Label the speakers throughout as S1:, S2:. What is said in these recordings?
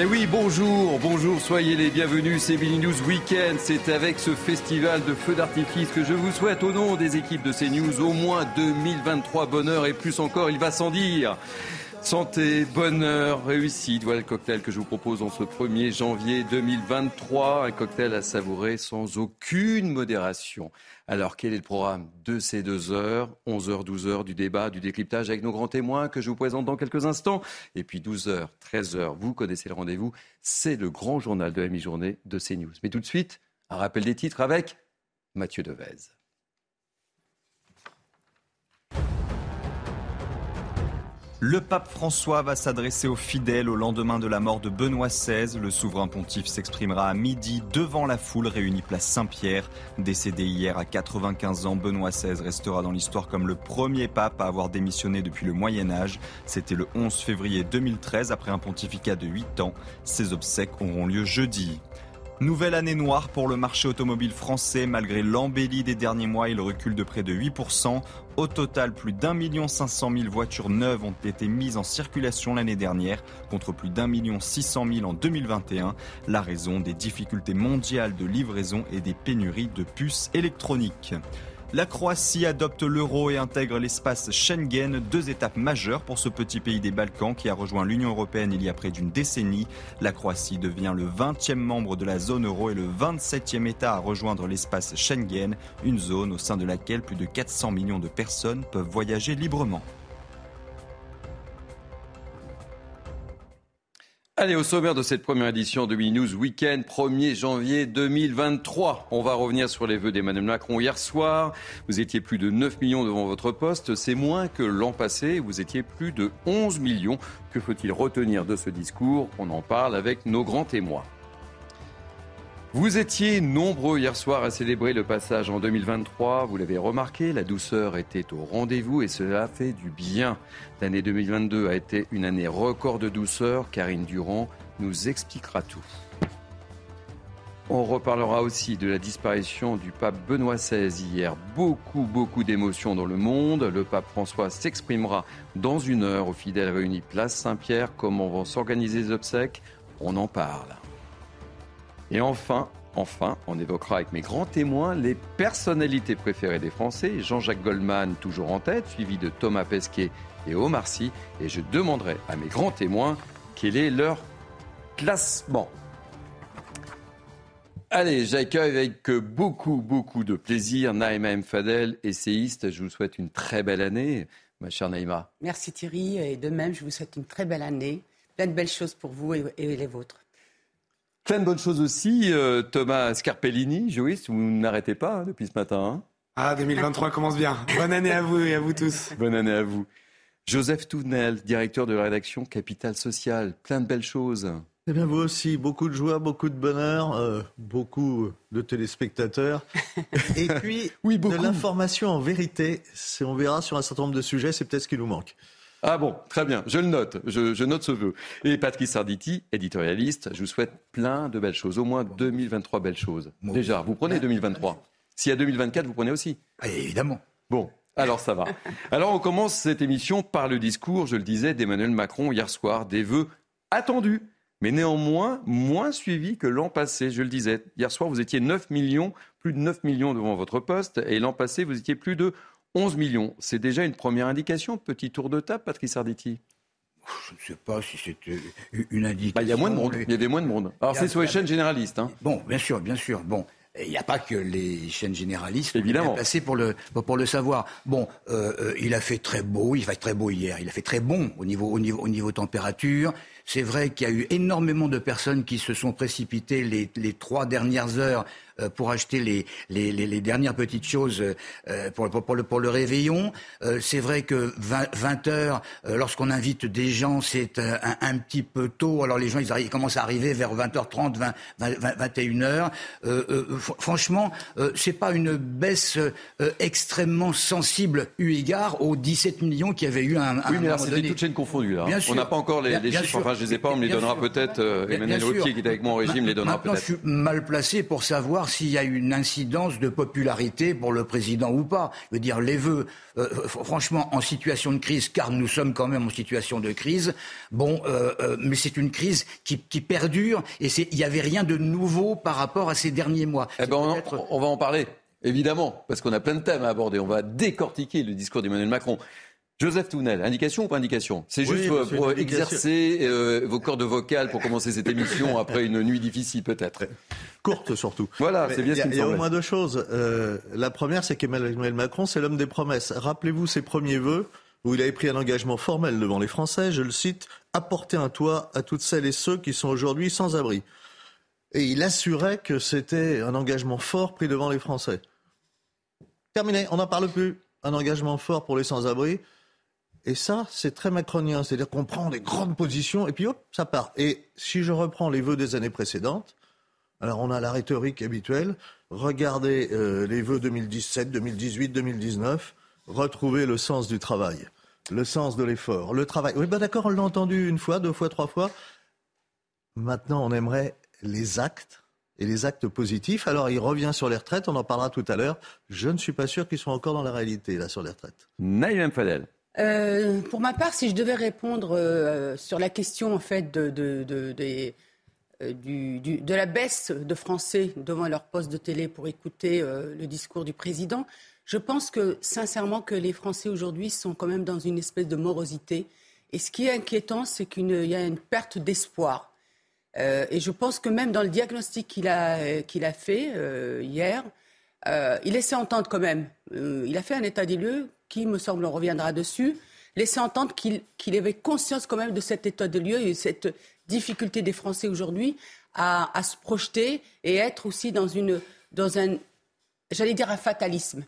S1: Eh oui, bonjour, bonjour, soyez les bienvenus, c'est Billy News Weekend. C'est avec ce festival de feux d'artifice que je vous souhaite au nom des équipes de CNews au moins 2023 bonheur et plus encore, il va sans dire. Santé, bonheur, réussite, voilà le cocktail que je vous propose en ce 1er janvier 2023. Un cocktail à savourer sans aucune modération. Alors, quel est le programme de ces deux heures 11h, 12h du débat, du décryptage avec nos grands témoins que je vous présente dans quelques instants. Et puis 12h, 13h, vous connaissez le rendez-vous. C'est le grand journal de la mi-journée de CNews. Mais tout de suite, un rappel des titres avec Mathieu Devez.
S2: Le pape François va s'adresser aux fidèles au lendemain de la mort de Benoît XVI. Le souverain pontife s'exprimera à midi devant la foule réunie place Saint-Pierre. Décédé hier à 95 ans, Benoît XVI restera dans l'histoire comme le premier pape à avoir démissionné depuis le Moyen Âge. C'était le 11 février 2013 après un pontificat de 8 ans. Ses obsèques auront lieu jeudi. Nouvelle année noire pour le marché automobile français. Malgré l'embellie des derniers mois, il recule de près de 8%. Au total, plus d'un million cinq cent mille voitures neuves ont été mises en circulation l'année dernière, contre plus d'un million six cent mille en 2021. La raison des difficultés mondiales de livraison et des pénuries de puces électroniques. La Croatie adopte l'euro et intègre l'espace Schengen, deux étapes majeures pour ce petit pays des Balkans qui a rejoint l'Union européenne il y a près d'une décennie. La Croatie devient le 20e membre de la zone euro et le 27e État à rejoindre l'espace Schengen, une zone au sein de laquelle plus de 400 millions de personnes peuvent voyager librement.
S1: Allez, au sommaire de cette première édition de Mini News Weekend, 1er janvier 2023. On va revenir sur les vœux d'Emmanuel Macron hier soir. Vous étiez plus de 9 millions devant votre poste. C'est moins que l'an passé. Vous étiez plus de 11 millions. Que faut-il retenir de ce discours? On en parle avec nos grands témoins. Vous étiez nombreux hier soir à célébrer le passage en 2023. Vous l'avez remarqué, la douceur était au rendez-vous et cela fait du bien. L'année 2022 a été une année record de douceur. Karine Durand nous expliquera tout. On reparlera aussi de la disparition du pape Benoît XVI hier. Beaucoup, beaucoup d'émotions dans le monde. Le pape François s'exprimera dans une heure aux fidèles réunis place Saint-Pierre. Comment vont s'organiser les obsèques? On en parle. Et enfin, enfin, on évoquera avec mes grands témoins les personnalités préférées des Français. Jean-Jacques Goldman, toujours en tête, suivi de Thomas Pesquet et Omar Sy. Et je demanderai à mes grands témoins quel est leur classement. Allez, j'accueille avec beaucoup, beaucoup de plaisir Naïma M. Fadel, essayiste. Je vous souhaite une très belle année, ma chère Naïma.
S3: Merci Thierry, et de même, je vous souhaite une très belle année. Plein de belles choses pour vous et, et les vôtres.
S1: Plein de bonnes choses aussi. euh, Thomas Scarpellini, juriste, vous n'arrêtez pas hein, depuis ce matin. hein.
S4: Ah, 2023 commence bien. Bonne année à vous et à vous tous.
S1: Bonne année à vous. Joseph Tounel, directeur de la rédaction Capital Social. Plein de belles choses.
S5: Eh bien, vous aussi, beaucoup de joie, beaucoup de bonheur, euh, beaucoup de téléspectateurs. Et puis,
S1: Oui,
S5: de l'information en vérité. C'est- On verra sur un certain nombre de sujets, c'est peut-être ce qui nous manque.
S1: Ah bon, très bien, je le note, je, je note ce vœu. Et Patrice Arditi, éditorialiste, je vous souhaite plein de belles choses, au moins 2023 belles choses. Déjà, vous prenez 2023. S'il y a 2024, vous prenez aussi.
S6: Ah, évidemment.
S1: Bon, alors ça va. Alors on commence cette émission par le discours, je le disais, d'Emmanuel Macron hier soir, des vœux attendus, mais néanmoins moins suivis que l'an passé, je le disais. Hier soir, vous étiez 9 millions, plus de 9 millions devant votre poste, et l'an passé, vous étiez plus de 11 millions. C'est déjà une première indication. Petit tour de table, Patrice Arditi.
S6: je ne sais pas si c'est une indication.
S1: Bah, il y a moins de monde. Il y avait moins de monde. Alors c'est sur les chaînes généralistes. Hein.
S6: Bon, bien sûr, bien sûr. Bon, il n'y a pas que les chaînes généralistes
S1: Évidemment.
S6: placées pour le, pour le savoir. Bon, euh, euh, il a fait très beau, il fait très beau hier, il a fait très bon au niveau, au niveau, au niveau température. C'est vrai qu'il y a eu énormément de personnes qui se sont précipitées les, les trois dernières heures euh, pour acheter les, les, les, dernières petites choses euh, pour, pour, le, pour le réveillon. Euh, c'est vrai que 20, 20 heures, lorsqu'on invite des gens, c'est un, un, petit peu tôt. Alors les gens, ils, arrivent, ils commencent à arriver vers 20h30, 20, 20 21h. franchement, c'est pas une baisse extrêmement sensible eu égard aux 17 millions qui avaient eu un.
S1: un oui, mais c'était toutes chaînes confondues là. Bien on n'a pas encore les, les chiffres. enfin, je les ai pas. On me les donnera peut-être. Emmanuel Routier, qui est avec moi en régime, les donnera peut-être.
S6: Maintenant, je suis mal placé pour savoir s'il y a une incidence de popularité pour le président ou pas. Je veux dire, les vœux, euh, franchement, en situation de crise, car nous sommes quand même en situation de crise, bon, euh, euh, mais c'est une crise qui, qui perdure et il n'y avait rien de nouveau par rapport à ces derniers mois.
S1: Eh ben on, on va en parler. Évidemment, parce qu'on a plein de thèmes à aborder. On va décortiquer le discours d'Emmanuel Macron. Joseph Tounel, indication ou pas indication? C'est juste pour, exercer euh, vos cordes vocales pour commencer cette émission après une nuit difficile peut-être.
S5: Courte surtout.
S1: Voilà, c'est bien ce
S5: Il y a au moins deux choses. Euh, la première, c'est qu'Emmanuel Macron, c'est l'homme des promesses. Rappelez-vous ses premiers vœux où il avait pris un engagement formel devant les Français, je le cite, apporter un toit à toutes celles et ceux qui sont aujourd'hui sans abri. Et il assurait que c'était un engagement fort pris devant les Français. Terminé, on n'en parle plus. Un engagement fort pour les sans-abri. Et ça, c'est très macronien. C'est-à-dire qu'on prend des grandes positions et puis hop, ça part. Et si je reprends les vœux des années précédentes, alors on a la rhétorique habituelle. Regardez euh, les vœux 2017, 2018, 2019. Retrouvez le sens du travail, le sens de l'effort, le travail. Oui, ben d'accord, on l'a entendu une fois, deux fois, trois fois. Maintenant, on aimerait les actes et les actes positifs. Alors, il revient sur les retraites, on en parlera tout à l'heure. Je ne suis pas sûr qu'ils soient encore dans la réalité, là, sur les retraites.
S1: Naïm Fadel.
S3: Euh, pour ma part, si je devais répondre euh, sur la question en fait de, de, de, euh, de, la baisse de Français devant leur poste de télé pour écouter le discours du président, je pense que sincèrement que les Français aujourd'hui sont quand même dans une espèce de morosité. Et ce qui est inquiétant, c'est qu'il y a une perte d'espoir. et je pense que même dans le diagnostic qu'il a, qu'il a fait hier, il laissait entendre quand même. il a fait un état des lieux qui, me semble, on reviendra dessus, laissait entendre qu'il avait conscience quand même de cet état de lieu et cette difficulté des Français aujourd'hui à, se projeter et être aussi dans, une, dans un, j'allais dire, un fatalisme.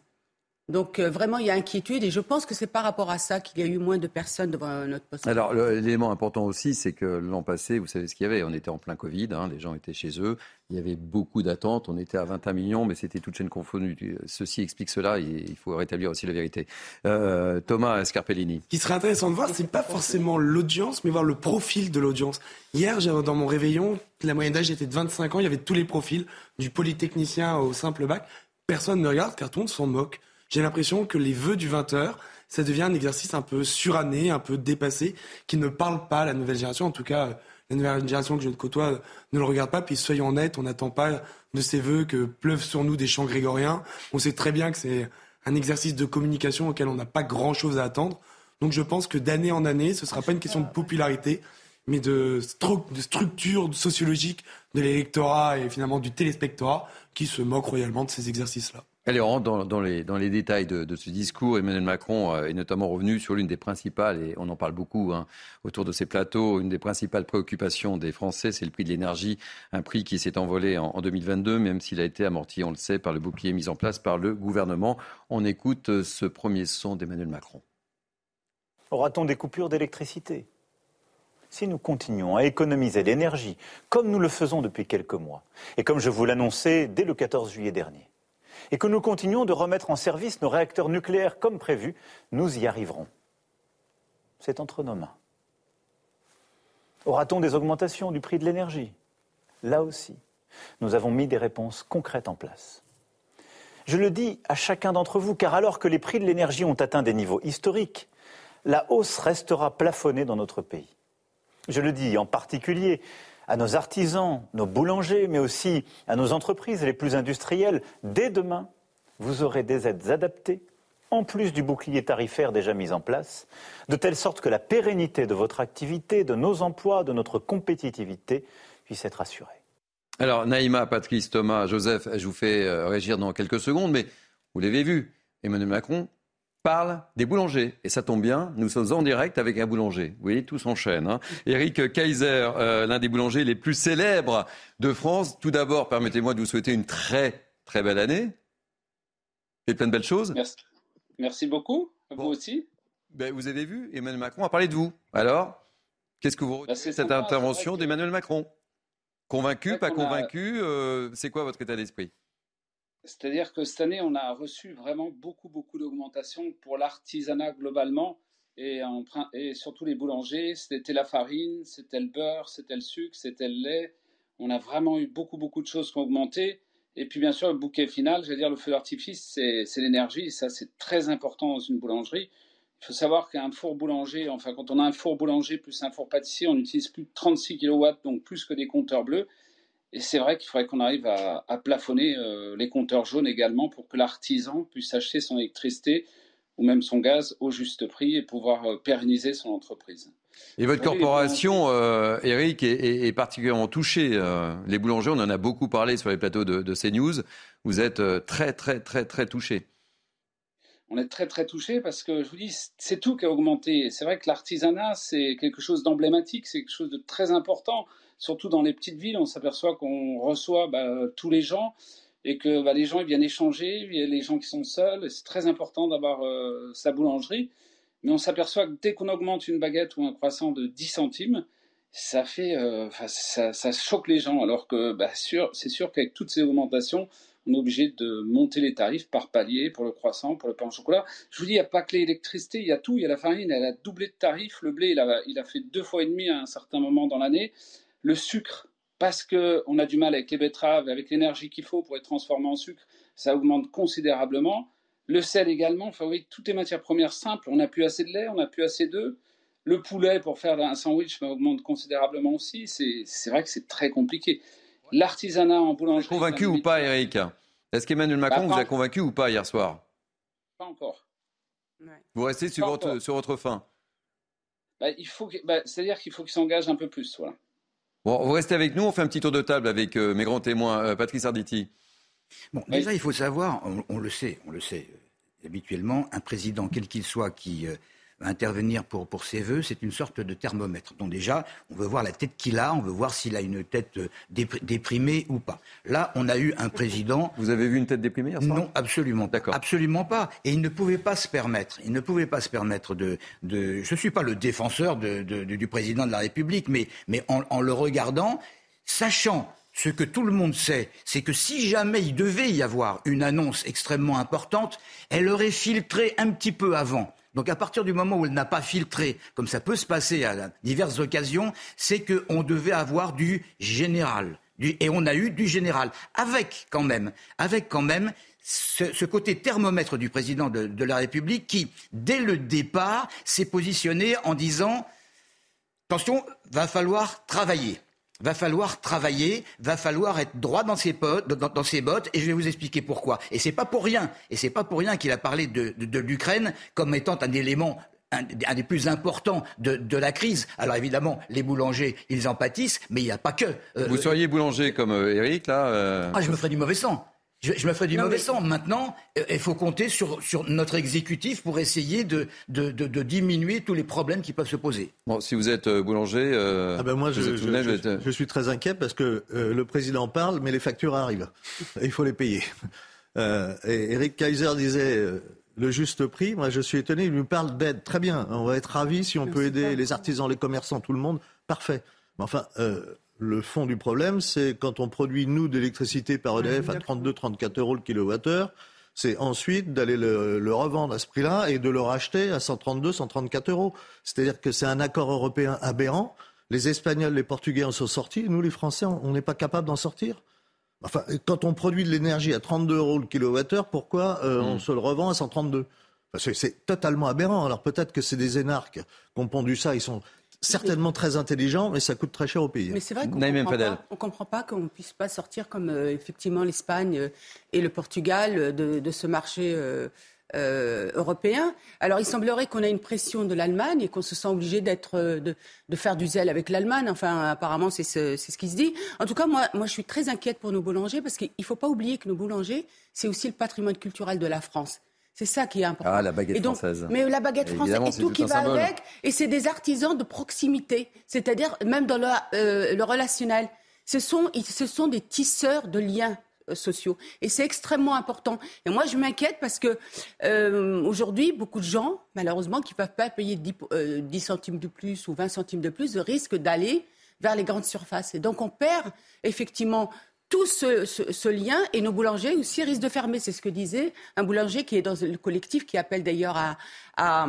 S3: Donc euh, vraiment, il y a inquiétude et je pense que c'est par rapport à ça qu'il y a eu moins de personnes devant notre poste.
S1: Alors l'élément important aussi, c'est que l'an passé, vous savez ce qu'il y avait, on était en plein Covid, hein, les gens étaient chez eux, il y avait beaucoup d'attentes, on était à 21 millions, mais c'était toute chaîne confondue. Ceci explique cela et il faut rétablir aussi la vérité. Euh, Thomas Scarpellini.
S4: Ce qui serait intéressant de voir, c'est pas forcément l'audience, mais voir le profil de l'audience. Hier, dans mon réveillon, la moyenne d'âge était de 25 ans, il y avait tous les profils, du polytechnicien au simple bac. Personne ne regarde car tout le monde s'en moque j'ai l'impression que les vœux du 20h, ça devient un exercice un peu suranné, un peu dépassé, qui ne parle pas à la nouvelle génération. En tout cas, la nouvelle génération que je ne côtoie ne le regarde pas. Puis soyons honnêtes, on n'attend pas de ces vœux que pleuvent sur nous des chants grégoriens. On sait très bien que c'est un exercice de communication auquel on n'a pas grand-chose à attendre. Donc je pense que d'année en année, ce ne sera pas une question de popularité, mais de, de structure sociologique de l'électorat et finalement du téléspectorat qui se moque royalement de ces exercices-là.
S1: Allez, on rentre dans, les, détails de, ce discours. Emmanuel Macron euh, est notamment revenu sur l'une des principales, et on en parle beaucoup hein, autour de ces plateaux, une des principales préoccupations des Français, c'est le prix de l'énergie, un prix qui s'est envolé en, en 2022, même s'il a été amorti, on le sait, par le bouclier mis en place par le gouvernement. On écoute euh, ce premier son d'Emmanuel Macron.
S7: Aura-t-on des coupures d'électricité? Si nous continuons à économiser l'énergie comme nous le faisons depuis quelques mois, et comme je vous l'annonçais dès le 14 juillet dernier, et que nous continuons de remettre en service nos réacteurs nucléaires comme prévu, nous y arriverons. C'est entre nos mains. Aura-t-on des augmentations du prix de l'énergie? Là aussi, nous avons mis des réponses concrètes en place. Je le dis à chacun d'entre vous, car alors que les prix de l'énergie ont atteint des niveaux historiques, la hausse restera plafonnée dans notre pays. Je le dis en particulier à nos artisans, nos boulangers, mais aussi à nos entreprises les plus industrielles. Dès demain, vous aurez des aides adaptées en plus du bouclier tarifaire déjà mis en place, de telle sorte que la pérennité de votre activité, de nos emplois, de notre compétitivité puisse être assurée.
S1: Alors, Naïma, Patrice, Thomas, Joseph, je vous fais euh, régir dans quelques secondes, mais vous l'avez vu, Emmanuel Macron parle des boulangers. Et ça tombe bien, nous sommes en direct avec un boulanger. Vous voyez, tout s'enchaîne. Hein. Eric Kaiser, euh, l'un des boulangers les plus célèbres de France. Tout d'abord, permettez-moi de vous souhaiter une très, très belle année. Et plein de belles choses.
S8: Merci, Merci beaucoup. Vous aussi.
S1: Ben, vous avez vu, Emmanuel Macron a parlé de vous. Alors, qu'est-ce que vous retenez de cette intervention d'Emmanuel Macron? Convaincu, pas convaincu euh, C'est quoi votre état d'esprit?
S8: C'est-à-dire que cette année, on a reçu vraiment beaucoup, beaucoup d'augmentation pour l'artisanat globalement et, surtout les boulangers. C'était la farine, c'était le beurre, c'était le sucre, c'était le lait. On a vraiment eu beaucoup, beaucoup de choses qui ont augmenté. Et puis bien sûr, le bouquet final, je veux dire, le feu d'artifice, c'est l'énergie. Ça, c'est très important dans une boulangerie. Il faut savoir qu'un four boulanger, enfin quand on a un four boulanger plus un four pâtissier, on utilise plus de 36 kW, donc plus que des compteurs bleus. Et c'est vrai qu'il faudrait qu'on arrive à, plafonner euh, les compteurs jaunes également pour que l'artisan puisse acheter son électricité ou même son gaz au juste prix et pouvoir euh, pérenniser son entreprise.
S1: Et votre corporation, euh, Eric, est, particulièrement touchée. les boulangers, on en a beaucoup parlé sur les plateaux de, de CNews. Vous êtes très, très, très, très touchés
S8: on est très très touché parce que je vous dis, c'est tout qui a augmenté. C'est vrai que l'artisanat, c'est quelque chose d'emblématique, c'est quelque chose de très important. Surtout dans les petites villes, on s'aperçoit qu'on reçoit bah, tous les gens et que bah, les gens viennent échanger, il y a les gens qui sont seuls. C'est très important d'avoir euh, sa boulangerie. Mais on s'aperçoit que dès qu'on augmente une baguette ou un croissant de 10 centimes, ça fait, euh, ça, choque les gens. Alors que bah, c'est sûr qu'avec toutes ces augmentations, on est obligé de monter les tarifs par palier pour le croissant, pour le pain au chocolat. Je vous dis, il n'y a pas que l'électricité, il y a tout. Il y a la farine, elle a doublé de tarif. Le blé, il a fait deux fois et demi à un certain moment dans l'année. Le sucre, parce qu'on a du mal avec les betteraves, avec l'énergie qu'il faut pour être transformé en sucre, ça augmente considérablement. Le sel également, enfin oui, toutes les matières premières simples, on n'a plus assez de lait, on n'a plus assez d'œufs. Le poulet pour faire un sandwich augmente considérablement aussi. C'est vrai que c'est très compliqué. L'artisanat en boulangerie.
S1: Convaincu ou pas, Eric? Est-ce qu'Emmanuel Macron bah, vous a convaincu ou pas hier soir?
S8: Pas encore.
S1: Vous restez sur votre, sur votre fin
S8: bah, il faut bah, C'est-à-dire qu'il faut qu'il s'engage un peu plus. Voilà.
S1: Bon, vous restez avec nous, on fait un petit tour de table avec euh, mes grands témoins. Euh, Patrice Arditi.
S6: Bon, déjà, il faut savoir, on, le sait, on le sait euh, habituellement, un président, quel qu'il soit, qui intervenir pour, pour ses voeux, c'est une sorte de thermomètre. Donc déjà, on veut voir la tête qu'il a, on veut voir s'il a une tête euh, déprimée ou pas. Là, on a eu un président...
S1: Vous avez vu une tête déprimée hier
S6: soir? Non, absolument pas. Absolument pas. Et il ne pouvait pas se permettre, il ne pouvait pas se permettre de... de je ne suis pas le défenseur de, du président de la République, mais, mais en, en le regardant, sachant ce que tout le monde sait, c'est que si jamais il devait y avoir une annonce extrêmement importante, elle aurait filtré un petit peu avant. Donc à partir du moment où elle n'a pas filtré, comme ça peut se passer à diverses occasions, c'est qu'on devait avoir du général. et on a eu du général. Avec quand même, avec quand même ce, côté thermomètre du président de, la République qui, dès le départ, s'est positionné en disant attention, va falloir travailler va falloir travailler, va falloir être droit dans ses, bottes, dans, ses bottes, et je vais vous expliquer pourquoi. Et c'est pas pour rien, et c'est pas pour rien qu'il a parlé de, l'Ukraine comme étant un élément un, des plus importants de, la crise. Alors évidemment, les boulangers, ils en pâtissent, mais il n'y a pas que.
S1: Euh, vous seriez boulanger comme euh, Eric, là euh
S6: Ah, je me ferais du mauvais sang. Je, me fais du mauvais sang. Maintenant, euh, il faut compter sur, sur, notre exécutif pour essayer de, de, de, diminuer tous les problèmes qui peuvent se poser.
S1: Bon, si vous êtes euh, boulanger, euh,
S5: ah ben moi je, je, suis très inquiet parce que le président parle, mais les factures arrivent. il faut les payer. et Eric Kaiser disait le juste prix. Moi, je suis étonné. Il nous parle d'aide. Très bien. On va être ravis si on peut aider les artisans, les commerçants, tout le monde. Parfait. Mais enfin, le fond du problème, c'est quand on produit, nous, de l'électricité par EDF à 32-34 euros le kilowattheure, c'est ensuite d'aller le, revendre à ce prix-là et de le racheter à 132, 134 euros. C'est-à-dire que c'est un accord européen aberrant. Les Espagnols, les Portugais en sont sortis. Nous, les Français, on n'est pas capable d'en sortir. Enfin, quand on produit de l'énergie à 32 euros le kilowattheure, pourquoi euh, on hmm. se le revend à 132 Parce que c'est totalement aberrant. Alors peut-être que c'est des énarques qui ont pondu ça. Ils sont certainement très intelligent, mais ça coûte très cher au pays.
S3: Mais c'est vrai qu'on ne comprend pas qu'on ne puisse pas sortir comme euh, effectivement l'Espagne euh, et le Portugal euh, de, ce marché euh, européen. Alors il semblerait qu'on a une pression de l'Allemagne et qu'on se sent obligé d'être, de, de, faire du zèle avec l'Allemagne. Enfin, apparemment, c'est ce, ce, qui se dit. En tout cas, moi, moi, je suis très inquiète pour nos boulangers parce qu'il ne faut pas oublier que nos boulangers, c'est aussi le patrimoine culturel de la France. C'est ça qui est important.
S1: Ah, la baguette française.
S3: Mais la baguette française et tout, qui va avec. Et c'est des artisans de proximité, c'est-à-dire même dans le, euh, le relationnel. Ce sont, ce sont des tisseurs de liens euh, sociaux. Et c'est extrêmement important. Et moi, je m'inquiète parce que euh, aujourd'hui, beaucoup de gens, malheureusement, qui ne peuvent pas payer 10, 10, euh, centimes de plus ou 20 centimes de plus, risquent d'aller vers les grandes surfaces. Et donc, on perd effectivement tout ce, ce, ce, lien et nos boulangers aussi risquent de fermer. C'est ce que disait un boulanger qui est dans le collectif, qui appelle d'ailleurs à, à, à,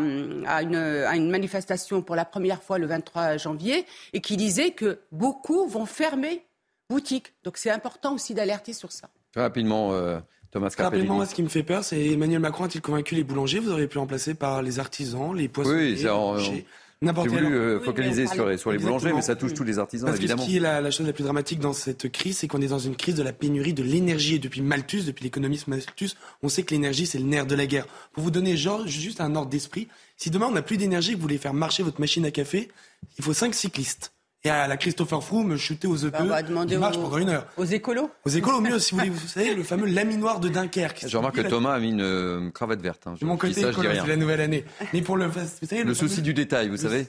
S3: une, à, une, manifestation pour la première fois le 23 janvier et qui disait que beaucoup vont fermer boutique. Donc c'est important aussi d'alerter sur ça.
S1: Rapidement, euh, Thomas
S4: Carpellini. Rapidement, moi, ce qui me fait peur, c'est Emmanuel Macron a-t-il convaincu les boulangers? Vous auriez pu remplacer par les artisans, les poissonniers,
S1: oui, en, N'importe J'ai voulu euh, focaliser sur, les, sur les boulangers, mais ça touche tous les artisans,
S4: Parce
S1: évidemment.
S4: Que ce qui est la, la, chose la plus dramatique dans cette crise, c'est qu'on est dans une crise de la pénurie de l'énergie. Et depuis Malthus, depuis l'économiste Malthus, on sait que l'énergie, c'est le nerf de la guerre. Pour vous donner genre, juste un ordre d'esprit, si demain on n'a plus d'énergie, que vous voulez faire marcher votre machine à café, il faut cinq cyclistes et à la Christopher Froome chuter aux EP, bah,
S3: il
S4: marche pendant une heure.
S3: Aux écolos
S4: Aux écolos, mieux, si vous voulez. Vous savez, le fameux laminoir de Dunkerque.
S1: Je remarque que Thomas a mis une euh, cravate verte. Hein.
S4: De mon côté, c'est la nouvelle année. Mais pour le, vous
S1: savez, le, le souci du détail, vous savez.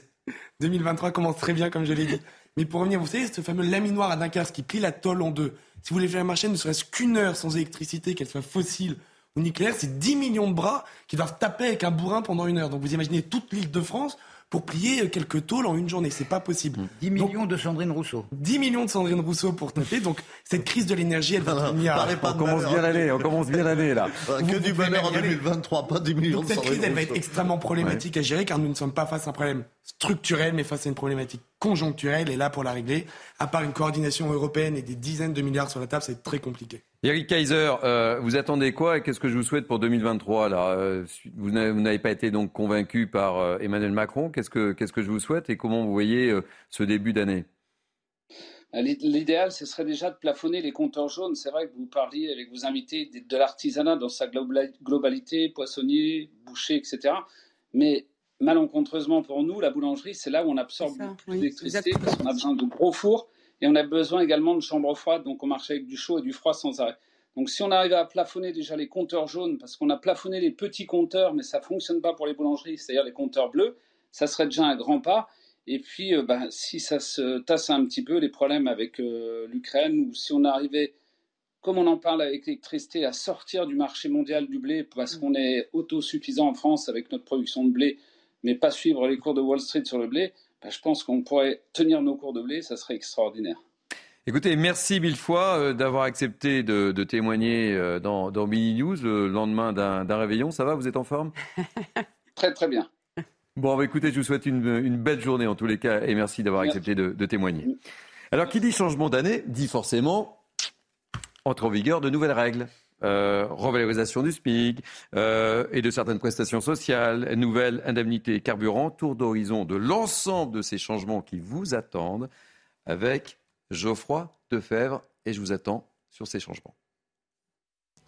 S4: 2023 commence très bien, comme je l'ai dit. Mais pour revenir, vous savez, ce fameux laminoir à Dunkerque qui plie la tôle en deux. Si vous voulez faire marcher ne serait-ce qu'une heure sans électricité, qu'elle soit fossile ou nucléaire, c'est 10 millions de bras qui doivent taper avec un bourrin pendant une heure. Donc vous imaginez toute l'île de France pour plier quelques tôles en une journée. C'est pas possible.
S6: 10 millions de Sandrine Rousseau.
S4: 10 millions de Sandrine Rousseau pour taper. Donc, cette crise de l'énergie, elle va
S1: venir. On commence bien l'année, on commence bien l'année, là.
S5: que du bonheur en 2023, pas 10 millions
S4: Donc,
S5: de
S4: Cette crise, elle va être extrêmement problématique à gérer car nous ne sommes pas face à un problème structurel, mais face à une problématique conjoncturelle. Et là, pour la régler, à part une coordination européenne et des dizaines de milliards sur la table, c'est très compliqué.
S1: Eric Kaiser, euh, vous attendez quoi et qu'est-ce que je vous souhaite pour 2023 là? Euh, Vous n'avez pas été donc convaincu par euh, Emmanuel Macron. Qu'est-ce que qu'est-ce que je vous souhaite et comment vous voyez euh, ce début d'année?
S8: L'idéal, ce serait déjà de plafonner les compteurs jaunes. C'est vrai que vous parliez avec vos invités de l'artisanat dans sa globalité, poissonnier, boucher, etc. Mais malencontreusement pour nous, la boulangerie, c'est là où on absorbe le plus d'électricité parce qu'on a besoin de gros fours et on a besoin également de chambres froides, donc on marche avec du chaud et du froid sans arrêt. Donc si on arrive à plafonner déjà les compteurs jaunes, parce qu'on a plafonné les petits compteurs, mais ça ne fonctionne pas pour les boulangeries, c'est-à-dire les compteurs bleus, ça serait déjà un grand pas. Et puis, euh, ben, si ça se tasse un petit peu, les problèmes avec euh, l'Ukraine, ou si on arrivait, comme on en parle avec l'électricité, à sortir du marché mondial du blé, parce qu'on est autosuffisant en France avec notre production de blé, mais pas suivre les cours de Wall Street sur le blé, ben, je pense qu'on pourrait tenir nos cours de blé, ça serait extraordinaire.
S1: Écoutez, merci mille fois euh, d'avoir accepté de, de témoigner euh, dans, dans Mini News le lendemain d'un réveillon. Ça va, vous êtes en forme?
S8: Très très bien.
S1: Bon, bah, écoutez, je vous souhaite une, une, belle journée en tous les cas et merci d'avoir accepté de, de, témoigner. Alors, qui dit changement d'année dit forcément entre en vigueur de nouvelles règles. Euh, revalorisation du SMIC euh, et de certaines prestations sociales, nouvelles indemnités carburant, tour d'horizon de l'ensemble de ces changements qui vous attendent avec Geoffroy Defebvre et je vous attends sur ces changements.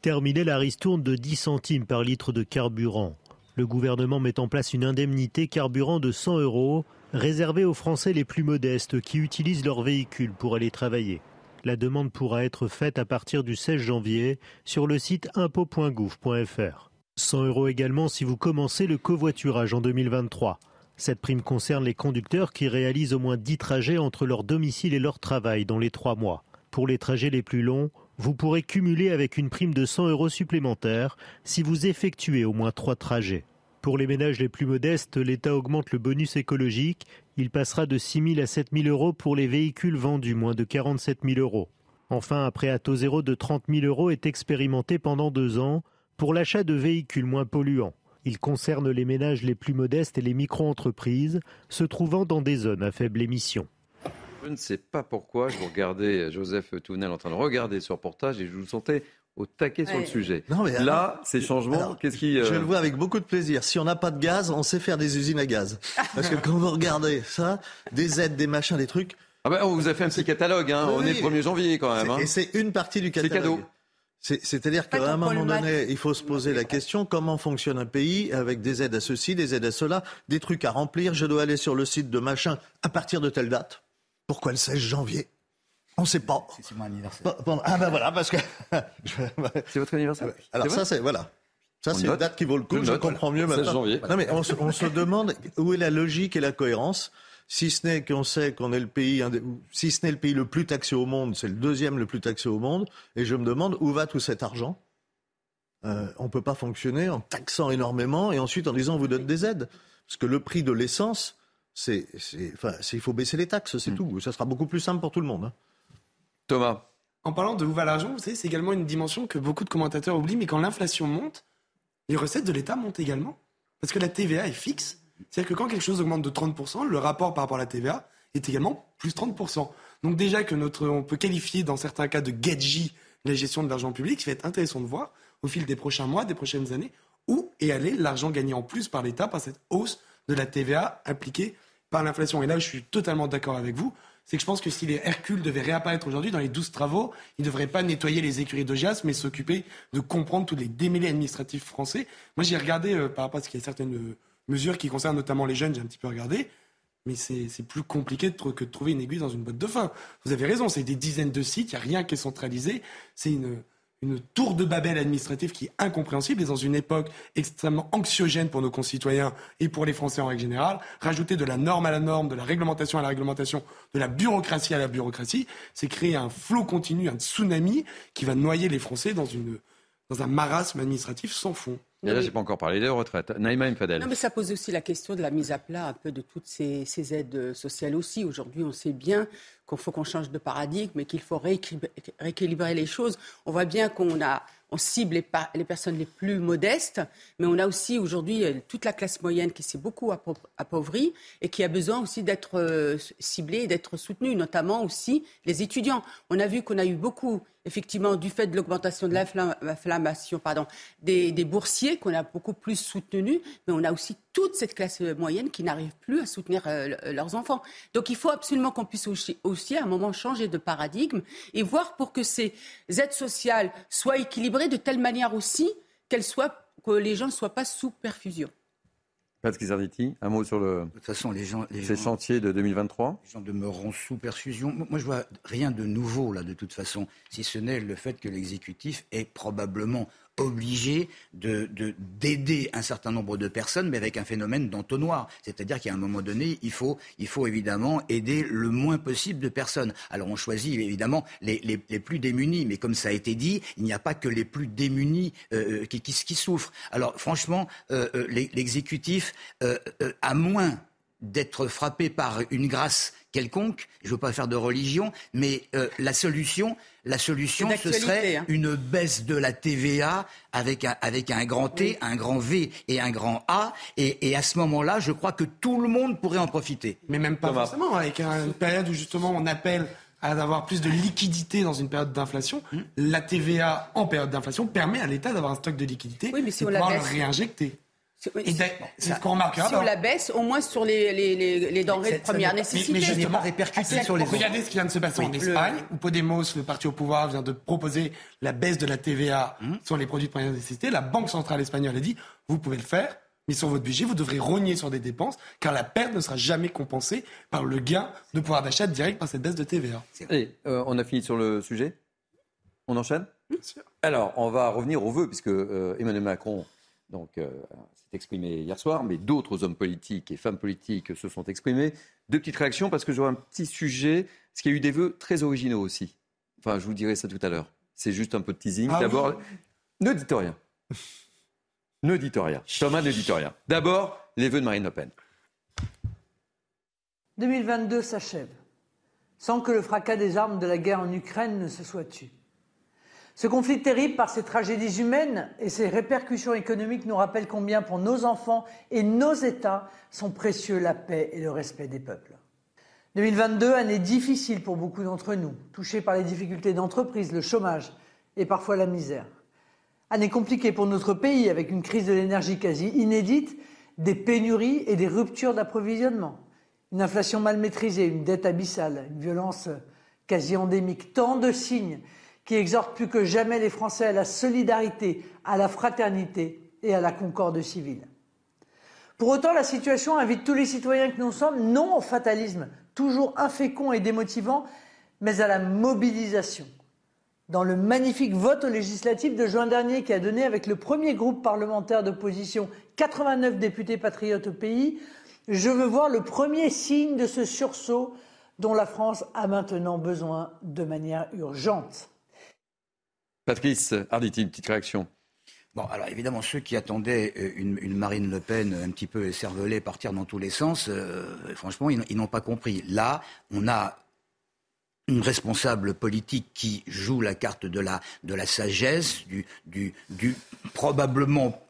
S9: Terminé la ristourne de 10 centimes par litre de carburant. Le gouvernement met en place une indemnité carburant de 100 euros réservée aux Français les plus modestes qui utilisent leur véhicule pour aller travailler. La demande pourra être faite à partir du 16 janvier sur le site impôt.gouv.fr. 100 euros également si vous commencez le covoiturage en 2023. Cette prime concerne les conducteurs qui réalisent au moins 10 trajets entre leur domicile et leur travail dans les trois mois. Pour les trajets les plus longs, vous pourrez cumuler avec une prime de 100 euros supplémentaires si vous effectuez au moins trois trajets. Pour les ménages les plus modestes, l'État augmente le bonus écologique. Il passera de 6 000 à 7 000 euros pour les véhicules vendus moins de 47 000 euros. Enfin, un prêt à taux zéro de 30 000 euros est expérimenté pendant deux ans pour l'achat de véhicules moins polluants. Il concerne les ménages les plus modestes et les micro-entreprises se trouvant dans des zones à faible émission.
S1: Je ne sais pas pourquoi je vous regardais Joseph Tounel en train de regarder ce reportage et je vous sentais au taquet sur le sujet. Non, mais Là, ces changements, qu'est-ce qui...
S5: Je euh, le vois avec beaucoup de plaisir. Si on n'a pas de gaz, on sait faire des usines à gaz. Parce que quand vous regardez ça, des aides, des machins, des trucs...
S1: Ah ben, on vous a fait un petit catalogue, hein. on est 1er janvier quand même.
S5: Hein. Et c'est une partie du catalogue.
S1: C'est cadeau.
S5: C'est-à-dire qu'à un moment donné, il faut se poser la question comment fonctionne un pays avec des aides à ceci, des aides à cela, des trucs à remplir. Je dois aller sur le site de machin à partir de telle date. Pourquoi le 16 janvier? On ne sait pas.
S6: C'est mon anniversaire.
S5: Ah ben voilà, parce que.
S1: c'est votre anniversaire
S5: Alors ça, c'est. Voilà. Ça, c'est une date qui vaut le coup. Je, comprends mieux maintenant.
S1: Janvier.
S5: Non, mais on se, demande où est la logique et la cohérence. Si ce n'est qu'on sait qu'on est le pays, si ce n'est le pays le plus taxé au monde, c'est le deuxième le plus taxé au monde. Et je me demande où va tout cet argent. Euh, on ne peut pas fonctionner en taxant énormément et ensuite en disant on vous donne des aides. Parce que le prix de l'essence, c'est, enfin, il faut baisser les taxes, c'est hmm. tout. Ça sera beaucoup plus simple pour tout le monde. Hein.
S1: Thomas.
S4: En parlant de où va l'argent, vous savez, c'est également une dimension que beaucoup de commentateurs oublient, mais quand l'inflation monte, les recettes de l'État montent également. Parce que la TVA est fixe. C'est-à-dire que quand quelque chose augmente de 30%, le rapport par rapport à la TVA est également plus 30%. Donc déjà que notre, on peut qualifier dans certains cas de gadget la gestion de l'argent public, ce va être intéressant de voir au fil des prochains mois, des prochaines années, où est allé l'argent gagné en plus par l'État par cette hausse de la TVA appliquée par l'inflation. Et là, je suis totalement d'accord avec vous c'est que je pense que si les Hercule devaient réapparaître aujourd'hui dans les douze travaux, ils ne devraient pas nettoyer les écuries d'Ogias, mais s'occuper de comprendre tous les démêlés administratifs français. Moi, j'ai regardé euh, par rapport à ce qu'il y a certaines euh, mesures qui concernent notamment les jeunes, j'ai un petit peu regardé. Mais c'est plus compliqué que de trouver une aiguille dans une boîte de fin. Vous avez raison, c'est des dizaines de sites, il n'y a rien qui est centralisé. C'est une, une tour de Babel administrative qui est incompréhensible et dans une époque extrêmement anxiogène pour nos concitoyens et pour les Français en règle générale, rajouter de la norme à la norme, de la réglementation à la réglementation, de la bureaucratie à la bureaucratie, c'est créer un flot continu, un tsunami qui va noyer les Français dans, une, dans un marasme administratif sans fond.
S1: Et là, j'ai pas encore parlé des retraites. Naïma Mfadel.
S3: Non, mais ça pose aussi la question de la mise à plat un peu de toutes ces, ces aides sociales aussi. Aujourd'hui, on sait bien qu'il faut qu'on change de paradigme et qu'il faut rééquilibrer les choses. On voit bien qu'on cible les, personnes les plus modestes, mais on a aussi aujourd'hui euh, toute la classe moyenne qui s'est beaucoup appauvrie et qui a besoin aussi d'être euh, ciblée et d'être soutenue, notamment aussi les étudiants. On a vu qu'on a eu beaucoup, effectivement, du fait de l'augmentation de l'inflammation pardon, des, boursiers, qu'on a beaucoup plus soutenus, mais on a aussi toute cette classe moyenne qui n'arrive plus à soutenir euh, leurs enfants. Donc il faut absolument qu'on puisse aussi, à un moment, changer de paradigme et voir pour que ces aides sociales soient équilibrées de telle manière aussi qu'elle soit, que les gens ne soient pas sous perfusion.
S1: Patrick Zarditi, un mot sur le.
S6: De toute façon, les gens. Les
S1: ces chantiers de 2023
S6: Les gens demeureront sous perfusion. Moi, je vois rien de nouveau, là, de toute façon, si ce n'est le fait que l'exécutif est probablement obligé de, d'aider un certain nombre de personnes, mais avec un phénomène d'entonnoir. C'est-à-dire qu'à un moment donné, il faut, il faut évidemment aider le moins possible de personnes. Alors on choisit évidemment les, les, plus démunis, mais comme ça a été dit, il n'y a pas que les plus démunis euh, euh, qui, qui, souffrent. Alors franchement, euh, l'exécutif, à moins d'être frappé par une grâce quelconque, je ne veux pas faire de religion, mais la solution, la solution, ce serait hein. une baisse de la TVA avec un, avec un grand T, un grand V et un grand A. Et, à ce moment-là, je crois que tout le monde pourrait en profiter.
S4: Mais même pas forcément, avec une période où justement on appelle à avoir plus de liquidité dans une période d'inflation, hmm. la TVA en période d'inflation permet à l'État d'avoir un stock de liquidité et de pouvoir le réinjecter.
S3: C'est ce qu'on remarquera. Si on la baisse, au moins sur les, les, les, denrées de première nécessité.
S4: Mais, justement, répercuté sur les Regardez ce qui vient de se passer en Espagne, où Podemos, le parti au pouvoir, vient de proposer la baisse de la TVA hum. sur les produits de première nécessité. La Banque centrale espagnole a dit, vous pouvez le faire, mais sur votre budget, vous devrez rogner sur des dépenses, car la perte ne sera jamais compensée par le gain de pouvoir d'achat direct par cette baisse de TVA.
S1: Et euh, on a fini sur le sujet On enchaîne? Alors, on va revenir aux vœux, puisque euh, Emmanuel Macron donc, euh, s'est exprimé hier soir, mais d'autres hommes politiques et femmes politiques se sont exprimés. Deux petites réactions, parce que j'aurai un petit sujet, parce qu'il y a eu des vœux très originaux aussi. Enfin, je vous dirai ça tout à l'heure. C'est juste un peu de teasing. Ah D'abord, ne dites rien. ne dites rien. Thomas, ne dites rien. D'abord, les vœux de Marine Le Pen.
S10: 2022 s'achève, sans que le fracas des armes de la guerre en Ukraine ne se soit tué. Ce conflit terrible par ses tragédies humaines et ses répercussions économiques nous rappelle combien pour nos enfants et nos États sont précieux la paix et le respect des peuples. 2022, année difficile pour beaucoup d'entre nous, touchés par les difficultés d'entreprise, le chômage et parfois la misère. Année compliquée pour notre pays avec une crise de l'énergie quasi inédite, des pénuries et des ruptures d'approvisionnement, une inflation mal maîtrisée, une dette abyssale, une violence quasi endémique, tant de signes qui exhorte plus que jamais les Français à la solidarité, à la fraternité et à la concorde civile. Pour autant, la situation invite tous les citoyens que nous sommes, non au fatalisme, toujours infécond et démotivant, mais à la mobilisation. Dans le magnifique vote législatif de juin dernier qui a donné avec le premier groupe parlementaire d'opposition 89 députés patriotes au pays, je veux voir le premier signe de ce sursaut dont la France a maintenant besoin de manière urgente.
S1: Patrice Arditi, une petite réaction.
S6: Bon, alors évidemment, ceux qui attendaient euh, une, Marine Le Pen un petit peu cervelée partir dans tous les sens, euh, franchement, ils, n'ont pas compris. Là, on a une responsable politique qui joue la carte de la, de la sagesse, du, du probablement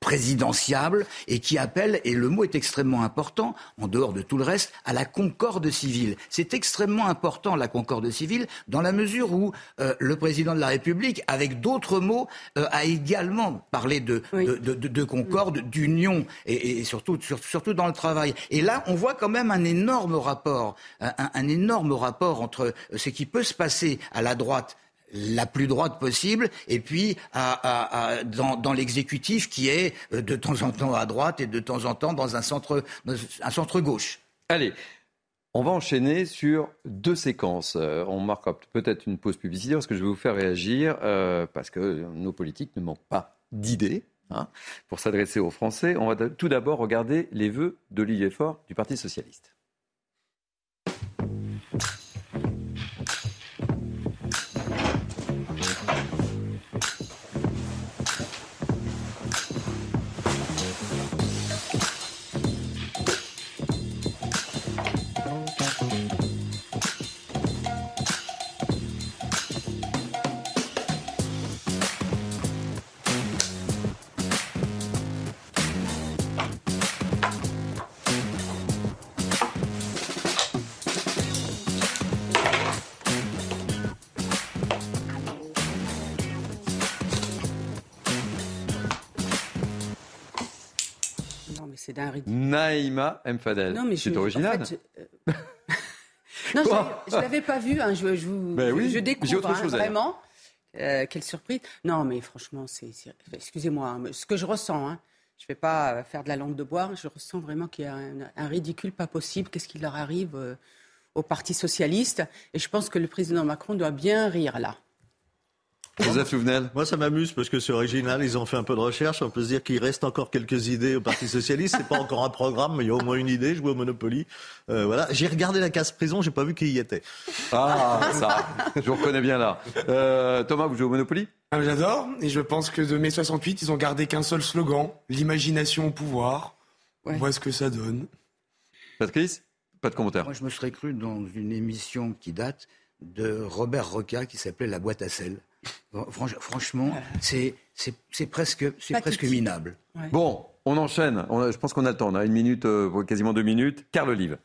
S6: présidentiable et qui appelle, et le mot est extrêmement important, en dehors de tout le reste, à la concorde civile. C'est extrêmement important, la concorde civile, dans la mesure où euh, le président de la République, avec d'autres mots, euh, a également parlé de, de, concorde, d'union, et, surtout, surtout dans le travail. Et là, on voit quand même un énorme rapport, un énorme rapport entre ce qui peut se passer à la droite la plus droite possible, et puis dans, l'exécutif qui est euh, de temps en temps à droite et de temps en temps dans un centre, gauche.
S1: Allez, on va enchaîner sur deux séquences. Euh, on marque peut-être une pause publicitaire parce que je vais vous faire réagir euh, parce que nos politiques ne manquent pas d'idées. Hein, pour s'adresser aux Français, on va tout d'abord regarder les vœux d'Olivier Faure du Parti socialiste. Naïma Mfadel. Non, mais c'est original.
S3: Euh, non, je ne l'avais pas vu. Hein, je, je, ben je, découvre hein, vraiment. Euh, quelle surprise. Non, mais franchement, c'est, excusez-moi, hein, ce que je ressens, je ne vais pas euh, faire de la langue de bois, je ressens vraiment qu'il y a un, ridicule pas possible. Qu'est-ce qui leur arrive au Parti socialiste Et je pense que le président Macron doit bien rire là.
S1: Joseph Louvenel
S5: Moi, ça m'amuse parce que c'est original. Ils ont fait un peu de recherche. On peut se dire qu'il reste encore quelques idées au Parti Socialiste. C'est pas encore un programme, mais il y a au moins une idée. Jouer au Monopoly. Euh, voilà. J'ai regardé la case prison. J'ai pas vu qu'il y était.
S1: Ah, ça. Je vous reconnais bien là. Euh, Thomas, vous jouez au Monopoly?
S4: Ah, J'adore. Et je pense que de mai 68, ils ont gardé qu'un seul slogan l'imagination au pouvoir. On voit ce que ça donne.
S1: Patrice? Pas de commentaire.
S6: Moi, je me serais cru dans une émission qui date de Robert Roca qui s'appelait La boîte à sel franchement, c'est presque, presque minable.
S1: Bon, on enchaîne. je pense qu'on a le temps. On a une minute, euh, quasiment deux minutes. Carl Olive.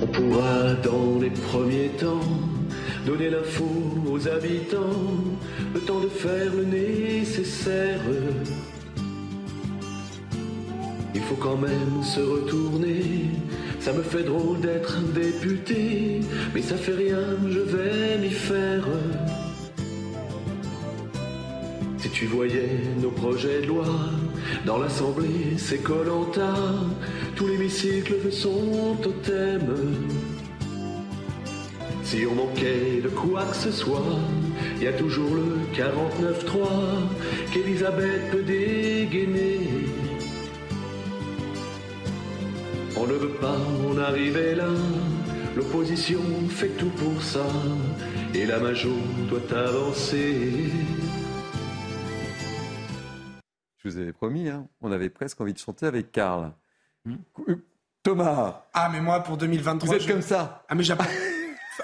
S11: On pourra dans les premiers temps donner l'info aux habitants, le temps de faire le nécessaire faut quand même se retourner. Ça me fait drôle d'être député, mais ça fait rien, je vais m'y faire. Si tu voyais nos projets de loi dans l'Assemblée, c'est Colanta, tout l'hémicycle son totem. Si on manquait de quoi que ce soit, il y a toujours le 49-3 qu'Elisabeth peut dégainer. On ne veut pas en arriver là. L'opposition fait tout pour ça. Et la major doit avancer.
S1: Je vous avais promis, hein, on avait presque envie de chanter avec Karl. Hmm. Thomas
S4: Ah, mais moi, pour 2023.
S1: Vous êtes comme ça
S4: Ah, mais j'apporte.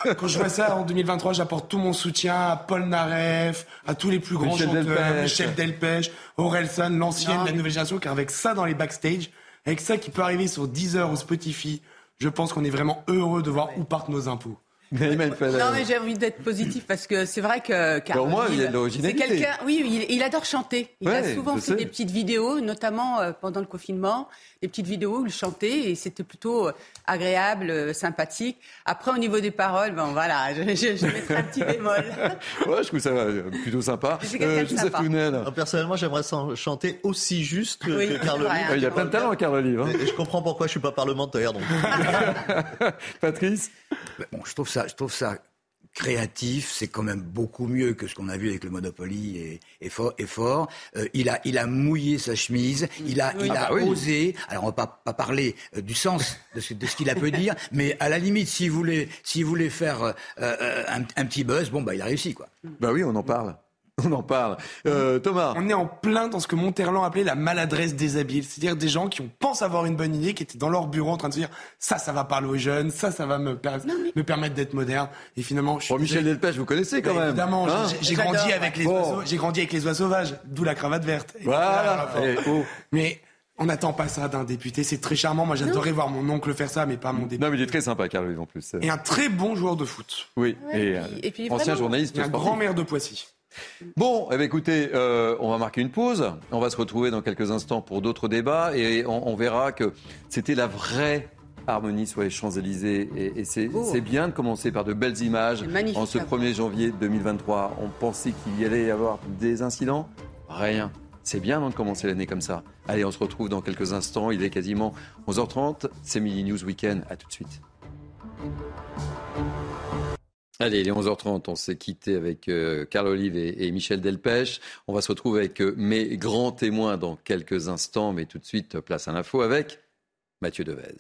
S4: Quand je vois ça en 2023, j'apporte tout mon soutien à Paul Naref, à tous les plus grands Michel chanteurs, Delpech. Michel Delpech, Orelsan, l'ancienne, la nouvelle génération, car avec ça dans les backstage, avec ça qui peut arriver sur Deezer ou Spotify, je pense qu'on est vraiment heureux de voir où partent nos impôts.
S3: Non, mais j'ai envie d'être positif parce que c'est vrai que.
S1: Mais au moins, il y a de
S3: quelqu'un. Oui, il, il adore chanter. Il a souvent fait
S1: sais.
S3: des petites vidéos, notamment euh, pendant le confinement, des petites vidéos où il chantait et c'était plutôt euh, agréable, euh, sympathique. Après, au niveau des paroles, bon voilà, je, je, je mettrai un petit bémol.
S1: Ouais, je trouve ça euh, plutôt sympa. Joseph
S3: sympa.
S5: Alors, personnellement, j'aimerais s'en- chanter aussi juste que,
S3: Oui,
S5: que Carl Olive.
S3: hein.
S1: Il a plein de talent, Carl Olive. hein.
S5: Et je comprends pourquoi je suis pas parlementaire. Donc.
S1: Patrice?
S6: Bon, je trouve ça, je trouve ça créatif, c'est quand même beaucoup mieux que ce qu'on a vu avec le Monopoly et, et fort. Et fort. Euh, il, a, il a mouillé sa chemise, il a, il
S1: Ah
S6: a
S1: bah oui.
S6: osé. Alors on va pas, pas parler euh, du sens de ce, de ce qu'il a pu dire, mais à la limite, s'il voulait, s'il voulait faire euh, euh, un, un petit buzz, bon bah il a réussi quoi.
S1: Bah oui, on en parle. On en parle. Euh, Thomas
S4: On est en plein dans ce que Monterland appelait la maladresse des habiles. C'est-à-dire des gens qui ont, pensent avoir une bonne idée, qui étaient dans leur bureau en train de se dire ça, ça va parler aux jeunes, ça, ça va me, per- me permettre d'être moderne. Et finalement, je suis
S1: Bon, Michel
S4: désolé.
S1: Delpech, vous connaissez quand
S4: Bah,
S1: même.
S4: Évidemment,
S1: Hein
S4: j'ai-
S3: J'adore,
S4: grandi avec les
S1: Bon.
S4: oiseaux, j'ai grandi avec les oies sauvages, d'où la cravate verte. Et
S1: Voilà. Et, oh.
S4: Mais on n'attend pas ça d'un député. C'est très charmant. Moi, j'adorerais voir mon oncle faire ça, mais pas mon député.
S1: Non, mais il est très sympa, Carl en plus.
S4: Et un très bon joueur de foot.
S1: Oui,
S3: Ouais,
S1: et,
S3: et puis- et puis
S1: ancien
S3: vraiment-
S1: journaliste
S4: Et un
S1: sportif.
S4: grand-mère de Poissy.
S1: Bon, eh bien, écoutez, euh, on va marquer une pause. On va se retrouver dans quelques instants pour d'autres débats et on, on verra que c'était la vraie harmonie sur les Champs-Élysées. Et, et c'est
S3: Oh.
S1: c'est bien de commencer par de belles images. En ce
S3: à voir.
S1: 1er janvier 2023, on pensait qu'il y allait y avoir des incidents? Rien. C'est bien de commencer l'année comme ça. Allez, on se retrouve dans quelques instants. Il est quasiment 11h30. C'est Mini News Weekend. À tout de suite. Allez, il est 11h30, on s'est quitté avec euh, Carl Olive et, Michel Delpech. On va se retrouver avec euh, mes grands témoins dans quelques instants, mais tout de suite, place à l'info avec Mathieu Devez.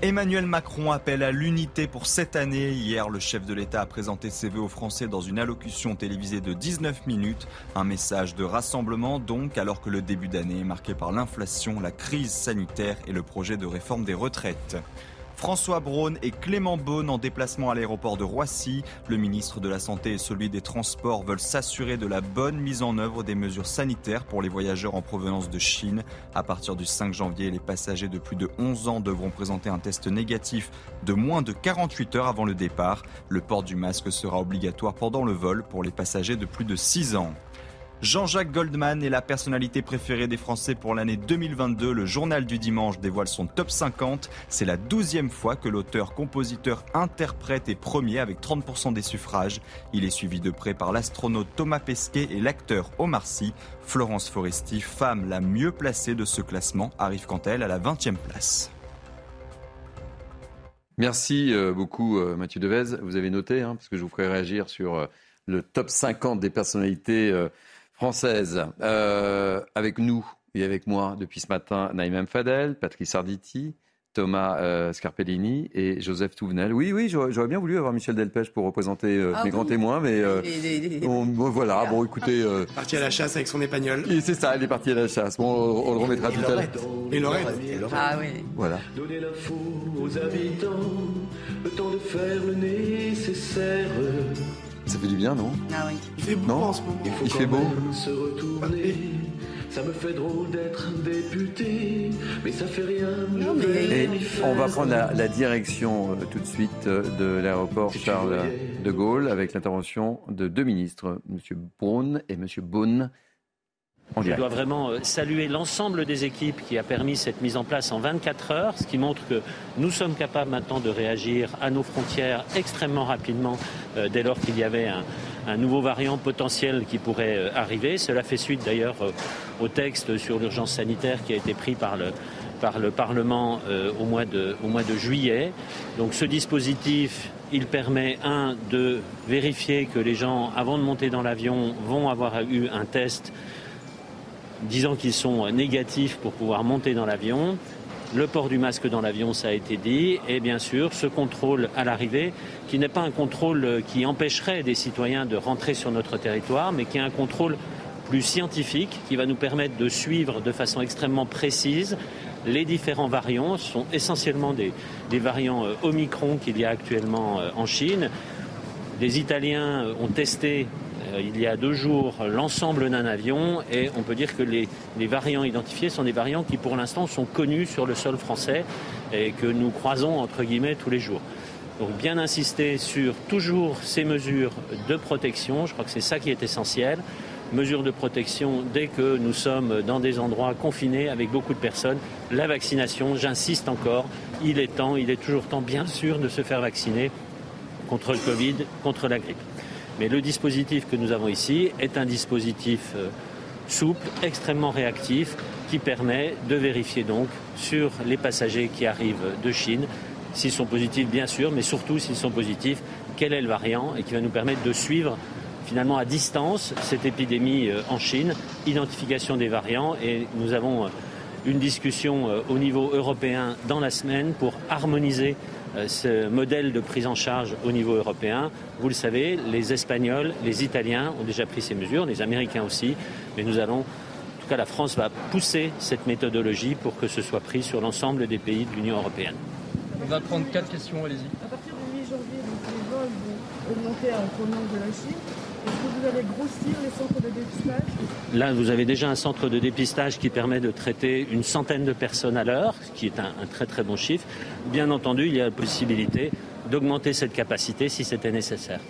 S2: Emmanuel Macron appelle à l'unité pour cette année. Hier, le chef de l'État a présenté ses vœux aux Français dans une allocution télévisée de 19 minutes. Un message de rassemblement donc, alors que le début d'année est marqué par l'inflation, la crise sanitaire et le projet de réforme des retraites. François Braun et Clément Beaune en déplacement à l'aéroport de Roissy. Le ministre de la Santé et celui des Transports veulent s'assurer de la bonne mise en œuvre des mesures sanitaires pour les voyageurs en provenance de Chine. À partir du 5 janvier, les passagers de plus de 11 ans devront présenter un test négatif de moins de 48 heures avant le départ. Le port du masque sera obligatoire pendant le vol pour les passagers de plus de 6 ans. Jean-Jacques Goldman est la personnalité préférée des Français pour l'année 2022. Le journal du dimanche dévoile son top 50. C'est la douzième fois que l'auteur, compositeur, interprète est premier avec 30% des suffrages. Il est suivi de près par l'astronaute Thomas Pesquet et l'acteur Omar Sy. Florence Foresti, femme la mieux placée de ce classement, arrive quant à elle à la 20e place.
S1: Merci euh, beaucoup euh, Mathieu Devez. Vous avez noté, hein, parce que je vous ferai réagir sur euh, le top 50 des personnalités françaises. Euh, avec nous et avec moi depuis ce matin, Naïm Fadel, Patrice Arditi, Thomas euh, Scarpellini et Joseph Touvenel. Oui, oui, j'aurais bien voulu avoir Michel Delpech pour représenter euh,
S3: Ah
S1: mes
S3: oui.
S1: grands témoins, mais euh,
S3: Les- les- les-
S1: bon, bon, voilà, bon écoutez, euh,
S4: Parti à la chasse avec son épagnol.
S1: et c'est ça, il est parti à la chasse. Bon, on, on le remettra tout à l'heure.
S4: Et Lorette.
S3: Ah oui.
S1: Voilà.
S11: Donner l'info aux habitants, le temps de faire le nécessaire.
S1: Fait du bien, non
S3: Ah oui.
S4: Il fait beau
S1: Non.
S4: en ce moment.
S11: Il faut
S1: Il fait beau.
S11: se retourner. Ça me fait drôle d'être député, mais ça fait rien.
S3: Non, mais-
S1: Et on va prendre la, la direction euh, tout de suite euh, de l'aéroport Charles de Gaulle avec l'intervention de deux ministres, M. Braun et M. Beaune.
S12: Je dois vraiment euh, saluer l'ensemble des équipes qui a permis cette mise en place en 24 heures, ce qui montre que nous sommes capables maintenant de réagir à nos frontières extrêmement rapidement euh, dès lors qu'il y avait un, un nouveau variant potentiel qui pourrait euh, arriver. Cela fait suite d'ailleurs euh, au texte sur l'urgence sanitaire qui a été pris par le, par le Parlement au, mois de, au mois de juillet. Donc ce dispositif, il permet, un, de vérifier que les gens, avant de monter dans l'avion, vont avoir eu un test disant qu'ils sont négatifs pour pouvoir monter dans l'avion. Le port du masque dans l'avion, ça a été dit. Et bien sûr, ce contrôle à l'arrivée, qui n'est pas un contrôle qui empêcherait des citoyens de rentrer sur notre territoire, mais qui est un contrôle plus scientifique, qui va nous permettre de suivre de façon extrêmement précise les différents variants. Ce sont essentiellement des, des variants euh, Omicron qu'il y a actuellement euh, en Chine. Les Italiens euh, ont testé il y a deux jours l'ensemble d'un avion et on peut dire que les, les variants identifiés sont des variants qui pour l'instant sont connus sur le sol français et que nous croisons entre guillemets tous les jours. Donc bien insister sur toujours ces mesures de protection, je crois que c'est ça qui est essentiel. Mesures de protection dès que nous sommes dans des endroits confinés avec beaucoup de personnes. La vaccination, j'insiste encore, il est temps, il est toujours temps bien sûr de se faire vacciner contre le Covid, contre la grippe. Mais le dispositif que nous avons ici est un dispositif euh, souple, extrêmement réactif, qui permet de vérifier donc sur les passagers qui arrivent de Chine, s'ils sont positifs bien sûr, mais surtout s'ils sont positifs, quel est le variant et qui va nous permettre de suivre finalement à distance cette épidémie euh, en Chine, identification des variants. Et nous avons euh, une discussion au niveau européen dans la semaine pour harmoniser ce modèle de prise en charge au niveau européen. Vous le savez, les Espagnols, les Italiens ont déjà pris ces mesures, les Américains aussi, mais nous allons, en tout cas la France va pousser cette méthodologie pour que ce soit pris sur l'ensemble des pays de l'Union européenne.
S13: On va prendre quatre questions, allez-y.
S14: À partir du mi-janvier, les vols vont augmenter en provenance de la Chine. Est-ce que vous allez grossir les centres de dépistage
S12: Là, vous avez déjà un centre de dépistage qui permet de traiter une centaine de personnes à l'heure, ce qui est un, un, très très bon chiffre. Bien entendu, il y a la possibilité d'augmenter cette capacité si c'était nécessaire.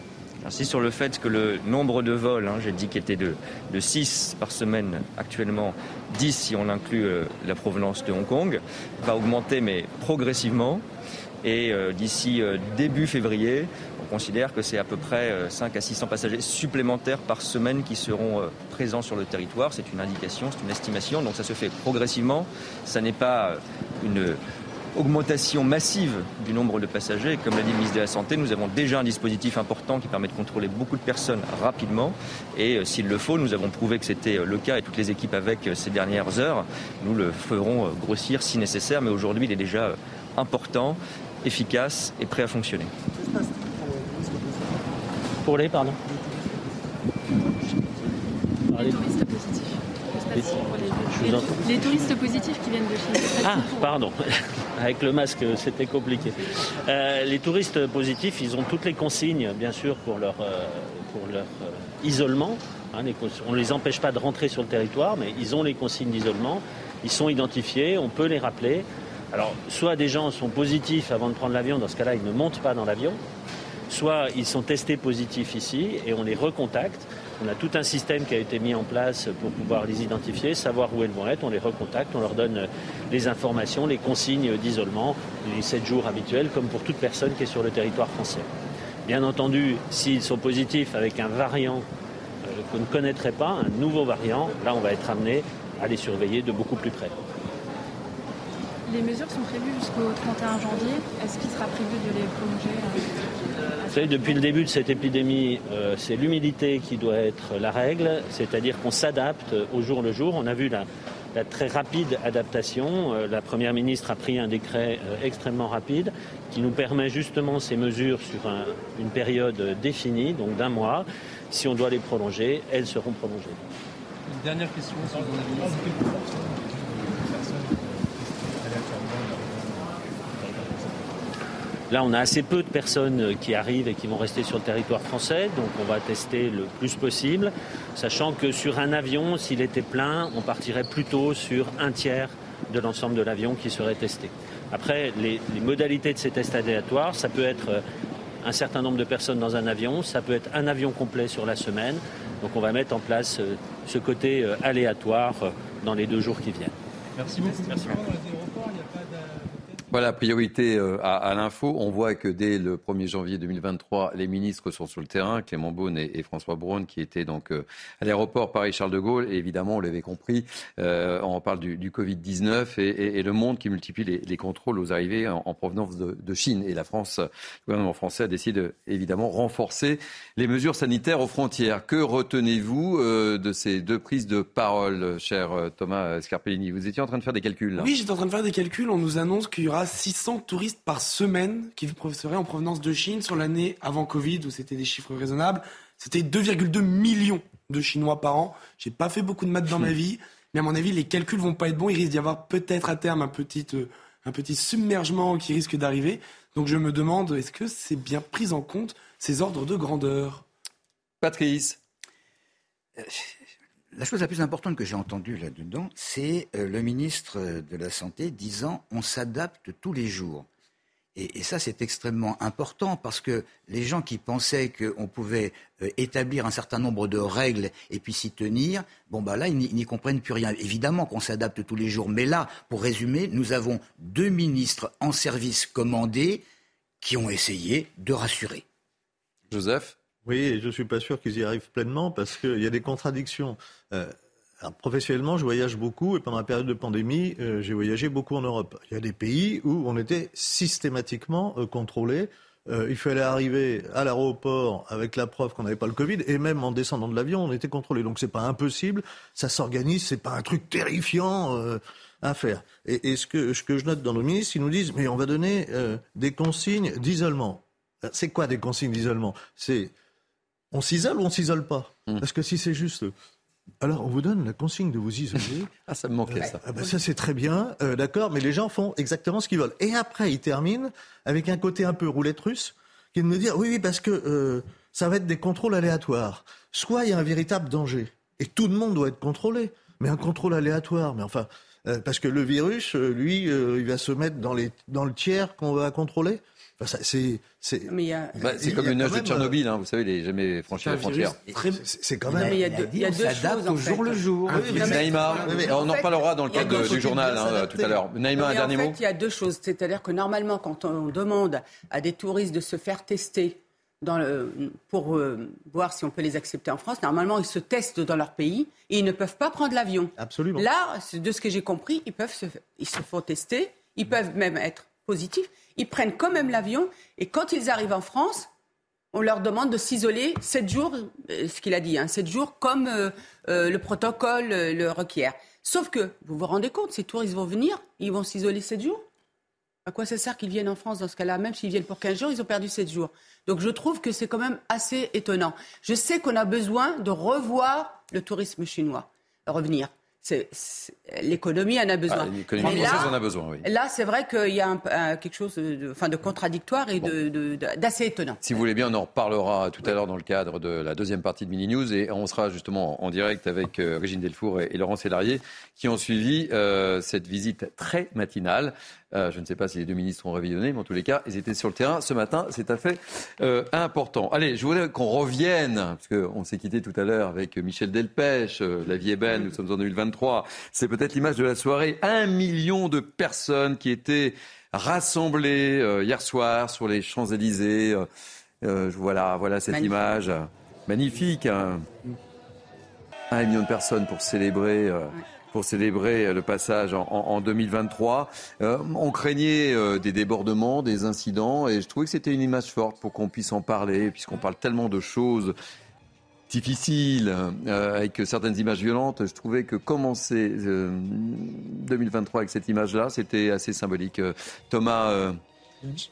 S15: Ainsi sur le fait que le nombre de vols, hein, j'ai dit qu'il était de, de 6 par semaine actuellement, 10 si on inclut euh, la provenance de Hong Kong, va augmenter mais progressivement. Et euh, d'ici euh, début février, considère que c'est à peu près euh, 5 à 600 passagers supplémentaires par semaine qui seront euh, présents sur le territoire. C'est une indication, c'est une estimation, donc ça se fait progressivement. Ça n'est pas euh, une augmentation massive du nombre de passagers. Comme l'a dit le ministre de la Santé, nous avons déjà un dispositif important qui permet de contrôler beaucoup de personnes rapidement. Et euh, s'il le faut, nous avons prouvé que c'était euh, le cas et toutes les équipes avec euh, ces dernières heures. Nous le ferons grossir si nécessaire, mais aujourd'hui il est déjà important, efficace et prêt à fonctionner.
S12: Pour les, pardon
S14: Les touristes positifs.
S12: Les,
S14: touristes positifs qui viennent de Chine.
S12: Ah, pardon. Avec le masque, c'était compliqué. Euh, les touristes positifs, ils ont toutes les consignes, bien sûr, pour leur, euh, pour leur euh, isolement. Hein, les, on ne les empêche pas de rentrer sur le territoire, mais ils ont les consignes d'isolement. Ils sont identifiés, on peut les rappeler. Alors, soit des gens sont positifs avant de prendre l'avion, dans ce cas-là, ils ne montent pas dans l'avion. Soit ils sont testés positifs ici et on les recontacte. On a tout un système qui a été mis en place pour pouvoir les identifier, savoir où elles vont être. On les recontacte, on leur donne les informations, les consignes d'isolement, les 7 jours habituels, comme pour toute personne qui est sur le territoire français. Bien entendu, s'ils sont positifs avec un variant euh, qu'on ne connaîtrait pas, un nouveau variant, là on va être amené à les surveiller de beaucoup plus près.
S14: Les mesures sont prévues jusqu'au 31 janvier. Est-ce qu'il sera prévu de les prolonger
S12: vous savez, depuis le début de cette épidémie, euh, c'est l'humidité qui doit être la règle, c'est-à-dire qu'on s'adapte au jour le jour. On a vu la, très rapide adaptation. Euh, la Première ministre a pris un décret euh, extrêmement rapide qui nous permet justement ces mesures sur un, une période définie, donc d'un mois. Si on doit les prolonger, elles seront prolongées.
S13: Une dernière question, si vous en.
S12: Là, on a assez peu de personnes qui arrivent et qui vont rester sur le territoire français, donc on va tester le plus possible, sachant que sur un avion, s'il était plein, on partirait plutôt sur un tiers de l'ensemble de l'avion qui serait testé. Après, les, les, modalités de ces tests aléatoires, ça peut être un certain nombre de personnes dans un avion, ça peut être un avion complet sur la semaine, donc on va mettre en place ce côté aléatoire dans les deux jours qui viennent.
S13: Merci beaucoup.
S12: Merci
S13: beaucoup.
S1: Voilà, priorité à, à l'info. On voit que dès le 1er janvier 2023, les ministres sont sur le terrain, Clément Beaune et, François Braun, qui étaient donc euh, à l'aéroport Paris-Charles de Gaulle. Et évidemment, on l'avait compris, euh, on parle du, du Covid-19 et, le monde qui multiplie les, les contrôles aux arrivées en, en provenance de, Chine. Et la France, le gouvernement français a décidé de, évidemment renforcer les mesures sanitaires aux frontières. Que retenez-vous euh, de ces deux prises de parole, cher Thomas Scarpellini? Vous étiez en train de faire des calculs. Là.
S4: Oui, j'étais en train de faire des calculs. On nous annonce qu'il y aura 600 touristes par semaine qui seraient en provenance de Chine sur l'année avant Covid où c'était des chiffres raisonnables. C'était 2,2 millions de Chinois par an. J'ai pas fait beaucoup de maths dans ma vie, mais à mon avis, les calculs vont pas être bons. Il risque d'y avoir peut-être à terme un petit, euh, un petit submergement qui risque d'arriver. Donc je me demande, est-ce que c'est bien pris en compte ces ordres de grandeur?
S1: Patrice
S6: la chose la plus importante que j'ai entendue là-dedans, c'est euh, le ministre de la Santé disant on s'adapte tous les jours. Et, ça, c'est extrêmement important parce que les gens qui pensaient qu'on pouvait euh, établir un certain nombre de règles et puis s'y tenir, bon, bah là, ils n'y- comprennent plus rien. Évidemment qu'on s'adapte tous les jours. Mais là, pour résumer, nous avons deux ministres en service commandé qui ont essayé de rassurer.
S1: Joseph?
S5: Oui, je ne suis pas sûr qu'ils y arrivent pleinement parce qu'il y a des contradictions. Euh, professionnellement, je voyage beaucoup et pendant la période de pandémie, euh, j'ai voyagé beaucoup en Europe. Il y a des pays où on était systématiquement euh, contrôlé. Euh, il fallait arriver à l'aéroport avec la preuve qu'on n'avait pas le Covid et même en descendant de l'avion, on était contrôlé. Donc c'est pas impossible, ça s'organise, c'est pas un truc terrifiant à faire. Et, ce, que, je note dans nos ministres, ils nous disent mais on va donner des consignes d'isolement. C'est quoi des consignes d'isolement? C'est on s'isole ou on s'isole pas Parce que si c'est juste, alors on vous donne la consigne de vous isoler.
S1: ah, ça me manquait ça.
S5: Ah ben ça c'est très bien, euh, d'accord, mais les gens font exactement ce qu'ils veulent. Et après, ils terminent avec un côté un peu roulette russe, qui est de me dire, oui, oui, parce que euh, ça va être des contrôles aléatoires. Soit il y a un véritable danger, et tout le monde doit être contrôlé, mais un contrôle aléatoire, mais enfin, euh, parce que le virus, euh, lui, euh, il va se mettre dans, les, dans le tiers qu'on va contrôler. Enfin, ça, c'est, c'est,
S3: Mais il y a-
S1: Bah, c'est comme
S5: y a
S1: une nage de Tchernobyl, hein, vous savez, il n'est jamais franchi la frontière.
S5: C'est c'est quand
S3: Non,
S5: même.
S3: mais il y a deux, il y a deux choses, en fait.
S5: Ah oui, mais-
S1: Naïma, on en
S3: en fait,
S1: parlera dans le cadre du journal hein, tout à l'heure. Naïma, un dernier
S3: en fait,
S1: mot
S3: il y a deux choses. C'est-à-dire que normalement, quand on demande à des touristes de se faire tester dans le- pour euh, voir si on peut les accepter en France, normalement, ils se testent dans leur pays et ils ne peuvent pas prendre l'avion.
S5: Absolument.
S3: Là, c'est de ce que j'ai compris, ils, peuvent se, ils se font tester, ils peuvent même être positifs, ils prennent quand même l'avion et quand ils arrivent en France, on leur demande de s'isoler 7 jours, euh, ce qu'il a dit, hein, 7 jours comme euh, euh, le protocole le requiert. Sauf que, vous vous rendez compte, ces touristes vont venir, ils vont s'isoler 7 jours À quoi ça sert qu'ils viennent en France dans ce cas-là? Même s'ils viennent pour 15 jours, ils ont perdu 7 jours. Donc je trouve que c'est quand même assez étonnant. Je sais qu'on a besoin de revoir le tourisme chinois, revenir. L'économie en a besoin.
S1: Ah, L'économie française en a besoin, oui.
S3: Là, c'est vrai qu'il y a un- un- quelque chose de, enfin, de contradictoire et d'assez étonnant.
S1: Si vous voulez bien, on en reparlera tout à l'heure dans le cadre de la deuxième partie de Mini News et on sera justement en direct avec euh, Régine Delfour et, et Laurent Sélarié qui ont suivi euh, cette visite très matinale. Euh, je ne sais pas si les deux ministres ont révisionné, mais en tous les cas, ils étaient sur le terrain ce matin. C'est à fait euh, important. Allez, je voudrais qu'on revienne, parce qu'on s'est quitté tout à l'heure avec Michel Delpech, euh, La vie est belle, nous sommes en 2023. C'est peut-être l'image de la soirée. Un million de personnes qui étaient rassemblées hier soir sur les Champs-Élysées. Voilà, voilà cette
S3: Magnifique.
S1: image. Magnifique. hein. Un million de personnes pour célébrer. Pour célébrer le passage en, en- en 2023, Euh, on craignait euh, des débordements, des incidents, et je trouvais que c'était une image forte pour qu'on puisse en parler, puisqu'on parle tellement de choses difficiles, euh, avec certaines images violentes. Je trouvais que commencer euh, 2023 avec cette image-là, c'était assez symbolique. Thomas,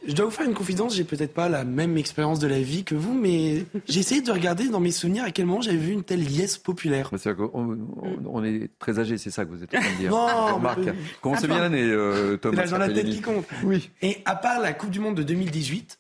S4: Je dois vous faire une confidence, j'ai peut-être pas la même expérience de la vie que vous, mais j'ai essayé de regarder dans mes souvenirs à quel moment j'avais vu une telle liesse populaire.
S1: c'est qu'on- on, on est très âgé, c'est ça que vous êtes en train de dire.
S4: Non,
S1: Remarque.
S4: mais-
S1: Comment c'est bien l'année, euh,
S4: C'est
S1: Thomas
S4: l'âge dans la tête qui compte.
S1: Oui.
S4: Et à part la Coupe du Monde de 2018,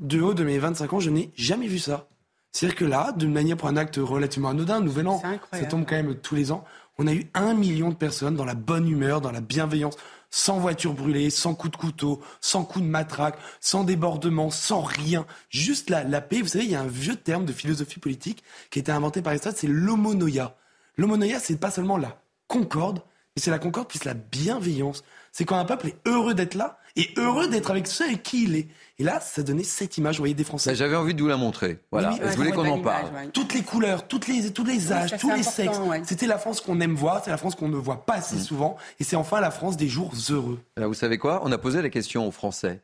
S4: de haut de mes 25 ans, je n'ai jamais vu ça. C'est-à-dire que là, d'une manière pour un acte relativement anodin, nouvel an, ça tombe quand même tous les ans, on a eu un million de personnes dans la bonne humeur, dans la bienveillance, sans voiture brûlée, sans coup de couteau, sans coup de matraque, sans débordement, sans rien. Juste la, la paix. Vous savez, il y a un vieux terme de philosophie politique qui a été inventé par Aristote, c'est l'homonoia. L'homonoia, c'est pas seulement la concorde, mais c'est la concorde plus la bienveillance. C'est quand un peuple est heureux d'être là et heureux d'être avec ceux avec qui il est. Et là, ça donnait cette image, vous voyez, des Français.
S1: Bah, J'avais envie de vous la montrer. Voilà.
S4: Oui, oui,
S1: je voulais qu'on en parle.
S4: Toutes les couleurs, toutes les, tous les âges, tous les sexes.
S3: ouais.
S4: C'était la France qu'on aime voir, c'est la France qu'on ne voit pas
S1: Mm.
S4: assez souvent. Et c'est enfin la France des jours heureux.
S1: Alors, vous savez quoi? On a posé la question aux Français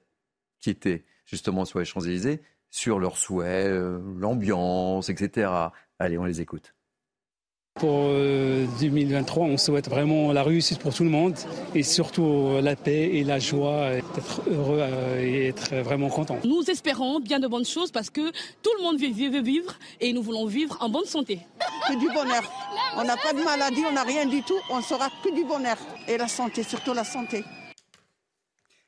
S1: qui étaient justement sur les Champs-Élysées sur leurs souhaits, euh, l'ambiance, etc. Allez, on les écoute.
S16: Pour euh, 2023, on souhaite vraiment la réussite pour tout le monde et surtout euh, la paix et la joie, et d'être heureux euh, et être vraiment content.
S17: Nous espérons bien de bonnes choses parce que tout le monde veut vivre et nous voulons vivre en bonne santé.
S18: Que du bonheur. On n'a pas de maladie, on n'a rien du tout, on saura que du bonheur. Et la santé, surtout la santé.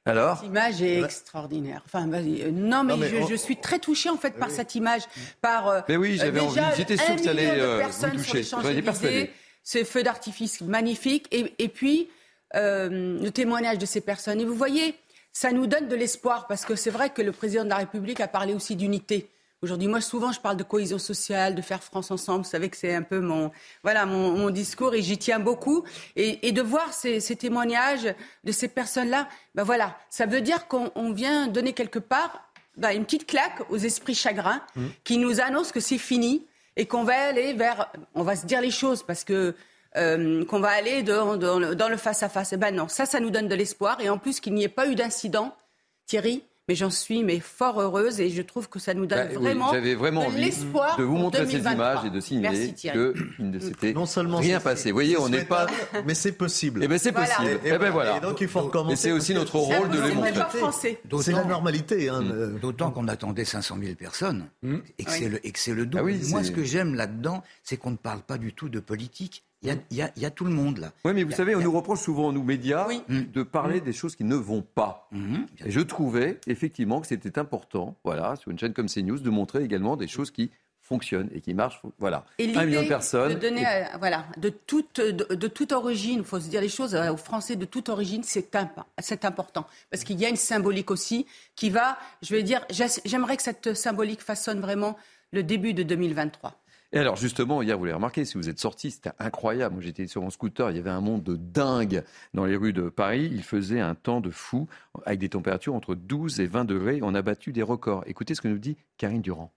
S1: Alors
S3: Cette image est extraordinaire. Enfin, vas-y. Euh, non, mais,
S1: Non, mais
S3: je,
S1: on-
S3: je suis très touchée en fait par cette image, par. euh,
S1: Mais oui, j'avais
S3: euh,
S1: envie. J'étais sûr que ça allait euh, vous toucher.
S3: Ce feu d'artifice magnifique, et, et puis euh, le témoignage de ces personnes. Et vous voyez, ça nous donne de l'espoir, parce que c'est vrai que le président de la République a parlé aussi d'unité. Aujourd'hui, moi, souvent, je parle de cohésion sociale, de faire France ensemble. Vous savez que c'est un peu mon, voilà, mon, mon discours et j'y tiens beaucoup. Et, et de voir ces, ces, témoignages de ces personnes-là, ben voilà, ça veut dire qu'on vient donner quelque part ben, une petite claque aux esprits chagrins mmh. qui nous annoncent que c'est fini et qu'on va aller vers, on va se dire les choses parce que euh, qu'on va aller dans, dans, le, dans le face-à-face. Eh ben non, ça, ça nous donne de l'espoir. Et en plus, qu'il n'y ait pas eu d'incident, Thierry, mais j'en suis mais fort heureuse et je trouve que ça nous donne bah, vraiment,
S1: oui, vraiment
S3: de l'espoir
S1: de vous montrer
S3: 2023.
S1: ces images et de signaler qu'il ne s'était
S5: non seulement
S1: rien passé. Vous voyez, on n'est pas,
S5: mais c'est possible.
S1: Et ben c'est
S5: voilà.
S1: possible.
S5: Et,
S1: et, ben voilà.
S5: Et donc il faut recommencer.
S1: Et c'est aussi notre rôle de le montrer.
S5: C'est la normalité. Hein,
S6: mmh. D'autant qu'on attendait 500 000 personnes mmh. et que oui. c'est le, le double. Ah oui, Moi, ce que j'aime là-dedans, c'est qu'on ne parle pas du tout de politique. Il y, a, il, y a, il y, a, tout le monde là.
S1: Oui, mais vous
S6: a,
S1: savez, on nous reproche souvent, nous médias, oui. de parler mmh. des choses qui ne vont pas.
S6: Mmh,
S1: et je trouvais effectivement que c'était important, voilà, sur une chaîne comme CNews, de montrer également des choses qui fonctionnent et qui marchent. Voilà,
S3: et
S1: un million de personnes.
S3: De donner, et... euh, voilà, de toute, de, de toute origine, il faut se dire les choses, euh, aux Français de toute origine, c'est important. Parce qu'il y a une symbolique aussi qui va, je vais dire, j'aimerais que cette symbolique façonne vraiment le début de 2023.
S1: Et alors justement, hier, vous l'avez remarqué, si vous êtes sorti, c'était incroyable. Moi, j'étais sur mon scooter, il y avait un monde de dingue dans les rues de Paris. Il faisait un temps de fou, avec des températures entre 12 et 20 degrés. On a battu des records. Écoutez ce que nous dit Karine Durand.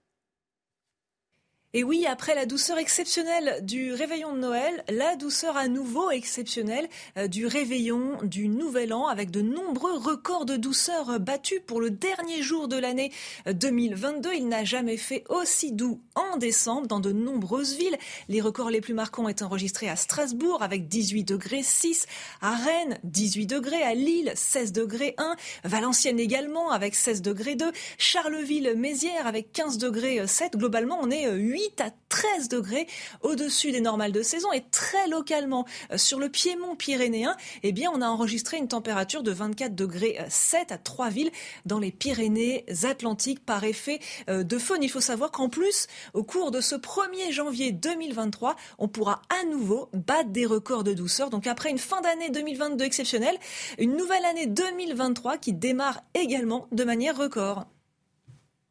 S19: Et oui, après la douceur exceptionnelle du réveillon de Noël, la douceur à nouveau exceptionnelle du réveillon du Nouvel An, avec de nombreux records de douceur battus pour le dernier jour de l'année 2022. Il n'a jamais fait aussi doux en décembre dans de nombreuses villes. Les records les plus marquants été enregistrés à Strasbourg avec 18 degrés 6, à Rennes 18 degrés, à Lille 16 degrés 1, Valenciennes également avec 16 degrés 2, Charleville-Mézières avec 15 degrés 7. Globalement, on est 8 à 13 degrés au-dessus des normales de saison et très localement sur le piémont pyrénéen, eh bien, on a enregistré une température de 24 degrés 7 à trois villes dans les Pyrénées Atlantiques par effet de faune. Il faut savoir qu'en plus, au cours de ce 1er janvier 2023, on pourra à nouveau battre des records de douceur. Donc après une fin d'année 2022 exceptionnelle, une nouvelle année 2023 qui démarre également de manière record.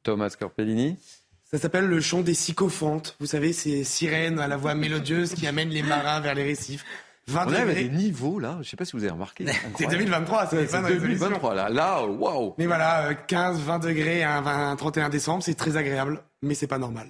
S1: Thomas Corpellini
S4: ça s'appelle le chant des sycophantes. Vous savez, ces sirènes à la voix mélodieuse qui amènent les marins vers les récifs.
S1: 20 on degrés. des niveaux là, je ne sais pas si vous avez remarqué.
S4: C'est 2023, c'est
S1: pas 2023 là. Là, waouh.
S4: Mais voilà, 15, 20 degrés un, 20, 31 décembre, c'est très agréable, mais c'est pas normal.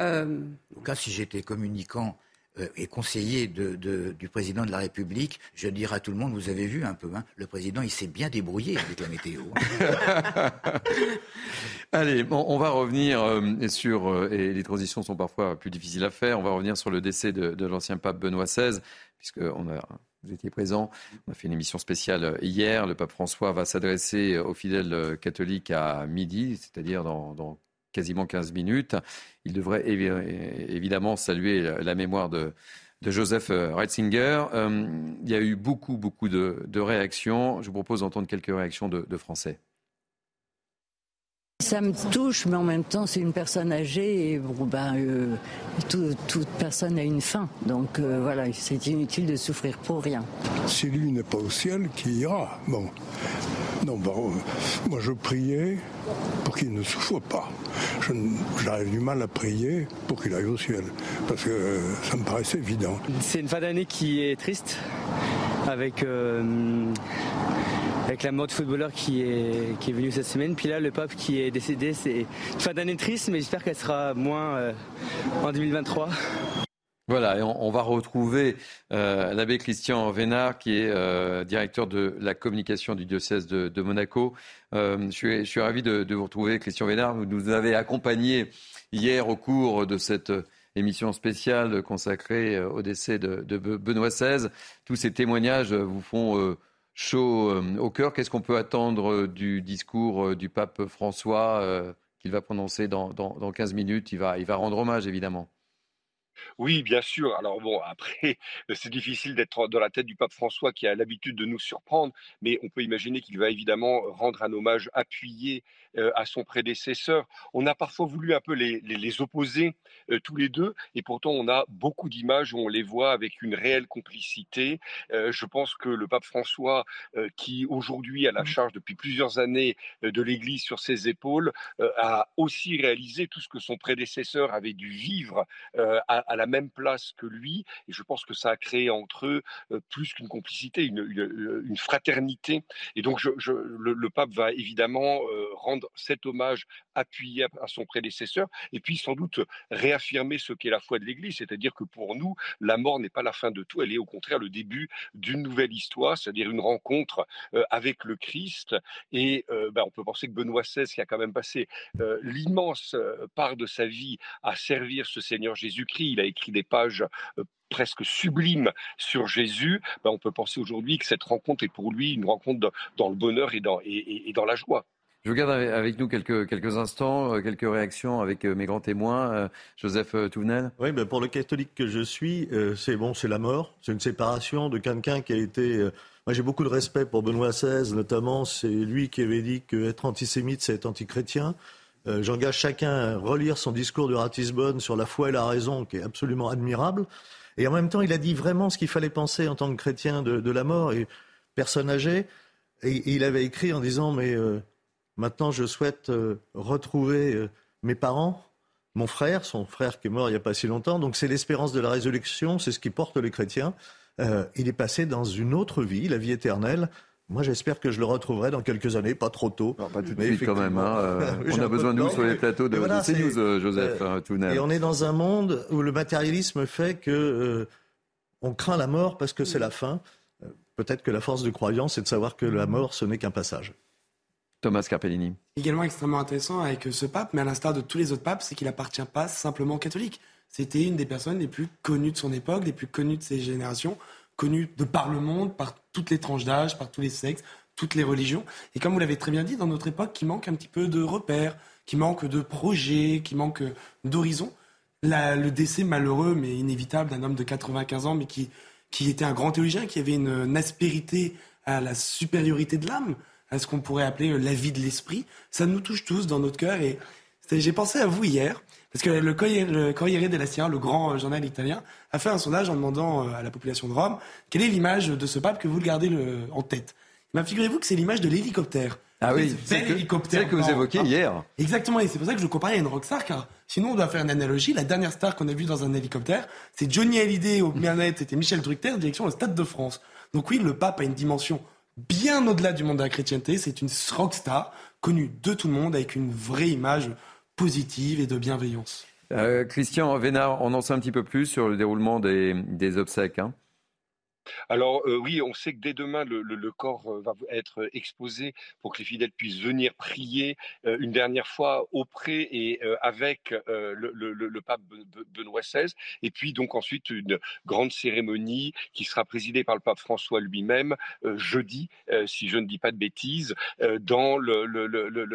S6: Euh... En tout cas, si j'étais communicant euh, et conseiller de, de, du président de la République, je dirais à tout le monde, vous avez vu un peu, hein, le président, il s'est bien débrouillé avec la météo.
S1: Allez, bon, on va revenir euh, sur, euh, et les transitions sont parfois plus difficiles à faire, on va revenir sur le décès de, l'ancien pape Benoît XVI, puisque on a, vous étiez présent, on a fait une émission spéciale hier, le pape François va s'adresser aux fidèles catholiques à midi, c'est-à-dire dans quasiment 15 minutes. Il devrait évidemment saluer la mémoire de, de Joseph Ratzinger. Euh, il y a eu beaucoup, beaucoup de, de, réactions. Je vous propose d'entendre quelques réactions de Français.
S20: Ça me touche, mais en même temps, c'est une personne âgée et bon, ben, euh, tout, toute personne a une fin. Donc euh, voilà, c'est inutile de souffrir pour rien.
S21: Si lui n'est pas au ciel, qui ira? Bon. Non, bon, moi je priais pour qu'il ne souffre pas. J'arrive du mal à prier pour qu'il aille au ciel, parce que euh, ça me paraissait évident.
S22: C'est une fin d'année qui est triste, avec, euh, avec la mort de footballeur qui est, qui est venu cette semaine. Puis là, le pape qui est décédé, c'est une fin d'année triste, mais j'espère qu'elle sera moins euh, en 2023.
S1: Voilà, et on, va retrouver euh, l'abbé Christian Vénard, qui est euh, directeur de la communication du diocèse de, Monaco. Je, suis, je, suis, ravi de, vous retrouver, Christian Vénard. Vous nous avez accompagné hier au cours de cette émission spéciale consacrée au décès de Benoît XVI. Tous ces témoignages vous font chaud au cœur. Qu'est-ce qu'on peut attendre du discours du pape François qu'il va prononcer dans, dans, dans 15 minutes? Il va, il va rendre hommage, évidemment.
S23: Oui, bien sûr. Alors bon, après, c'est difficile d'être dans la tête du pape François qui a l'habitude de nous surprendre, mais on peut imaginer qu'il va évidemment rendre un hommage appuyé euh, à son prédécesseur. On a parfois voulu un peu les, les, les opposer euh, tous les deux, et pourtant on a beaucoup d'images où on les voit avec une réelle complicité. Euh, je pense que le pape François, euh, qui aujourd'hui a la charge depuis plusieurs années euh, de l'Église sur ses épaules, euh, a aussi réalisé tout ce que son prédécesseur avait dû vivre euh, à, la même place que lui, et je pense que ça a créé entre eux euh, plus qu'une complicité, une, une, une fraternité. Et donc je, je, le, le pape va évidemment euh, cet hommage appuyé à, son prédécesseur, et puis sans doute réaffirmer ce qu'est la foi de l'Église, c'est-à-dire que pour nous, la mort n'est pas la fin de tout, elle est au contraire le début d'une nouvelle histoire, c'est-à-dire une rencontre euh, avec le Christ. Et euh, ben, on peut penser que Benoît XVI, qui a quand même passé euh, l'immense part de sa vie à servir ce Seigneur Jésus-Christ, il a écrit des pages presque sublimes sur Jésus, ben, on peut penser aujourd'hui que cette rencontre est pour lui une rencontre dans, le bonheur et dans la joie.
S1: Je garde avec nous quelques, quelques instants, euh, quelques réactions avec euh, mes grands témoins. Euh, Joseph Touvenel
S5: Oui, ben pour le catholique que je suis, c'est bon, c'est la mort. C'est une séparation de quelqu'un qui a été. moi, j'ai beaucoup de respect pour Benoît XVI, notamment. C'est lui qui avait dit qu'être antisémite, c'est être antichrétien. Euh, J'engage chacun à relire son discours de Ratisbonne sur la foi et la raison, qui est absolument admirable. Et en même temps, il a dit vraiment ce qu'il fallait penser en tant que chrétien de, la mort et personne âgée. Et, il avait écrit en disant Mais maintenant, je souhaite euh, retrouver euh, mes parents, mon frère, son frère qui est mort il n'y a pas si longtemps. Donc, c'est l'espérance de la résurrection, c'est ce qui porte les chrétiens. Euh, il est passé dans une autre vie, la vie éternelle. Moi, j'espère que je le retrouverai dans quelques années, pas trop tôt.
S1: Non, pas tout de suite quand même. Hein. On a besoin de nous sur les plateaux de, voilà, de CNews, Joseph Tounel.
S5: Et on est dans un monde où le matérialisme fait que on craint la mort parce que c'est la fin. Peut-être que la force de croyance, c'est de savoir que la mort, ce n'est qu'un passage.
S1: Thomas Carpellini.
S4: Également extrêmement intéressant avec ce pape, mais à l'instar de tous les autres papes, c'est qu'il appartient pas simplement aux catholiques. C'était une des personnes les plus connues de son époque, les plus connues de ses générations, connues de par le monde, par toutes les tranches d'âge, par tous les sexes, toutes les religions. Et comme vous l'avez très bien dit, dans notre époque, qui manque un petit peu de repères, qui manque de projets, qui manque d'horizons, le décès malheureux mais inévitable d'un homme de 95 ans, mais qui, qui était un grand théologien, qui avait une aspérité à la supériorité de l'âme, à ce qu'on pourrait appeler la vie de l'esprit, ça nous touche tous dans notre cœur. Et j'ai pensé à vous hier, parce que le Corriere, della Sera, le grand journal italien, a fait un sondage en demandant à la population de Rome quelle est l'image de ce pape que vous le gardez le, en tête? Ben, figurez-vous que c'est l'image de l'hélicoptère.
S1: Ah oui, c'est que, que vous évoquiez hier.
S4: Exactement, et c'est pour ça que je le comparais à une rockstar, car sinon on doit faire une analogie. La dernière star qu'on a vue dans un hélicoptère, c'est Johnny Hallyday au bien-être, c'était Michel Drucker, direction le Stade de France. Donc oui, le pape a une dimension bien au-delà du monde de la chrétienté. C'est une rockstar connue de tout le monde avec une vraie image positive et de bienveillance.
S1: Euh, Christian Vénard, on en sait un petit peu plus sur le déroulement des, obsèques. Hein
S23: alors euh, oui, on sait que dès demain, le, corps va être exposé pour que les fidèles puissent venir prier euh, une dernière fois auprès et euh, avec le, pape Benoît XVI. Et puis donc ensuite une grande cérémonie qui sera présidée par le pape François lui-même jeudi, si je ne dis pas de bêtises, dans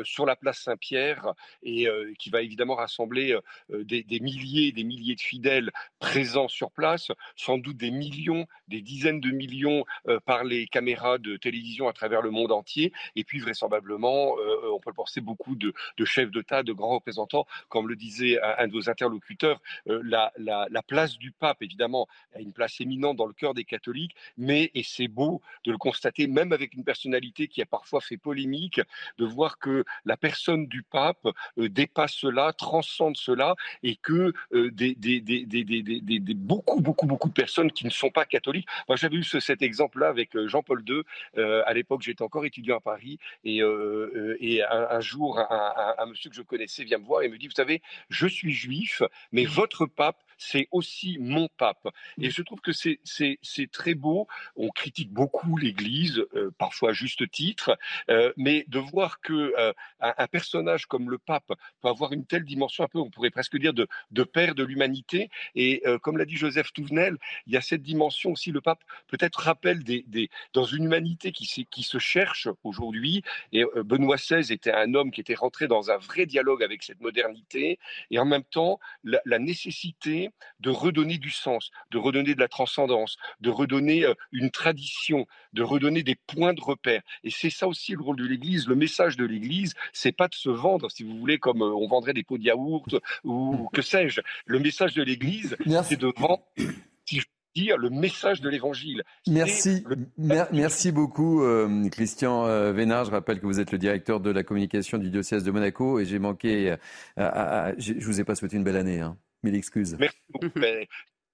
S23: sur la place Saint-Pierre et qui va évidemment rassembler des, des milliers et des milliers de fidèles présents sur place, sans doute des millions, des dizaines dizaines de millions euh, par les caméras de télévision à travers le monde entier, et puis vraisemblablement, euh, on peut le penser, beaucoup de, de chefs d'État, de grands représentants, comme le disait un, de vos interlocuteurs, euh, la, la, la, place du pape, évidemment, a une place éminente dans le cœur des catholiques, mais, et c'est beau de le constater, même avec une personnalité qui a parfois fait polémique, de voir que la personne du pape dépasse cela, transcende cela, et que des, des, des, des, beaucoup, beaucoup, beaucoup de personnes qui ne sont pas catholiques moi, j'avais eu ce, cet exemple-là avec Jean-Paul II. Euh, à l'époque, j'étais encore étudiant à Paris. Et, euh, et un, un, jour, un, un, un, monsieur que je connaissais vient me voir et me dit, vous savez, je suis juif, mais votre pape, c'est aussi mon pape. Et je trouve que c'est très beau. On critique beaucoup l'Église, euh, parfois à juste titre, euh, mais de voir que euh, un, un, personnage comme le pape peut avoir une telle dimension, un peu, on pourrait presque dire, de, de père de l'humanité. Et comme l'a dit Joseph Touvenel, il y a cette dimension aussi, le pape peut-être rappelle des, des, dans une humanité qui, qui se cherche aujourd'hui. Et Benoît XVI était un homme qui était rentré dans un vrai dialogue avec cette modernité, et en même temps, la, la nécessité permet de redonner du sens, de redonner de la transcendance, de redonner euh, une tradition, de redonner des points de repère. Et c'est ça aussi le rôle de l'Église. Le message de l'Église, c'est pas de se vendre, si vous voulez, comme euh, on vendrait des pots de yaourt ou que sais-je. Le message de l'Église, c'est de vendre, si je dire, le message de l'Évangile.
S1: Merci, merci beaucoup, euh, Christian euh, Vénard. Je rappelle que vous êtes le directeur de la communication du diocèse de Monaco et j'ai manqué. à- à- je je vous ai pas souhaité une belle année, hein. Mille excuses.
S23: Merci beaucoup. Mais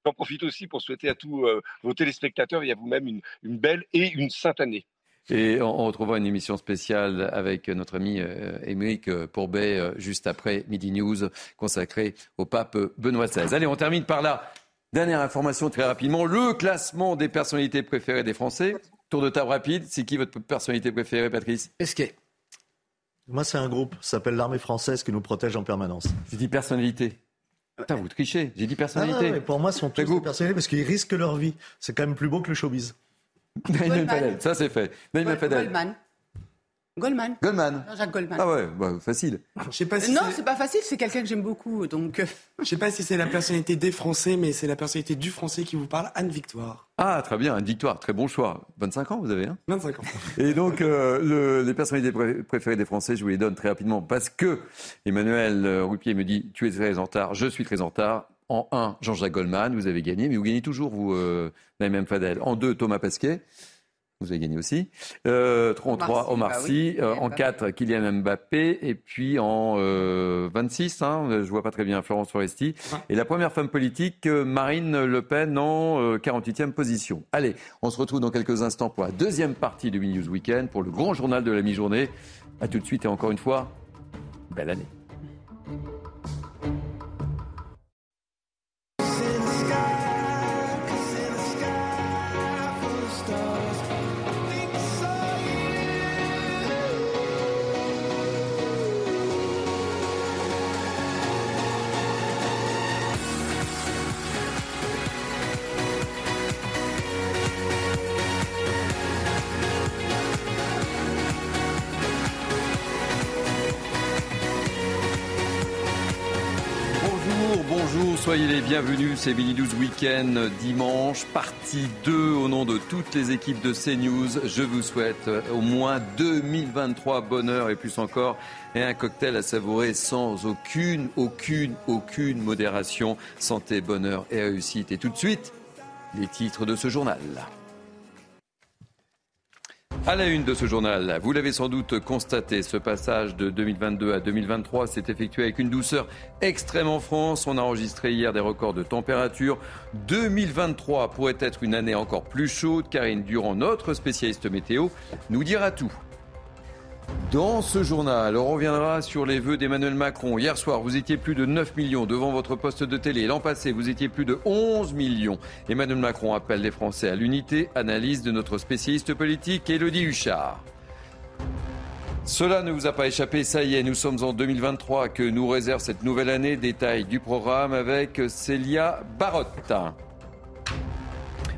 S23: J'en profite aussi pour souhaiter à tous euh, vos téléspectateurs et à vous-même une, une belle et une sainte année.
S1: Et on, on retrouvera une émission spéciale avec notre ami euh, Émeric euh, Pourbet juste après Midi News consacrée au pape Benoît XVI. Allez, on termine par là. Dernière information très rapidement, le classement des personnalités préférées des Français. Tour de table rapide, c'est qui votre personnalité préférée, Patrice?
S6: Pesquet.
S5: Moi, c'est un groupe, ça s'appelle l'armée française qui nous protège en permanence.
S1: J'ai dit personnalité. Putain, vous trichez, j'ai dit
S5: Ah,
S1: personnalité.
S5: non, mais pour moi, ce sont tous des personnalités parce qu'ils risquent leur vie. C'est quand même plus beau que le showbiz.
S1: Naïm Fadel, ça c'est fait. Naïm Fadel.
S3: Goldman. Goldman.
S1: Goldman.
S3: Jean-Jacques Goldman.
S1: Ah ouais, bah, facile.
S4: Je sais pas si
S3: non,
S4: c'est-
S3: pas facile, c'est quelqu'un que j'aime beaucoup. Donc, euh,
S4: je sais pas si c'est la personnalité des Français, mais c'est la personnalité du Français qui vous parle, Anne Victoire.
S1: Ah, très bien, une victoire, très bon choix. 25 ans, vous avez, hein?
S4: 25 ans.
S1: Et donc, euh, le- les personnalités pré- préférées des Français, je vous les donne très rapidement parce que Emmanuel euh, Rupier me dit Tu es très en retard, je suis très en retard. En 1, Jean-Jacques Goldman, vous avez gagné, mais vous gagnez toujours, vous, euh, Naïm Fadel. En 2, Thomas Pasquet. Vous avez gagné aussi. Euh, en 3, Omar
S3: bah
S1: Sy.
S3: oui.
S1: Euh, en
S3: Mbappé.
S1: 4, Kylian Mbappé. Et puis en euh, 26, hein, je vois pas très bien, Florence Foresti. Et la première femme politique, euh, Marine Le Pen, en euh, 48e position. Allez, on se retrouve dans quelques instants pour la deuxième partie du Mini News Weekend, pour le grand journal de la mi-journée. À tout de suite et encore une fois, belle année. Soyez les bienvenus. C'est Mini News Weekend dimanche, partie 2 au nom de toutes les équipes de CNews. Je vous souhaite euh, au moins 2023 bonheur et plus encore et un cocktail à savourer sans aucune, aucune, aucune modération. Santé, bonheur et réussite. Et tout de suite, les titres de ce journal. À la une de ce journal, vous l'avez sans doute constaté, ce passage de 2022 à 2023 s'est effectué avec une douceur extrême en France. On a enregistré hier des records de température. 2023 pourrait être une année encore plus chaude. Karine Durand, notre spécialiste météo, nous dira tout. Dans ce journal, on reviendra sur les vœux d'Emmanuel Macron. Hier soir, vous étiez plus de 9 millions devant votre poste de télé. L'an passé, vous étiez plus de 11 millions. Emmanuel Macron appelle les Français à l'unité. Analyse de notre spécialiste politique, Élodie Huchard. Cela ne vous a pas échappé, ça y est, nous sommes en 2023 que nous réserve cette nouvelle année. Détail du programme avec Célia Barotte.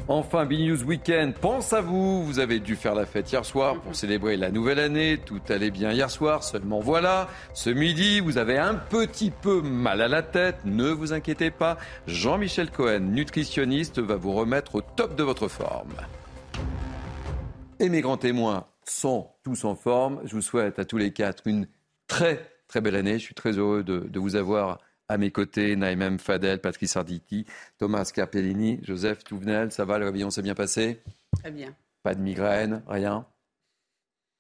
S1: Enfin, Big News Weekend, pense à vous. Vous avez dû faire la fête hier soir pour célébrer la nouvelle année. Tout allait bien hier soir. Seulement voilà, ce midi, vous avez un petit peu mal à la tête. Ne vous inquiétez pas. Jean-Michel Cohen, nutritionniste, va vous remettre au top de votre forme. Et mes grands témoins sont tous en forme. Je vous souhaite à tous les quatre une très très belle année. Je suis très heureux de, de vous avoir à mes côtés. Naïm Fadel, Patrice Arditi, Thomas Carpellini, Joseph Touvenel. Ça va, le réveillon s'est bien passé?
S3: Très bien.
S1: Pas de migraine, rien?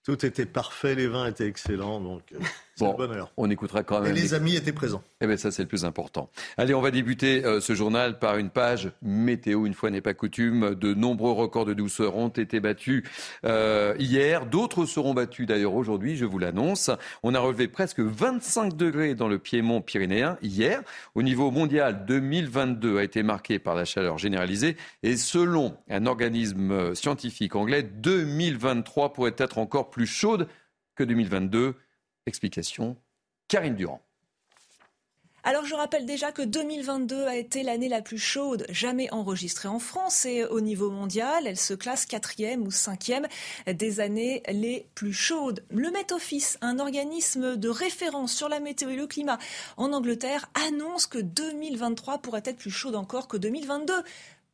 S5: Tout était parfait, les vins étaient excellents, donc euh,
S1: Bon,
S5: le bonheur.
S1: on écoutera quand
S5: Et
S1: même.
S5: les amis étaient présents.
S1: Eh bien, ça, c'est le plus important. Allez, on va débuter euh, ce journal par une page météo. Une fois n'est pas coutume, de nombreux records de douceur ont été battus euh, hier. D'autres seront battus d'ailleurs aujourd'hui, je vous l'annonce. On a relevé presque 25 degrés dans le Piémont pyrénéen hier. Au niveau mondial, 2022 a été marqué par la chaleur généralisée. Et selon un organisme euh, scientifique anglais, 2023 pourrait être encore plus chaude que 2022. Explication, Karine Durand.
S19: Alors je rappelle déjà que 2022 a été l'année la plus chaude jamais enregistrée en France et au niveau mondial, elle se classe quatrième ou cinquième des années les plus chaudes. Le Met Office, un organisme de référence sur la météo et le climat en Angleterre, annonce que 2023 pourrait être plus chaude encore que 2022.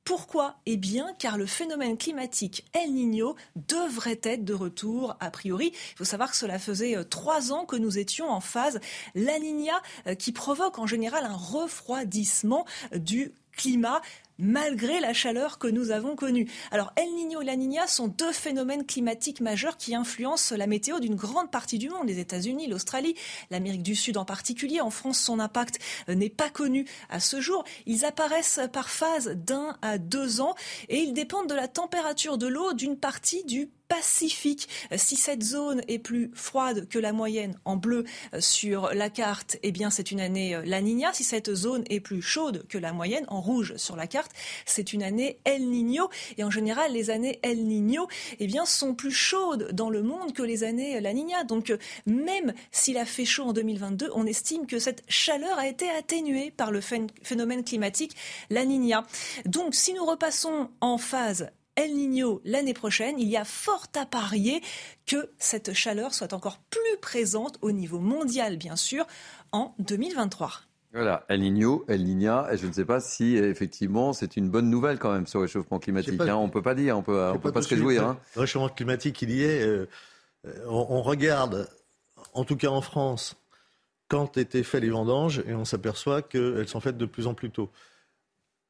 S19: Pourquoi Eh bien, car le phénomène climatique El Niño devrait être de retour a priori. Il faut savoir que cela faisait euh, trois ans que nous étions en phase La Niña, euh, qui provoque en général un refroidissement du climat malgré la chaleur que nous avons connue. Alors El Niño et La Niña sont deux phénomènes climatiques majeurs qui influencent la météo d'une grande partie du monde, les États-Unis, l'Australie, l'Amérique du Sud en particulier. En France, son impact euh, n'est pas connu à ce jour. Ils apparaissent par phase d'un à deux ans et ils dépendent de la température de l'eau d'une partie du Pacifique. Si cette zone est plus froide que la moyenne en bleu euh, sur la carte, eh bien c'est une année euh, La Niña. Si cette zone est plus chaude que la moyenne en rouge sur la carte, c'est une année El Niño. Et en général, les années El Niño, eh bien sont plus chaudes dans le monde que les années La Niña. Donc euh, même s'il a fait chaud en 2022, on estime que cette chaleur a été atténuée par le phénomène climatique La Niña. Donc si nous repassons en phase El Niño l'année prochaine, il y a fort à parier que cette chaleur soit encore plus présente au niveau mondial, bien sûr, en 2023.
S1: Voilà, El Niño, El Niña, et je ne sais pas si effectivement c'est une bonne nouvelle quand même ce réchauffement climatique. Hein. on ne peut pas dire, on peut, on peut pas, se réjouir. Hein.
S5: Le réchauffement climatique, il y est. Euh, on, on, regarde, en tout cas en France, quand étaient faits les vendanges, et on s'aperçoit qu'elles sont faites de plus en plus tôt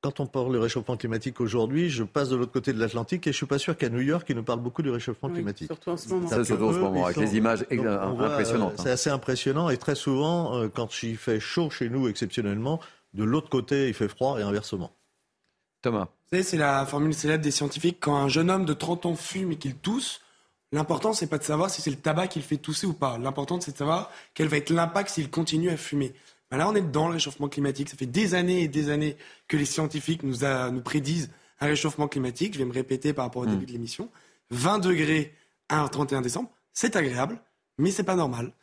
S5: quand on parle du réchauffement climatique aujourd'hui, je passe de l'autre côté de l'Atlantique et je suis pas sûr qu'à New York, ils nous parlent beaucoup du réchauffement climatique.
S3: Surtout en ce moment.
S1: Ça, surtout en ce moment, avec les images impressionnantes.
S5: C'est assez impressionnant et très souvent, euh, quand il fait chaud chez nous exceptionnellement, de l'autre côté, il fait froid et inversement.
S1: Thomas.
S4: Vous savez, c'est la formule célèbre des scientifiques. Quand un jeune homme de 30 ans fume et qu'il tousse, l'important, c'est pas de savoir si c'est le tabac qui le fait tousser ou pas. L'important, c'est de savoir quel va être l'impact s'il continue à fumer. Ben là, on est dans le réchauffement climatique. Ça fait des années et des années que les scientifiques nous, nous prédisent un réchauffement climatique. Je vais me répéter par rapport au début hmm. de l'émission. 20 degrés à 31 décembre, c'est agréable, mais c'est pas normal.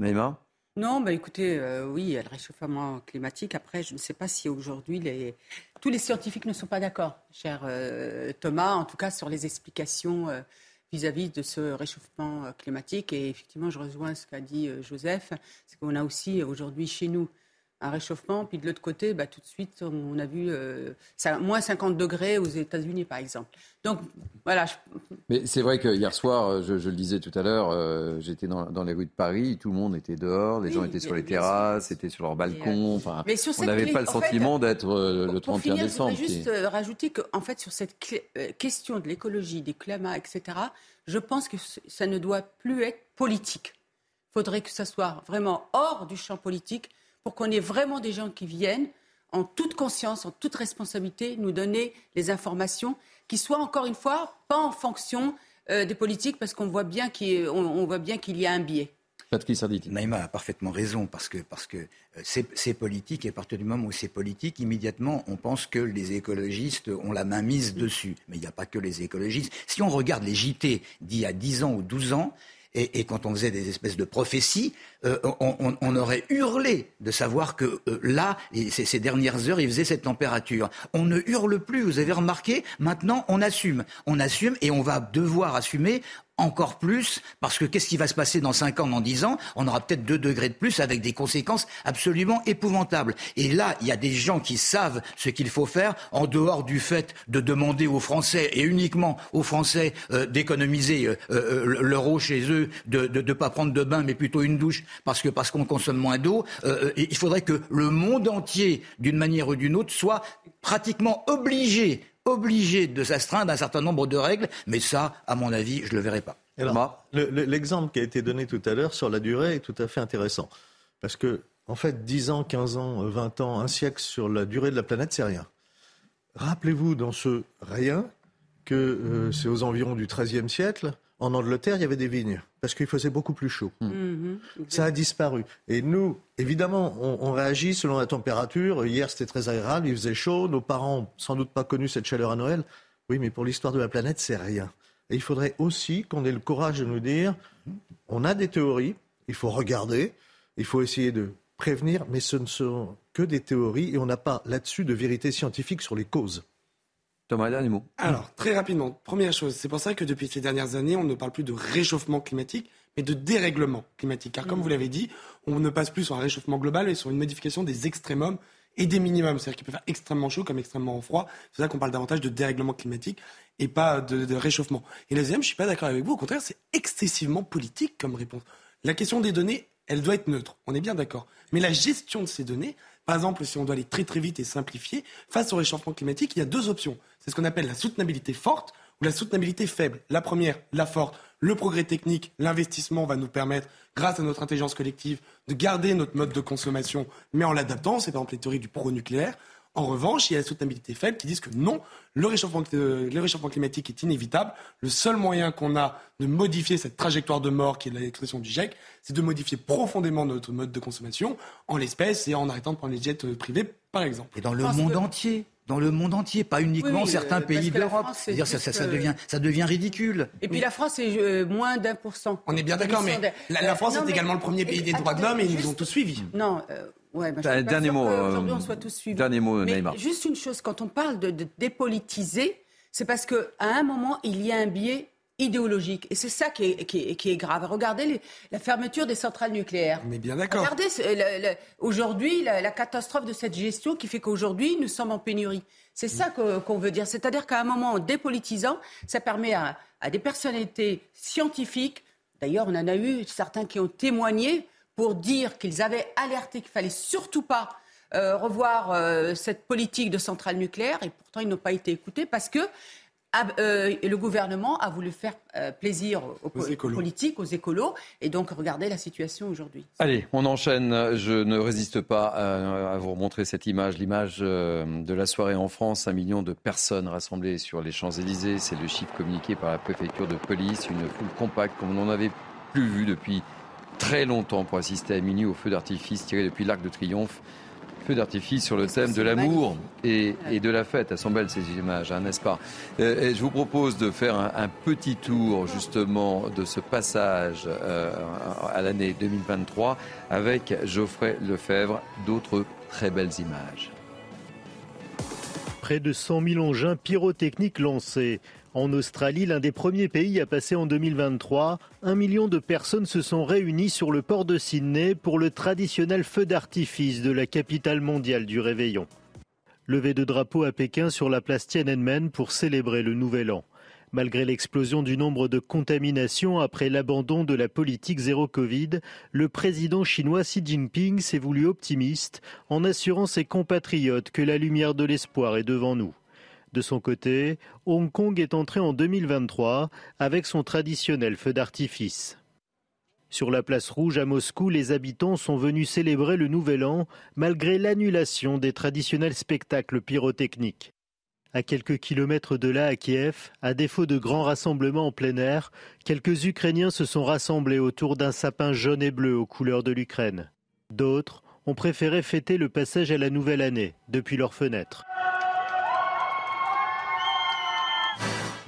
S1: Naïma?
S3: Non, bah écoutez, euh, oui, il y a le réchauffement climatique. Après, je ne sais pas si aujourd'hui les... tous les scientifiques ne sont pas d'accord, cher euh, Thomas, en tout cas sur les explications euh, vis-à-vis de ce réchauffement euh, climatique. Et effectivement, je rejoins ce qu'a dit euh, Joseph, c'est qu'on a aussi aujourd'hui chez nous un réchauffement, puis de l'autre côté, bah, tout de suite, on a vu euh, moins 50 degrés aux États-Unis, par exemple. Donc, voilà.
S1: Mais c'est vrai que hier soir, je, le disais tout à l'heure, j'étais dans, les rues de Paris, tout le monde était dehors, les gens étaient sur les terrasses, étaient sur leurs balcons. Enfin, on n'avait pas le sentiment d'être le 31 décembre.
S3: Je voudrais juste rajouter qu'en fait, sur cette question de l'écologie, des climats, etc., je pense que ça ne doit plus être politique. Il faudrait que ça soit vraiment hors du champ politique pour qu'on ait vraiment des gens qui viennent en toute conscience, en toute responsabilité, nous donner les informations qui soient encore une fois pas en fonction euh, des politiques parce qu'on voit bien qu'il y a un biais.
S6: Naïma a parfaitement raison parce que parce que euh, c'est politique et à partir du moment où c'est politique, immédiatement on pense que les écologistes ont la main mise dessus. Mais il n'y a pas que les écologistes. Si on regarde les JT d'il y a 10 ans ou 12 ans, et, quand on faisait des espèces de prophéties, euh, on, aurait hurlé de savoir que euh, là, ces, ces, dernières heures, il faisait cette température. On ne hurle plus, vous avez remarqué, maintenant on assume. On assume et on va devoir assumer encore plus, parce que qu'est-ce qui va se passer dans 5 ans, dans 10 ans? On aura peut-être 2 degrés de plus avec des conséquences absolument épouvantables. Et là, il y a des gens qui savent ce qu'il faut faire, en dehors du fait de demander aux Français, et uniquement aux Français, euh, d'économiser euh, euh, l'euro chez eux, de ne pas prendre de bain, mais plutôt une douche, parce que parce qu'on consomme moins d'eau. il faudrait que le monde entier, d'une manière ou d'une autre, soit pratiquement obligé obligé de s'astreindre à un certain nombre de règles, mais ça, à mon avis, je ne le verrai pas.
S5: L'exemple qui a été donné tout à l'heure sur la durée est tout à fait intéressant. Parce que, en fait, 10 ans, 15 ans, 20 ans, un siècle sur la durée de la planète, c'est rien. Rappelez-vous dans ce rien que euh, c'est aux environs du XIIIe siècle en Angleterre, il y avait des vignes, parce qu'il faisait beaucoup plus chaud. Hmm. Mhm. Ça a disparu. Et nous, évidemment, on, réagit selon la température. Hier, c'était très agréable, il faisait chaud. Nos parents n'ont sans doute pas connu cette chaleur à Noël. Oui, mais pour l'histoire de la planète, c'est rien. Et il faudrait aussi qu'on ait le courage de nous dire, on a des théories, il faut regarder, il faut essayer de prévenir, mais ce ne sont que des théories et on n'a pas là-dessus de vérité scientifique sur les causes.
S1: Thomas, dernier mot.
S4: Alors, très rapidement, première chose, c'est pour ça que depuis ces dernières années, on ne parle plus de réchauffement climatique, mais de dérèglement climatique. Car comme vous l'avez dit, on ne passe plus sur un réchauffement global, mais sur une modification des extrémums et des minimums. C'est-à-dire qu'il peut faire extrêmement chaud comme extrêmement froid. C'est pour ça qu'on parle davantage de dérèglement climatique et pas de, de réchauffement. Et la deuxième, je suis pas d'accord avec vous. Au contraire, c'est excessivement politique comme réponse. La question des données, elle doit être neutre. On est bien d'accord. Mais la gestion de ces données, par exemple, si on doit aller très très vite et simplifier, face au réchauffement climatique, il y a deux options. C'est ce qu'on appelle la soutenabilité forte ou la soutenabilité faible. La première, la forte, le progrès technique, l'investissement va nous permettre, grâce à notre intelligence collective, de garder notre mode de consommation, mais en l'adaptant. C'est par exemple les théories du pro-nucléaire. En revanche, il y a la soutenabilité faible qui disent que non, le réchauffement, euh, le réchauffement climatique est inévitable. Le seul moyen qu'on a de modifier cette trajectoire de mort qui est l'expression du GIEC, c'est de modifier profondément notre mode de consommation en l'espèce et en arrêtant de prendre les jets euh, privés, par exemple.
S6: Et dans le monde entier dans le monde entier, pas uniquement
S3: Oui, oui,
S6: certains
S3: euh,
S6: pays d'Europe. C'est-à-dire ça, ça, devient, ça devient ridicule.
S3: Et puis la France est euh, moins d'un pour cent.
S4: On est bien d'accord, mais la, la France
S3: non,
S4: est
S3: mais-
S4: également le premier pays des droits de l'homme et ils nous ont tous suivis.
S3: Non, euh, ouais, bah, je
S1: dernier mot,
S3: qu'aujourd'hui,
S1: euh,
S3: on soit tous suivis.
S1: dernier mot,
S3: Mais
S1: Naïma.
S3: Juste une chose, quand on parle de, de dépolitiser, c'est parce qu'à un moment, il y a un biais idéologique. Et c'est ça qui est, qui est- qui est grave. Regardez les- la fermeture des centrales nucléaires.
S4: On est bien d'accord.
S3: Regardez aujourd'hui la, la catastrophe de cette gestion qui fait qu'aujourd'hui, nous sommes en pénurie. C'est ça qu'on veut dire. C'est-à-dire qu'à un moment, en dépolitisant, ça permet à, à des personnalités scientifiques, d'ailleurs, on en a eu certains qui ont témoigné pour dire qu'ils avaient alerté qu'il fallait surtout pas euh, revoir euh, cette politique de centrale nucléaire, et pourtant ils n'ont pas été écoutés parce que euh, le gouvernement a voulu faire euh, plaisir aux, politiques, aux écolos, et donc regardez la situation aujourd'hui.
S1: Allez, on enchaîne. Je ne résiste pas à, à vous remontrer cette image, l'image euh, de la soirée en France. Un million de personnes rassemblées sur les Champs-Élysées. C'est le chiffre communiqué par la préfecture de police. Une foule compacte comme on n'en avait plus vu depuis très longtemps pour assister à minuit au feu d'artifice tiré depuis l'Arc de Triomphe. Feu d'artifice sur le thème de l'amour et, et de la fête. Elles sont belles ces images, hein, n'est-ce pas Euh, et Je vous propose de faire un, un petit tour justement de ce passage euh, à l'année 2023 avec Geoffrey Lefebvre, d'autres très belles images.
S9: Près de 100 000 engins pyrotechniques lancés. En Australie, l'un des premiers pays à passer en 2023, un million de personnes se sont réunies sur le port de Sydney pour le traditionnel feu d'artifice de la capitale mondiale du réveillon. Levé de drapeau à Pékin sur la place Tiananmen pour célébrer le nouvel an. Malgré l'explosion du nombre de contaminations après l'abandon de la politique zéro Covid, le président chinois Xi Jinping s'est voulu optimiste en assurant ses compatriotes que la lumière de l'espoir est devant nous. De son côté, Hong Kong est entré en 2023 avec son traditionnel feu d'artifice. Sur la place rouge à Moscou, les habitants sont venus célébrer le Nouvel An malgré l'annulation des traditionnels spectacles pyrotechniques. À quelques kilomètres de là, à Kiev, à défaut de grands rassemblements en plein air, quelques Ukrainiens se sont rassemblés autour d'un sapin jaune et bleu aux couleurs de l'Ukraine. D'autres ont préféré fêter le passage à la nouvelle année depuis leurs fenêtres.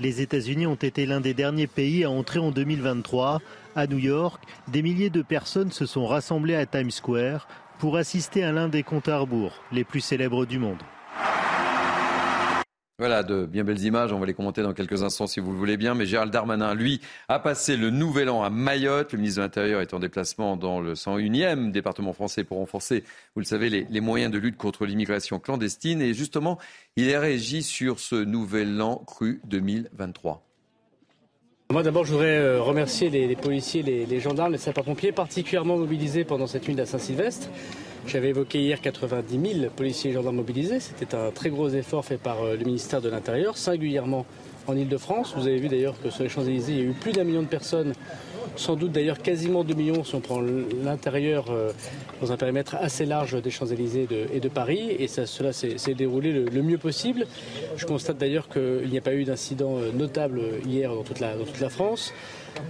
S9: Les États-Unis ont été l'un des derniers pays à entrer en 2023. À New York, des milliers de personnes se sont rassemblées à Times Square pour assister à l'un des comptes à rebours les plus célèbres du monde.
S1: Voilà, de bien belles images. On va les commenter dans quelques instants si vous le voulez bien. Mais Gérald Darmanin, lui, a passé le nouvel an à Mayotte. Le ministre de l'Intérieur est en déplacement dans le 101e département français pour renforcer, vous le savez, les, moyens de lutte contre l'immigration clandestine. Et justement, il est réagi sur ce nouvel an cru 2023.
S24: Moi d'abord je voudrais euh, remercier les, policiers, les, gendarmes, les sapeurs-pompiers particulièrement mobilisés pendant cette nuit de la Saint-Sylvestre. J'avais évoqué hier 90 000 policiers et gendarmes mobilisés. C'était un très gros effort fait par euh, le ministère de l'Intérieur, singulièrement en Ile-de-France. Vous avez vu d'ailleurs que sur les Champs-Élysées, il y a eu plus d'un million de personnes, sans doute d'ailleurs quasiment 2 millions si on prend l'intérieur euh, dans un périmètre assez large des Champs-Élysées et de Paris. Et cela s'est déroulé le, mieux possible. Je constate d'ailleurs qu'il n'y a pas eu d'incident euh, notable hier dans toute la France.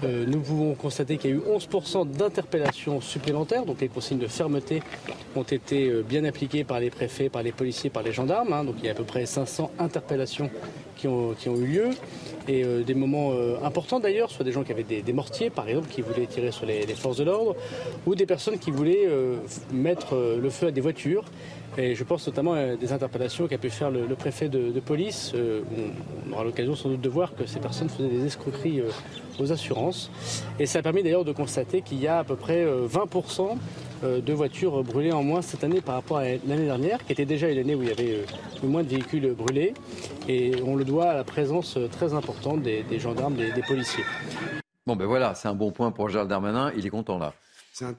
S24: Euh, nous pouvons constater qu'il y a eu 11% d'interpellations supplémentaires, donc les consignes de fermeté ont été euh, bien appliquées par les préfets, par les policiers, par les gendarmes. hein. donc il y a à peu près 500 interpellations qui ont, eu lieu. Et euh, des moments importants d'ailleurs, soit des gens qui avaient des, mortiers par exemple, qui voulaient tirer sur les, forces de l'ordre, ou des personnes qui voulaient mettre le feu à des voitures. Et je pense notamment à des interpellations qu'a pu faire le, le préfet de, de police. Euh, on, on aura l'occasion sans doute de voir que ces personnes faisaient des escroqueries euh, aux assurances. Et ça a permis d'ailleurs de constater qu'il y a à peu près euh, 20% euh, de voitures brûlées en moins cette année par rapport à l'année dernière, qui était déjà une année où il y avait euh, moins de véhicules brûlés. Et on le doit à la présence euh, très importante des, des gendarmes, des, des policiers.
S1: Bon, ben voilà, c'est un bon point pour Gérald Darmanin. Il est content là.
S4: C'est un,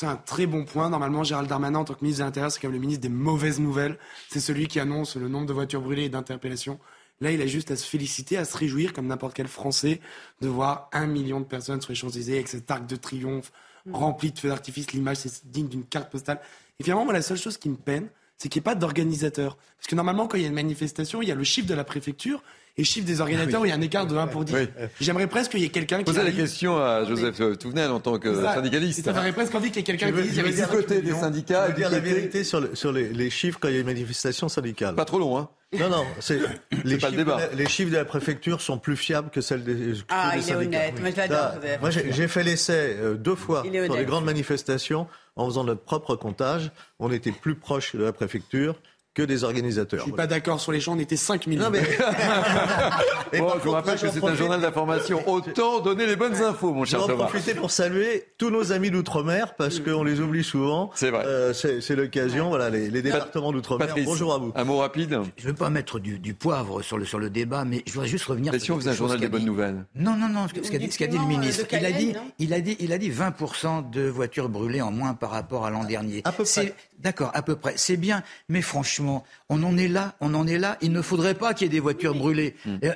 S4: c'est un très bon point. Normalement, Gérald Darmanin, en tant que ministre de l'Intérieur, c'est quand même le ministre des mauvaises nouvelles. C'est celui qui annonce le nombre de voitures brûlées et d'interpellations. Là, il a juste à se féliciter, à se réjouir, comme n'importe quel Français, de voir un million de personnes sur les Champs-Élysées avec cet arc de triomphe rempli de feux d'artifice. L'image, c'est digne d'une carte postale. Et finalement, moi, la seule chose qui me peine, c'est qu'il n'y ait pas d'organisateur. Parce que normalement, quand il y a une manifestation, il y a le chiffre de la préfecture et chiffre des organisateurs
S1: Oui.
S4: où il y a un écart de 1 pour 10.
S1: Oui.
S4: J'aimerais presque qu'il y ait quelqu'un qui.
S1: Posez la question à Joseph euh, Touvenel en tant que
S4: ça.
S1: syndicaliste.
S4: Ça ferait presque envie qu'il y ait quelqu'un qui dise il y avait
S1: côté des syndicats,
S5: Je veux dire la vérité sur, le- sur les, les chiffres quand il y a une manifestation syndicale.
S1: Pas trop long, hein
S5: Non, non, c'est les,
S1: pas le
S5: chiffres
S1: débat.
S5: de la- les chiffres de la préfecture sont plus fiables que celles des, que
S3: Ah,
S5: des
S3: il est
S5: syndicats.
S3: honnête. Moi, je l'adore, Joseph.
S5: Moi, j'ai fait l'essai euh, deux fois sur les grandes manifestations en faisant notre propre comptage. On était plus proche de la préfecture que des organisateurs.
S4: Je suis pas d'accord sur les champs, on était 5000.
S5: Non, mais- Et
S1: Bon, je vous rappelle que c'est un journal d'information. Autant donner les bonnes infos, mon
S5: Je
S1: cher
S5: vais en
S1: Thomas.
S5: profiter pour saluer tous nos amis d'outre-mer parce qu'on les oublie souvent.
S1: C'est vrai.
S5: Euh, c'est l'occasion, voilà, les, les départements d'outre-mer. Bonjour à vous.
S1: un mot rapide.
S6: Je ne veux pas mettre du, du poivre sur le, sur le débat, mais je voudrais juste revenir
S1: Mais
S6: sur
S1: si on faisait un journal des bonnes nouvelles.
S6: Non, non, non, ce qu'a dit, le
S3: euh,
S6: ministre.
S3: de
S6: Il a, dit, il, a dit, il a dit 20% de voitures brûlées en moins par rapport à l'an dernier.
S5: À peu près.
S6: D'accord, à peu près. C'est bien, mais franchement, on en est là, on en est là. Il ne faudrait pas qu'il y ait des voitures brûlées.
S1: Hmm.
S6: Et, euh,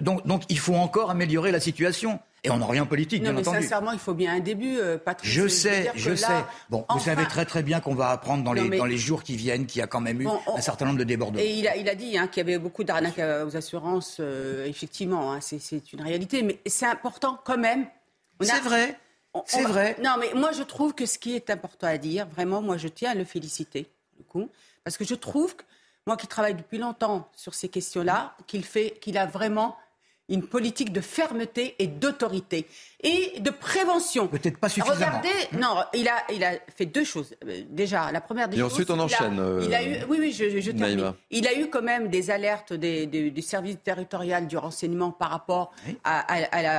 S6: donc, donc, il faut encore améliorer la situation. Et on n'a rien en politique,
S3: Non,
S6: bien
S3: mais
S6: entendu.
S3: sincèrement, il faut bien un début, euh, Patrice.
S6: Je sais, je sais.
S3: là,
S6: Bon, vous savez très très bien qu'on va apprendre dans
S3: Non,
S6: les,
S3: mais-
S6: dans les jours qui viennent qu'il y a quand même eu
S3: Bon, on-
S6: un certain nombre de débordements.
S3: Et il a, il a dit hein, qu'il y avait beaucoup d'arnaques euh, aux assurances, euh, effectivement, hein, c'est- c'est une réalité, mais c'est important quand même. On a-
S6: C'est vrai, c'est vrai.
S3: Non, mais moi je trouve que ce qui est important à dire, vraiment, moi je tiens à le féliciter, du coup, parce que je trouve, que, moi qui travaille depuis longtemps sur ces questions-là, qu'il fait, qu'il a vraiment une politique de fermeté et d'autorité et de prévention.
S6: Peut-être pas suffisamment.
S3: Regardez, non, il a, il a fait deux choses. Euh, Déjà, la première des
S1: Et
S3: choses.
S1: ensuite, on
S3: il a-
S1: enchaîne, euh,
S3: il a eu, oui, oui, je, je, termine. Il a eu quand même des alertes des, des- du service territorial du renseignement par rapport à, à- à la,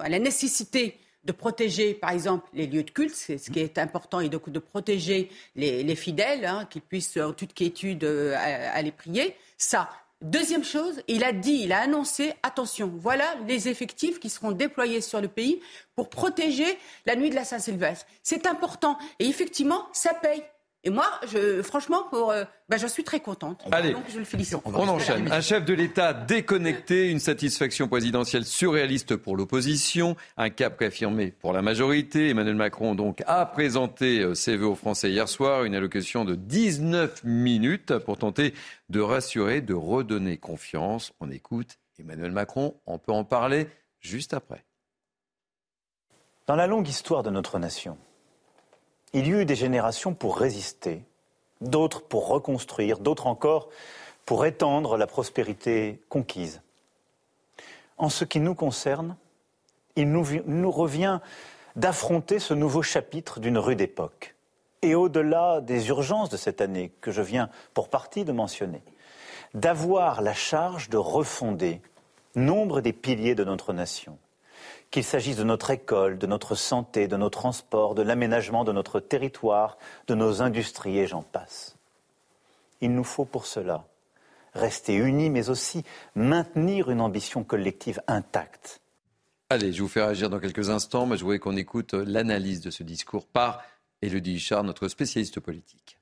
S3: à la nécessité de protéger, par exemple, les lieux de culte, c'est ce qui est important, et donc de protéger les, les fidèles, hein, qu'ils puissent, en toute quiétude, euh, aller prier. Deuxième chose, il a dit, il a annoncé, attention, voilà les effectifs qui seront déployés sur le pays pour protéger la nuit de la Saint-Sylvestre. C'est important. Et effectivement, ça paye. Et moi, je, franchement, pour, euh, ben, je suis très contente.
S1: Allez.
S3: Donc, je le félicite.
S1: On enchaîne. Un chef de l'État déconnecté, une satisfaction présidentielle surréaliste pour l'opposition, un cap réaffirmé pour la majorité. Emmanuel Macron donc a présenté euh, ses vœux aux Français hier soir, une allocution de 19 minutes pour tenter de rassurer, de redonner confiance. On écoute Emmanuel Macron, on peut en parler juste après.
S25: Dans la longue histoire de notre nation, il y eut des générations pour résister, d'autres pour reconstruire, d'autres encore pour étendre la prospérité conquise. En ce qui nous concerne, il nous, nous revient d'affronter ce nouveau chapitre d'une rude époque. Et au-delà des urgences de cette année que je viens pour partie de mentionner, d'avoir la charge de refonder nombre des piliers de notre nation qu'il s'agisse de notre école, de notre santé, de nos transports, de l'aménagement de notre territoire, de nos industries j'en passe. Il nous faut pour cela rester unis, mais aussi maintenir une ambition collective intacte.
S1: Allez, je vous fais réagir dans quelques instants, mais je voulais qu'on écoute l'analyse de ce discours par Élodie Huchard, notre spécialiste politique.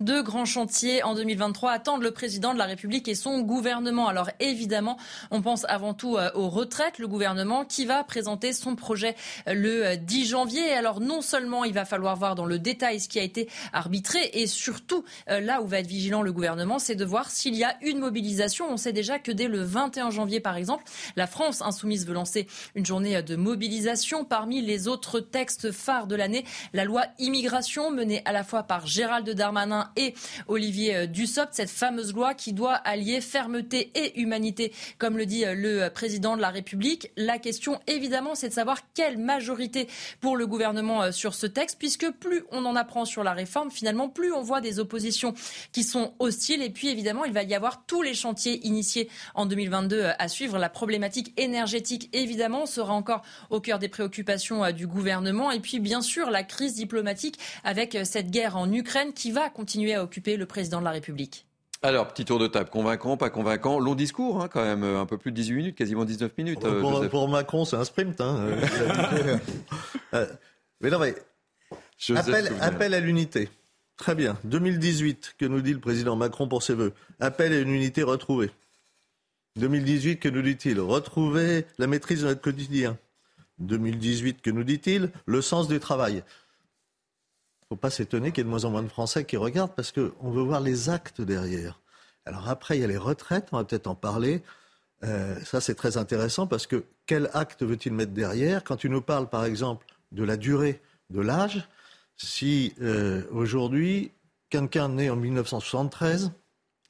S26: Deux grands chantiers en 2023 attendent le président de la République et son gouvernement. Alors évidemment, on pense avant tout euh, aux retraites. Le gouvernement qui va présenter son projet euh, le 10 euh, janvier. Alors non seulement il va falloir voir dans le détail ce qui a été arbitré et surtout là où va être vigilant le gouvernement, c'est de voir s'il y a une mobilisation. On sait déjà que dès le 21 janvier, par exemple, la France insoumise veut lancer une journée de mobilisation. Parmi les autres textes phares de l'année, la loi immigration menée à la fois par Gérald Darmanin et Olivier euh, Dussopt, cette fameuse loi qui doit allier fermeté et humanité, comme le dit euh, le président de la République. La question, évidemment, c'est de savoir quelle majorité pour le gouvernement euh, sur ce texte, puisque plus on en apprend sur la réforme, finalement, plus on voit des oppositions qui sont hostiles. Et puis, évidemment, il va y avoir tous les chantiers initiés en 2022 à suivre. La problématique énergétique, évidemment, sera encore au cœur des préoccupations du gouvernement. Et puis, bien sûr, la crise diplomatique avec cette guerre en Ukraine qui va continuer continuer à occuper le président de la République
S1: alors, petit tour de table, convaincant, pas convaincant? Long discours, hein, quand même, un peu plus de 18 minutes, quasiment 19 minutes.
S5: Pour, Macron, c'est un sprint. Hein. Euh, mais non, mais appel, appel à l'unité. Très bien. 2018, que nous dit le président Macron pour ses voeux Appel à une unité retrouvée. 2018, que nous dit-il? Retrouver la maîtrise de notre quotidien. 2018, que nous dit-il? Le sens du travail faut pas s'étonner qu'il y ait de moins en moins de Français qui regardent parce qu'on veut voir les actes derrière. Alors après, il y a les retraites, on va peut-être en parler. Euh, ça, c'est très intéressant parce que quel acte veut-il mettre derrière? Quand tu nous parles, par exemple, de la durée de l'âge, si euh, aujourd'hui, quelqu'un né en 1973,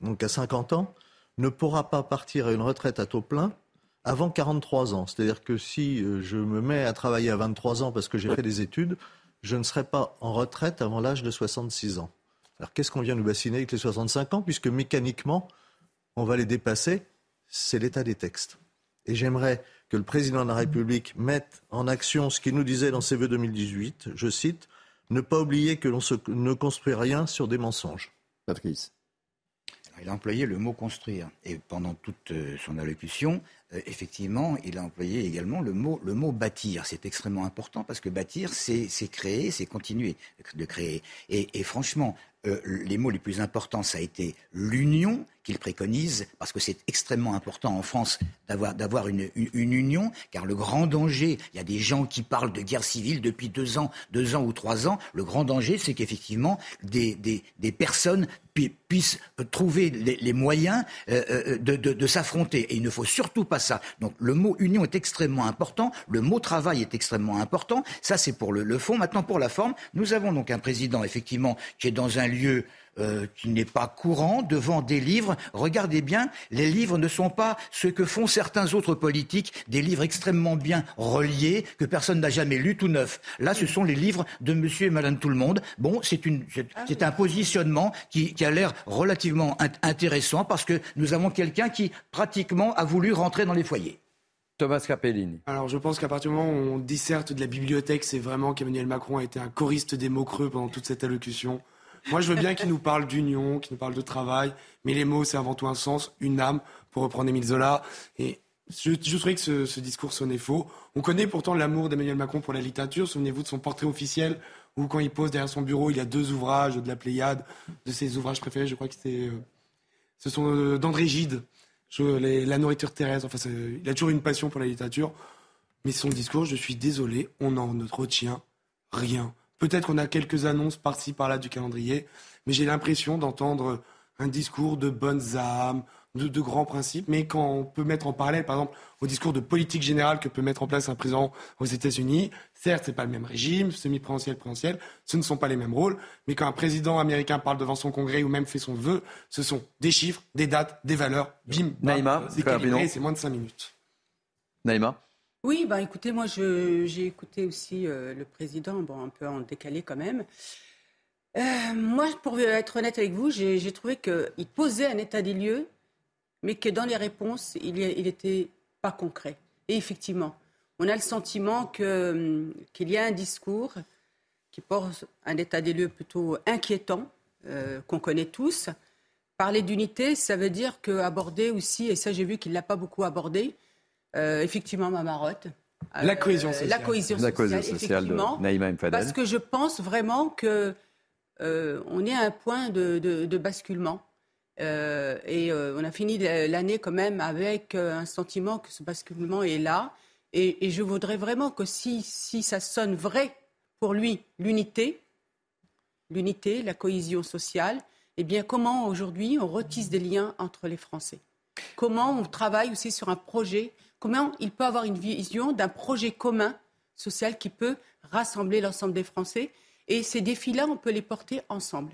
S5: donc à 50 ans, ne pourra pas partir à une retraite à taux plein avant 43 ans. C'est-à-dire que si euh, je me mets à travailler à 23 ans parce que j'ai fait des études, je ne serai pas en retraite avant l'âge de 66 ans. Alors qu'est-ce qu'on vient nous bassiner avec les 65 ans, puisque mécaniquement, on va les dépasser? C'est l'état des textes. Et j'aimerais que le président de la République mette en action ce qu'il nous disait dans ses vœux 2018, je cite, ne pas oublier que l'on ne construit rien sur des mensonges.
S1: Patrice.
S6: Il a employé le mot construire. Et pendant toute euh, son allocution, euh, effectivement, il a employé également le mot, bâtir. C'est extrêmement important parce que bâtir, c'est créer, c'est continuer de créer. Et, et franchement, euh, les mots les plus importants, ça a été l'union qu'il préconise, parce que c'est extrêmement important en France d'avoir une, union, car le grand danger, il y a des gens qui parlent de guerre civile depuis deux ans, deux ans ou trois ans, le grand danger, c'est qu'effectivement, des, personnes puissent trouver les, moyens euh, euh, de, de s'affronter. Et il ne faut surtout pas ça. Donc le mot union est extrêmement important, le mot travail est extrêmement important. Ça, c'est pour le, le fond. Maintenant, pour la forme, nous avons donc un président, effectivement, qui est dans un lieu euh, qui n'est pas courant devant des livres. Regardez bien, les livres ne sont pas ce que font certains autres politiques, des livres extrêmement bien reliés que personne n'a jamais lu tout neuf. Là, ce sont les livres de Monsieur et Madame Tout le Monde. Bon, c'est un positionnement qui, qui a l'air relativement intéressant parce que nous avons quelqu'un qui pratiquement a voulu rentrer dans les foyers.
S1: Thomas Capellini.
S4: Alors je pense qu'à partir du moment où on disserte de la bibliothèque, c'est vraiment qu'Emmanuel Macron a été un choriste des mots creux pendant toute cette allocution. Moi, je veux bien qu'il nous parle d'union, qu'il nous parle de travail, mais les mots, c'est avant tout un sens, une âme, pour reprendre Émile Zola. Et je, je trouvais que ce, discours sonnait faux. On connaît pourtant l'amour d'Emmanuel Macron pour la littérature. Souvenez-vous de son portrait officiel, où quand il pose derrière son bureau, il y a deux ouvrages de la Pléiade, de ses ouvrages préférés. Je crois que c'était, euh, ce sont euh, d'André Gide, La nourriture terrestre. Enfin, il a toujours une passion pour la littérature. Mais son discours, je suis désolé, on n'en retient rien. Peut-être qu'on a quelques annonces par-ci, par-là du calendrier, mais j'ai l'impression d'entendre un discours de bonnes âmes, de, grands principes, mais quand on peut mettre en parallèle, par exemple, au discours de politique générale que peut mettre en place un président aux États-Unis, certes, c'est pas le même régime, semi-présidentiel, présidentiel, ce ne sont pas les mêmes rôles, mais quand un président américain parle devant son congrès ou même fait son vœu, ce sont des chiffres, des dates, des valeurs, bim,
S1: Naïma,
S4: c'est moins de cinq minutes.
S1: Naïma
S3: oui, bah, écoutez, moi j'ai écouté aussi euh, le président, bon, un peu en décalé quand même. Euh, moi, pour être honnête avec vous, j'ai trouvé qu'il posait un état des lieux, mais que dans les réponses, il n'était pas concret. Et effectivement, on a le sentiment hum, qu'il y a un discours qui porte un état des lieux plutôt inquiétant, euh, qu'on connaît tous. Parler d'unité, ça veut dire qu'aborder aussi, et ça j'ai vu qu'il ne l'a pas beaucoup abordé, euh, effectivement, ma marotte.
S4: La cohésion sociale.
S3: La cohésion sociale,
S1: de Naïma
S3: Parce que je pense vraiment que on est à un point de, basculement. et on a fini l'année quand même avec un sentiment que ce basculement est là. Et, je voudrais vraiment que si, si ça sonne vrai pour lui, l'unité, l'unité, la cohésion sociale, eh bien, comment aujourd'hui on retisse des liens entre les Français? Comment on travaille aussi sur un projet Comment il peut avoir une vision d'un projet commun social qui peut rassembler l'ensemble des Français Et ces défis-là, on peut les porter ensemble.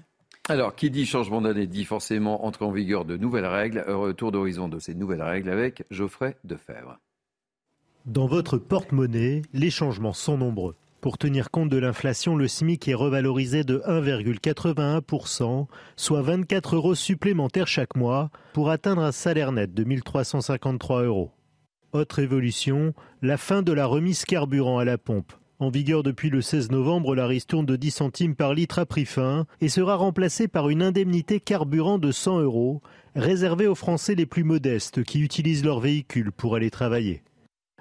S1: Alors, qui dit changement d'année dit forcément entrée en vigueur de nouvelles règles. Retour d'horizon de ces nouvelles règles avec Geoffrey Defebvre.
S9: Dans votre porte-monnaie, les changements sont nombreux. Pour tenir compte de l'inflation, le SMIC est revalorisé de 1,81%, soit 24 euros supplémentaires chaque mois, pour atteindre un salaire net de 1353 euros. Autre évolution, la fin de la remise carburant à la pompe. En vigueur depuis le 16 novembre, la ristourne de 10 centimes par litre à prix fin et sera remplacée par une indemnité carburant de 100 euros, réservée aux Français les plus modestes qui utilisent leur véhicule pour aller travailler.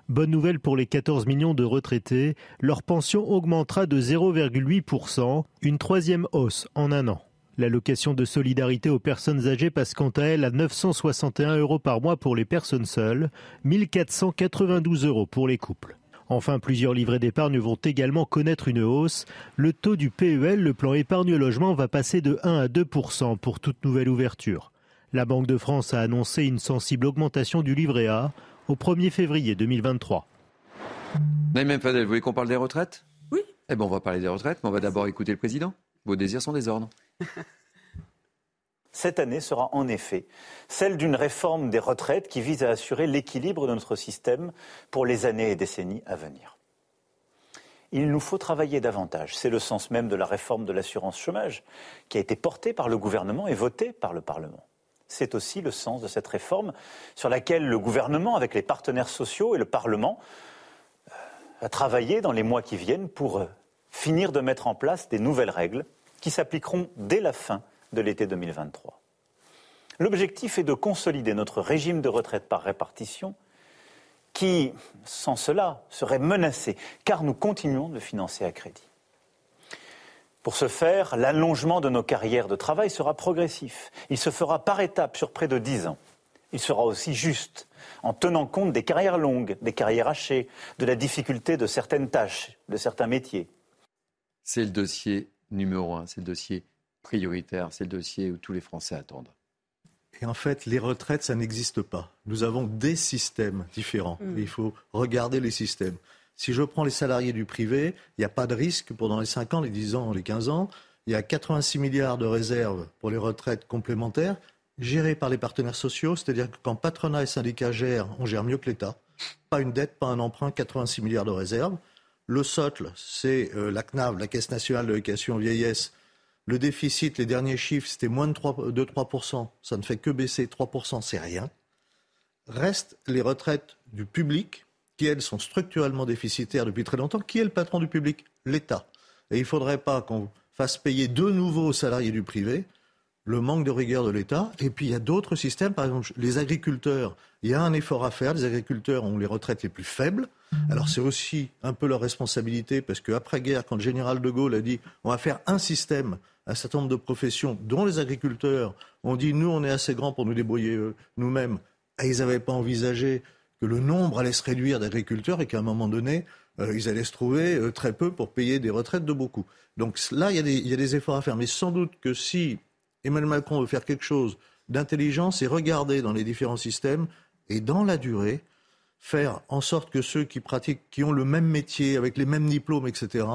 S9: Bonne nouvelle pour les 14 millions de retraités, leur pension augmentera de 0,8%, une troisième hausse en un an. L'allocation de solidarité aux personnes âgées passe quant à elle à 961 euros par mois pour les personnes seules, 1492 euros pour les couples. Enfin, plusieurs livrets d'épargne vont également connaître une hausse. Le taux du PEL, le plan épargne logement, va passer de 1 à 2% pour toute nouvelle ouverture. La Banque de France a annoncé une sensible augmentation du livret A au 1er février 2023.
S1: Naïm Fadel, vous voulez qu'on parle des retraites?
S3: Oui.
S1: Eh bien, on va parler des retraites, mais on va d'abord écouter le président. Vos désirs sont des ordres.
S25: Cette année sera en effet celle d'une réforme des retraites qui vise à assurer l'équilibre de notre système pour les années et décennies à venir. Il nous faut travailler davantage. C'est le sens même de la réforme de l'assurance chômage qui a été portée par le gouvernement et votée par le Parlement. C'est aussi le sens de cette réforme sur laquelle le gouvernement, avec les partenaires sociaux et le Parlement, euh, a travaillé dans les mois qui viennent pour euh, finir de mettre en place des nouvelles règles qui s'appliqueront dès la fin de l'été 2023. L'objectif est de consolider notre régime de retraite par répartition qui, sans cela, serait menacé car nous continuons de financer à crédit. Pour ce faire, l'allongement de nos carrières de travail sera progressif. Il se fera par étapes sur près de dix ans. Il sera aussi juste, en tenant compte des carrières longues, des carrières hachées, de la difficulté de certaines tâches, de certains métiers.
S1: C'est le dossier numéro un, c'est le dossier prioritaire, c'est le dossier où tous les Français attendent.
S5: Et en fait, les retraites, ça n'existe pas. Nous avons des systèmes différents. Mm. il faut regarder les systèmes. Si je prends les salariés du privé, il n'y a pas de risque pendant les 5 ans, les 10 ans, les 15 ans. Il y a 86 milliards de réserves pour les retraites complémentaires gérées par les partenaires sociaux, c'est-à-dire que quand patronat et syndicats gèrent, on gère mieux que l'État. Pas une dette, pas un emprunt, 86 milliards de réserves. Le socle, c'est euh, la CNAV, la Caisse nationale de l'éducation vieillesse. Le déficit, les derniers chiffres, c'était moins de 3%, de 3%. Ça ne fait que baisser 3%, c'est rien. Restent les retraites du public qui, elles, sont structurellement déficitaires depuis très longtemps. Qui est le patron du public? L'État. Et il ne faudrait pas qu'on fasse payer de nouveau aux salariés du privé le manque de rigueur de l'État. Et puis il y a d'autres systèmes, par exemple les agriculteurs, il y a un effort à faire. Les agriculteurs ont les retraites les plus faibles. Alors c'est aussi un peu leur responsabilité, parce qu'après-guerre, quand le général de Gaulle a dit on va faire un système, un certain nombre de professions, dont les agriculteurs ont dit nous on est assez grands pour nous débrouiller euh, nous-mêmes, et ils n'avaient pas envisagé que le nombre allait se réduire d'agriculteurs et qu'à un moment donné, euh, ils allaient se trouver euh, très peu pour payer des retraites de beaucoup. Donc là, il y, a des, il y, a des, efforts à faire. Mais sans doute que si Emmanuel Macron veut faire quelque chose d'intelligent, c'est regarder dans les différents systèmes et dans la durée, faire en sorte que ceux qui pratiquent, qui ont le même métier, avec les mêmes diplômes, etc.,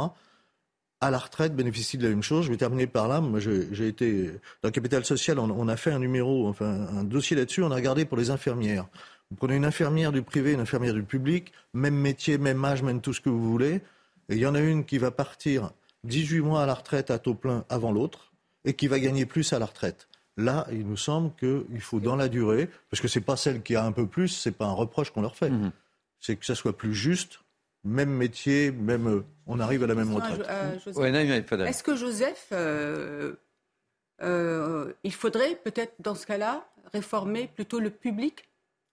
S5: à la retraite bénéficient de la même chose. Je vais terminer par là. Moi, j'ai été dans Capital Social, on, a fait un numéro, enfin un dossier là-dessus. On a regardé pour les infirmières. Vous prenez une infirmière du privé, une infirmière du public, même métier, même âge, même tout ce que vous voulez. Il y en a une qui va partir 18 mois à la retraite à taux plein avant l'autre et qui va gagner plus à la retraite. Là, il nous semble qu'il faut dans la durée, parce que ce n'est pas celle qui a un peu plus, ce n'est pas un reproche qu'on leur fait. Mhm. C'est que ça soit plus juste, même métier, même euh, on arrive à la même retraite.
S3: Euh, Est-ce que Joseph, euh, il faudrait peut-être dans ce cas-là réformer plutôt le public?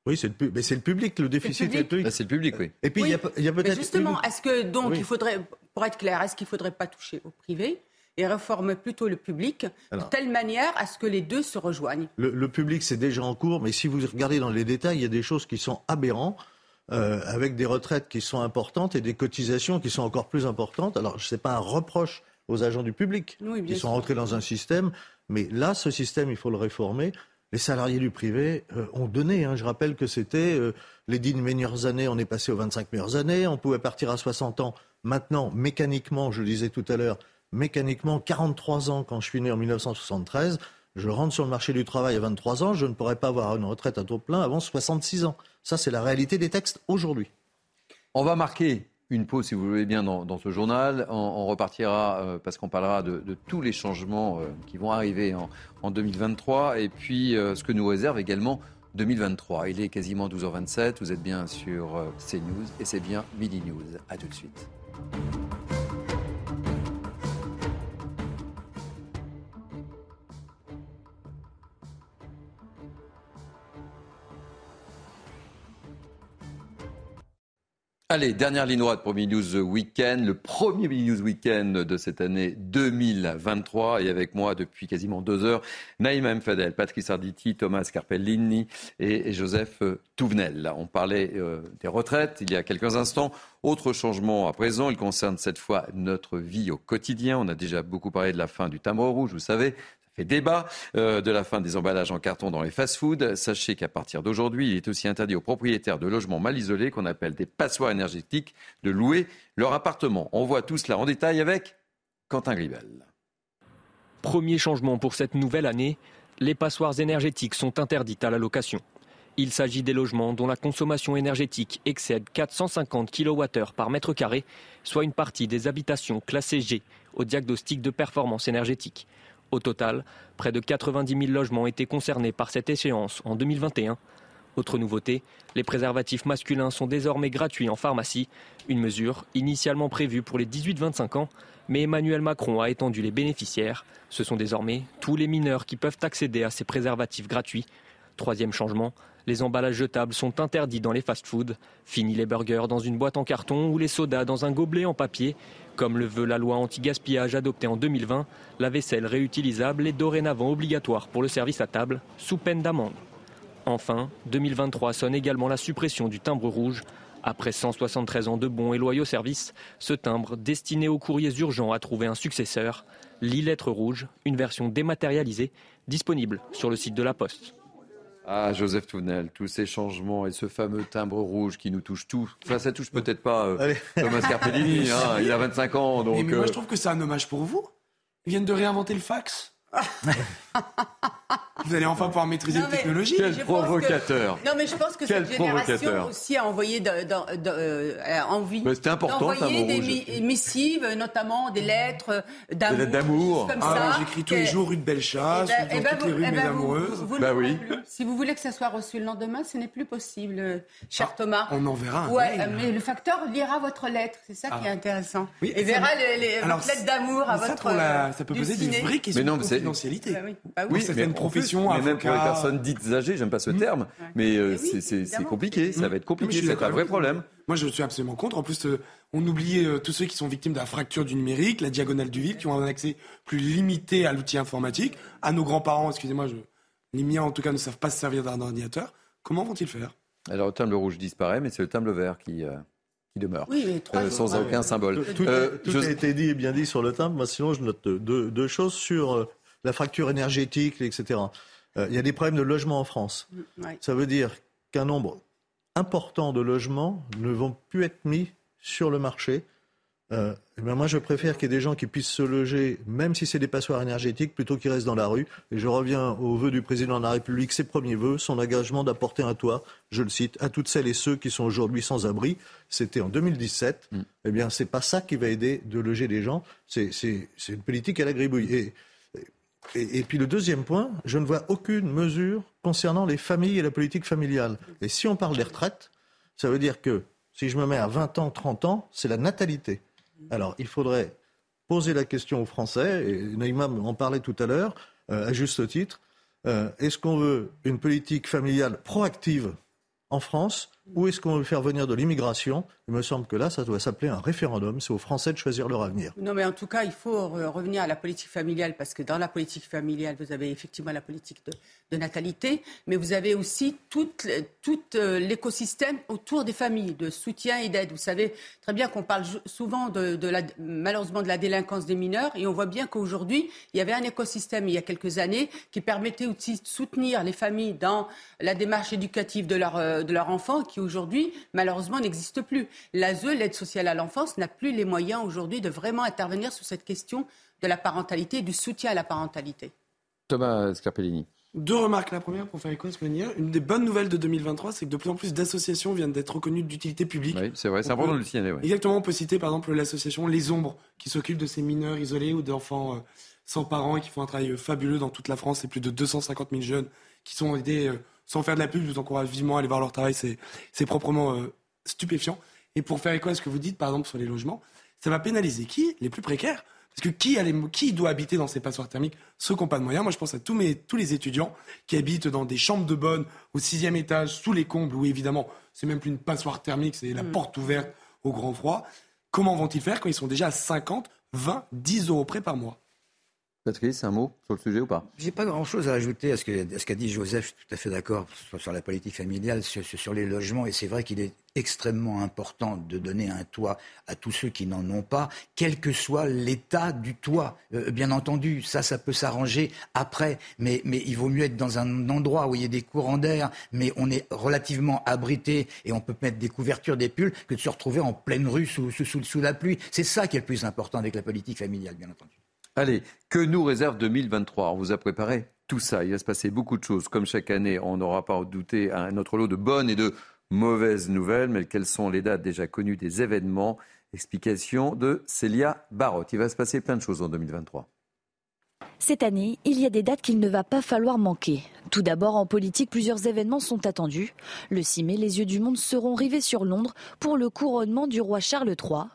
S5: Oui, c'est le, mais c'est le public, le déficit.
S1: C'est le, c'est le public, oui.
S5: Et puis, il y a, peut-être.
S3: Justement, est-ce que, donc, il faudrait, pour être clair, est-ce qu'il ne faudrait pas toucher au privé? Et réformer plutôt le public
S5: Alors.
S3: de telle manière à ce que les deux se rejoignent.
S5: Le, le public, c'est déjà en cours, mais si vous regardez dans les détails, il y a des choses qui sont aberrantes, euh, avec des retraites qui sont importantes et des cotisations qui sont encore plus importantes. Alors, ce n'est pas un reproche aux agents du public
S3: Oui,
S5: qui sont rentrés dans un système, mais là, ce système, il faut le réformer. Les salariés du privé euh, ont donné. hein. Je rappelle que c'était euh, les 10 meilleures années, on est passé aux 25 meilleures années, on pouvait partir à 60 ans. Maintenant, mécaniquement, je le disais tout à l'heure, mécaniquement, 43 ans quand je suis né en 1973, je rentre sur le marché du travail à 23 ans, je ne pourrais pas avoir une retraite à taux plein avant 66 ans. Ça, c'est la réalité des textes aujourd'hui.
S1: On va marquer une pause, si vous voulez bien, dans, ce journal. On, repartira euh, parce qu'on parlera de, tous les changements euh, qui vont arriver en, en 2023 et puis euh, ce que nous réserve également 2023. Il est quasiment 12h27. Vous êtes bien sur CNews et c'est bien Midi News. À tout de suite. Allez, dernière ligne droite pour News Weekend, le premier News Weekend de cette année 2023. Et avec moi depuis quasiment deux heures, Naïma Mfadel, Patrice Arditi, Thomas Carpellini et Joseph Touvenel. On parlait euh, des retraites il y a quelques instants. Autre changement à présent, il concerne cette fois notre vie au quotidien. On a déjà beaucoup parlé de la fin du timbre rouge, vous savez, fait débat euh, de la fin des emballages en carton dans les fast-foods. Sachez qu'à partir d'aujourd'hui, il est aussi interdit aux propriétaires de logements mal isolés, qu'on appelle des passoires énergétiques, de louer leur appartement. On voit tout cela en détail avec Quentin Gribel.
S27: Premier changement pour cette nouvelle année, les passoires énergétiques sont interdites à la location. Il s'agit des logements dont la consommation énergétique excède 450 kWh par mètre carré, soit une partie des habitations classées G au diagnostic de performance énergétique. Au total, près de 90 000 logements étaient concernés par cette échéance en 2021. Autre nouveauté, les préservatifs masculins sont désormais gratuits en pharmacie, une mesure initialement prévue pour les 18-25 ans, mais Emmanuel Macron a étendu les bénéficiaires. Ce sont désormais tous les mineurs qui peuvent accéder à ces préservatifs gratuits. Troisième changement, les emballages jetables sont interdits dans les fast-foods. Fini les burgers dans une boîte en carton ou les sodas dans un gobelet en papier. Comme le veut la loi anti-gaspillage adoptée en 2020, la vaisselle réutilisable est dorénavant obligatoire pour le service à table, sous peine d'amende. Enfin, 2023 sonne également la suppression du timbre rouge. Après 173 ans de bons et loyaux services, ce timbre, destiné aux courriers urgents, a trouvé un successeur, l'e-lettre rouge, une version dématérialisée, disponible sur le site de la Poste.
S1: Ah, Joseph Tounel, tous ces changements et ce fameux timbre rouge qui nous touche tous. Enfin, ça touche peut-être pas euh, Thomas Carpellini, hein, il a 25 ans. Donc,
S4: Mais, mais moi,
S1: euh,
S4: je trouve que c'est un hommage pour vous. Ils viennent de réinventer le fax. vous allez enfin pouvoir maîtriser
S3: Non,
S4: la
S3: mais
S4: technologie.
S3: je pense que-
S1: provocateur.
S3: Non, mais je pense que
S1: Quel
S3: cette génération
S1: provocateur.
S3: aussi a envoyé de, de- de- euh, a envie
S1: Mais c'était important,
S3: d'envoyer des mi- missives, notamment des lettres d'amour.
S1: lettres
S4: Ah, j'écris tous les jours rue de Bellechasse,
S3: Eh ben-
S4: dans
S3: eh ben
S4: toutes les
S3: vous-
S4: rues
S3: eh ben
S4: mes
S3: vous-
S4: amoureuses.
S3: vous ne
S1: Bah oui.
S3: Si vous voulez que ça soit reçu le lendemain, ce n'est plus possible, euh, cher Thomas.
S4: On enverra un
S3: Ouais,
S4: mail.
S3: euh, mais le facteur lira votre lettre, c'est ça qui est
S4: Ah.
S3: intéressant.
S4: Oui,
S3: et verra les, les
S4: Alors,
S3: votre lettre d'amour à votre. euh,
S4: ça peut poser des vraies questions
S1: Mais non,
S4: de confidentialité.
S3: Bah oui, oui.
S1: Oui,
S4: certaines
S1: mais même pour les personnes dites âgées, j'aime pas ce terme, mais euh, c'est- compliqué, ça va être compliqué, c'est un vrai problème.
S4: Moi, je suis absolument contre. En plus, euh, on oublie euh, tous ceux qui sont victimes de la fracture du numérique, la diagonale du vide, qui ont un accès plus limité à l'outil informatique. À nos grands-parents, excusez-moi, je... les miens en tout cas ne savent pas se servir d'un ordinateur. Comment vont-ils faire?
S1: Alors le timbre rouge disparaît, mais c'est le timbre vert qui, euh, qui demeure,
S3: Oui,
S1: Euh, sans aucun symbole.
S5: Tout,
S1: Euh,
S5: tout
S1: je-
S5: a été dit et bien dit sur le timbre. Moi, sinon, je note deux, deux choses sur euh, la fracture énergétique, etc. Euh, Il y a des problèmes de logement en France.
S3: Ouais.
S5: Ça veut dire qu'un nombre important de logements ne vont plus être mis sur le marché. Euh, eh ben moi, je préfère qu'il y ait des gens qui puissent se loger, même si c'est des passoires énergétiques, plutôt qu'ils restent dans la rue. Et je reviens aux vœux du président de la République, ses premiers vœux, son engagement d'apporter un toit, je le cite, à toutes celles et ceux qui sont aujourd'hui sans abri. C'était en 2017. Eh bien, c'est pas ça qui va aider de loger les gens. C'est une politique à la gribouille. Et, et, puis le deuxième point, je ne vois aucune mesure concernant les familles et la politique familiale. Et si on parle des retraites, ça veut dire que si je me mets à 20 ans, 30 ans, c'est la natalité. Alors il faudrait poser la question aux Français, et Naïma en parlait tout à l'heure, euh, à juste titre, euh, est-ce qu'on veut une politique familiale proactive en France ou est-ce qu'on veut faire venir de l'immigration? Il me semble que là, ça doit s'appeler un référendum. C'est aux Français de choisir leur avenir.
S3: Non, mais en tout cas, il faut revenir à la politique familiale parce que dans la politique familiale, vous avez effectivement la politique de, natalité, mais vous avez aussi tout, euh, l'écosystème autour des familles, de soutien et d'aide. Vous savez très bien qu'on parle souvent de, malheureusement de la délinquance des mineurs et on voit bien qu'aujourd'hui, il y avait un écosystème il y a quelques années qui permettait aussi de soutenir les familles dans la démarche éducative de, leur, euh, leurs enfants qui aujourd'hui, malheureusement, n'existe plus. L'ASE, l'aide sociale à l'enfance, n'a plus les moyens aujourd'hui de vraiment intervenir sur cette question de la parentalité et du soutien à la parentalité.
S1: Thomas Scarpellini.
S4: Deux remarques. La première, pour faire écho à ce que Une des bonnes nouvelles de 2023, c'est que de plus en plus d'associations viennent d'être reconnues d'utilité publique.
S1: Oui, c'est vrai, c'est important de le signaler.
S4: Exactement, on peut citer par exemple l'association Les Ombres, qui s'occupe de ces mineurs isolés ou d'enfants euh, sans parents et qui font un travail fabuleux dans toute la France. C'est plus de 250 000 jeunes qui sont aidés euh, sans faire de la pub, je vous encourage vivement à aller voir leur travail, c'est proprement euh, stupéfiant. Et pour faire écho à ce que vous dites, par exemple, sur les logements, ça va pénaliser qui? Les plus précaires. Parce que qui, a les, qui doit habiter dans ces passoires thermiques Ceux qui n'ont pas de moyens? Moi, je pense à tous, mes, tous les étudiants qui habitent dans des chambres de bonne au sixième étage, sous les combles, où évidemment, c'est même plus une passoire thermique, c'est la mm. porte ouverte au grand froid. Comment vont-ils faire quand ils sont déjà à 50, 20, 10 euros près par mois?
S1: Patrice, un mot sur le sujet ou pas?
S6: J'ai pas grand-chose à ajouter à ce qu'a dit Joseph. Je suis tout à fait d'accord sur, la politique familiale, sur, les logements. Et c'est vrai qu'il est extrêmement important de donner un toit à tous ceux qui n'en ont pas, quel que soit l'état du toit. Euh, bien entendu, ça, ça peut s'arranger après. Mais, il vaut mieux être dans un endroit où il y a des courants d'air, mais on est relativement abrité et on peut mettre des couvertures, des pulls, que de se retrouver en pleine rue sous, sous, sous la pluie. C'est ça qui est le plus important avec la politique familiale, bien entendu.
S1: Allez, que nous réserve 2023 On vous a préparé tout ça. Il va se passer beaucoup de choses. Comme chaque année, on n'aura pas à douter un autre lot de bonnes et de mauvaises nouvelles. Mais quelles sont les dates déjà connues des événements? Explication de Célia Barotte. Il va se passer plein de choses en 2023.
S28: Cette année, il y a des dates qu'il ne va pas falloir manquer. Tout d'abord, en politique, plusieurs événements sont attendus. Le 6 mai, les yeux du monde seront rivés sur Londres pour le couronnement du roi Charles III.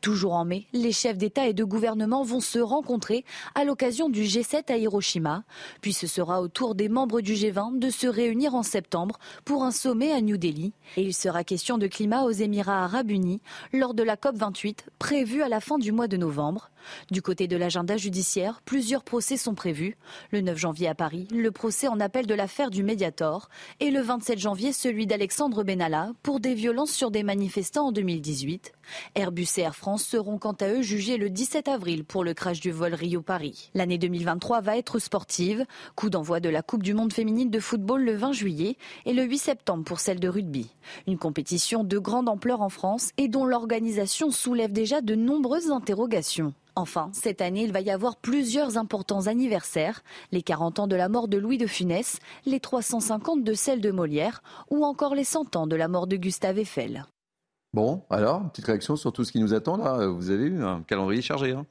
S28: Toujours en mai, les chefs d'État et de gouvernement vont se rencontrer à l'occasion du G7 à Hiroshima. Puis ce sera au tour des membres du G20 de se réunir en septembre pour un sommet à New Delhi. Et il sera question de climat aux Émirats arabes unis lors de la COP28 prévue à la fin du mois de novembre. Du côté de l'agenda judiciaire, plusieurs procès sont prévus. Le 9 janvier à Paris, le procès en appel de l'affaire du Mediator et le 27 janvier celui d'Alexandre Benalla pour des violences sur des manifestants en 2018. Airbus et Air France seront quant à eux jugés le 17 avril pour le crash du vol Rio-Paris. L'année 2023 va être sportive. Coup d'envoi de la Coupe du monde féminine de football le 20 juillet et le 8 septembre pour celle de rugby. Une compétition de grande ampleur en France et dont l'organisation soulève déjà de nombreuses interrogations. Enfin, cette année, il va y avoir plusieurs importants anniversaires. Les 40 ans de la mort de Louis de Funès, les 350 de celle de Molière ou encore les 100 ans de la mort de Gustave Eiffel.
S1: Bon, alors, une petite réaction sur tout ce qui nous attend là. Vous avez eu un calendrier chargé. Hein.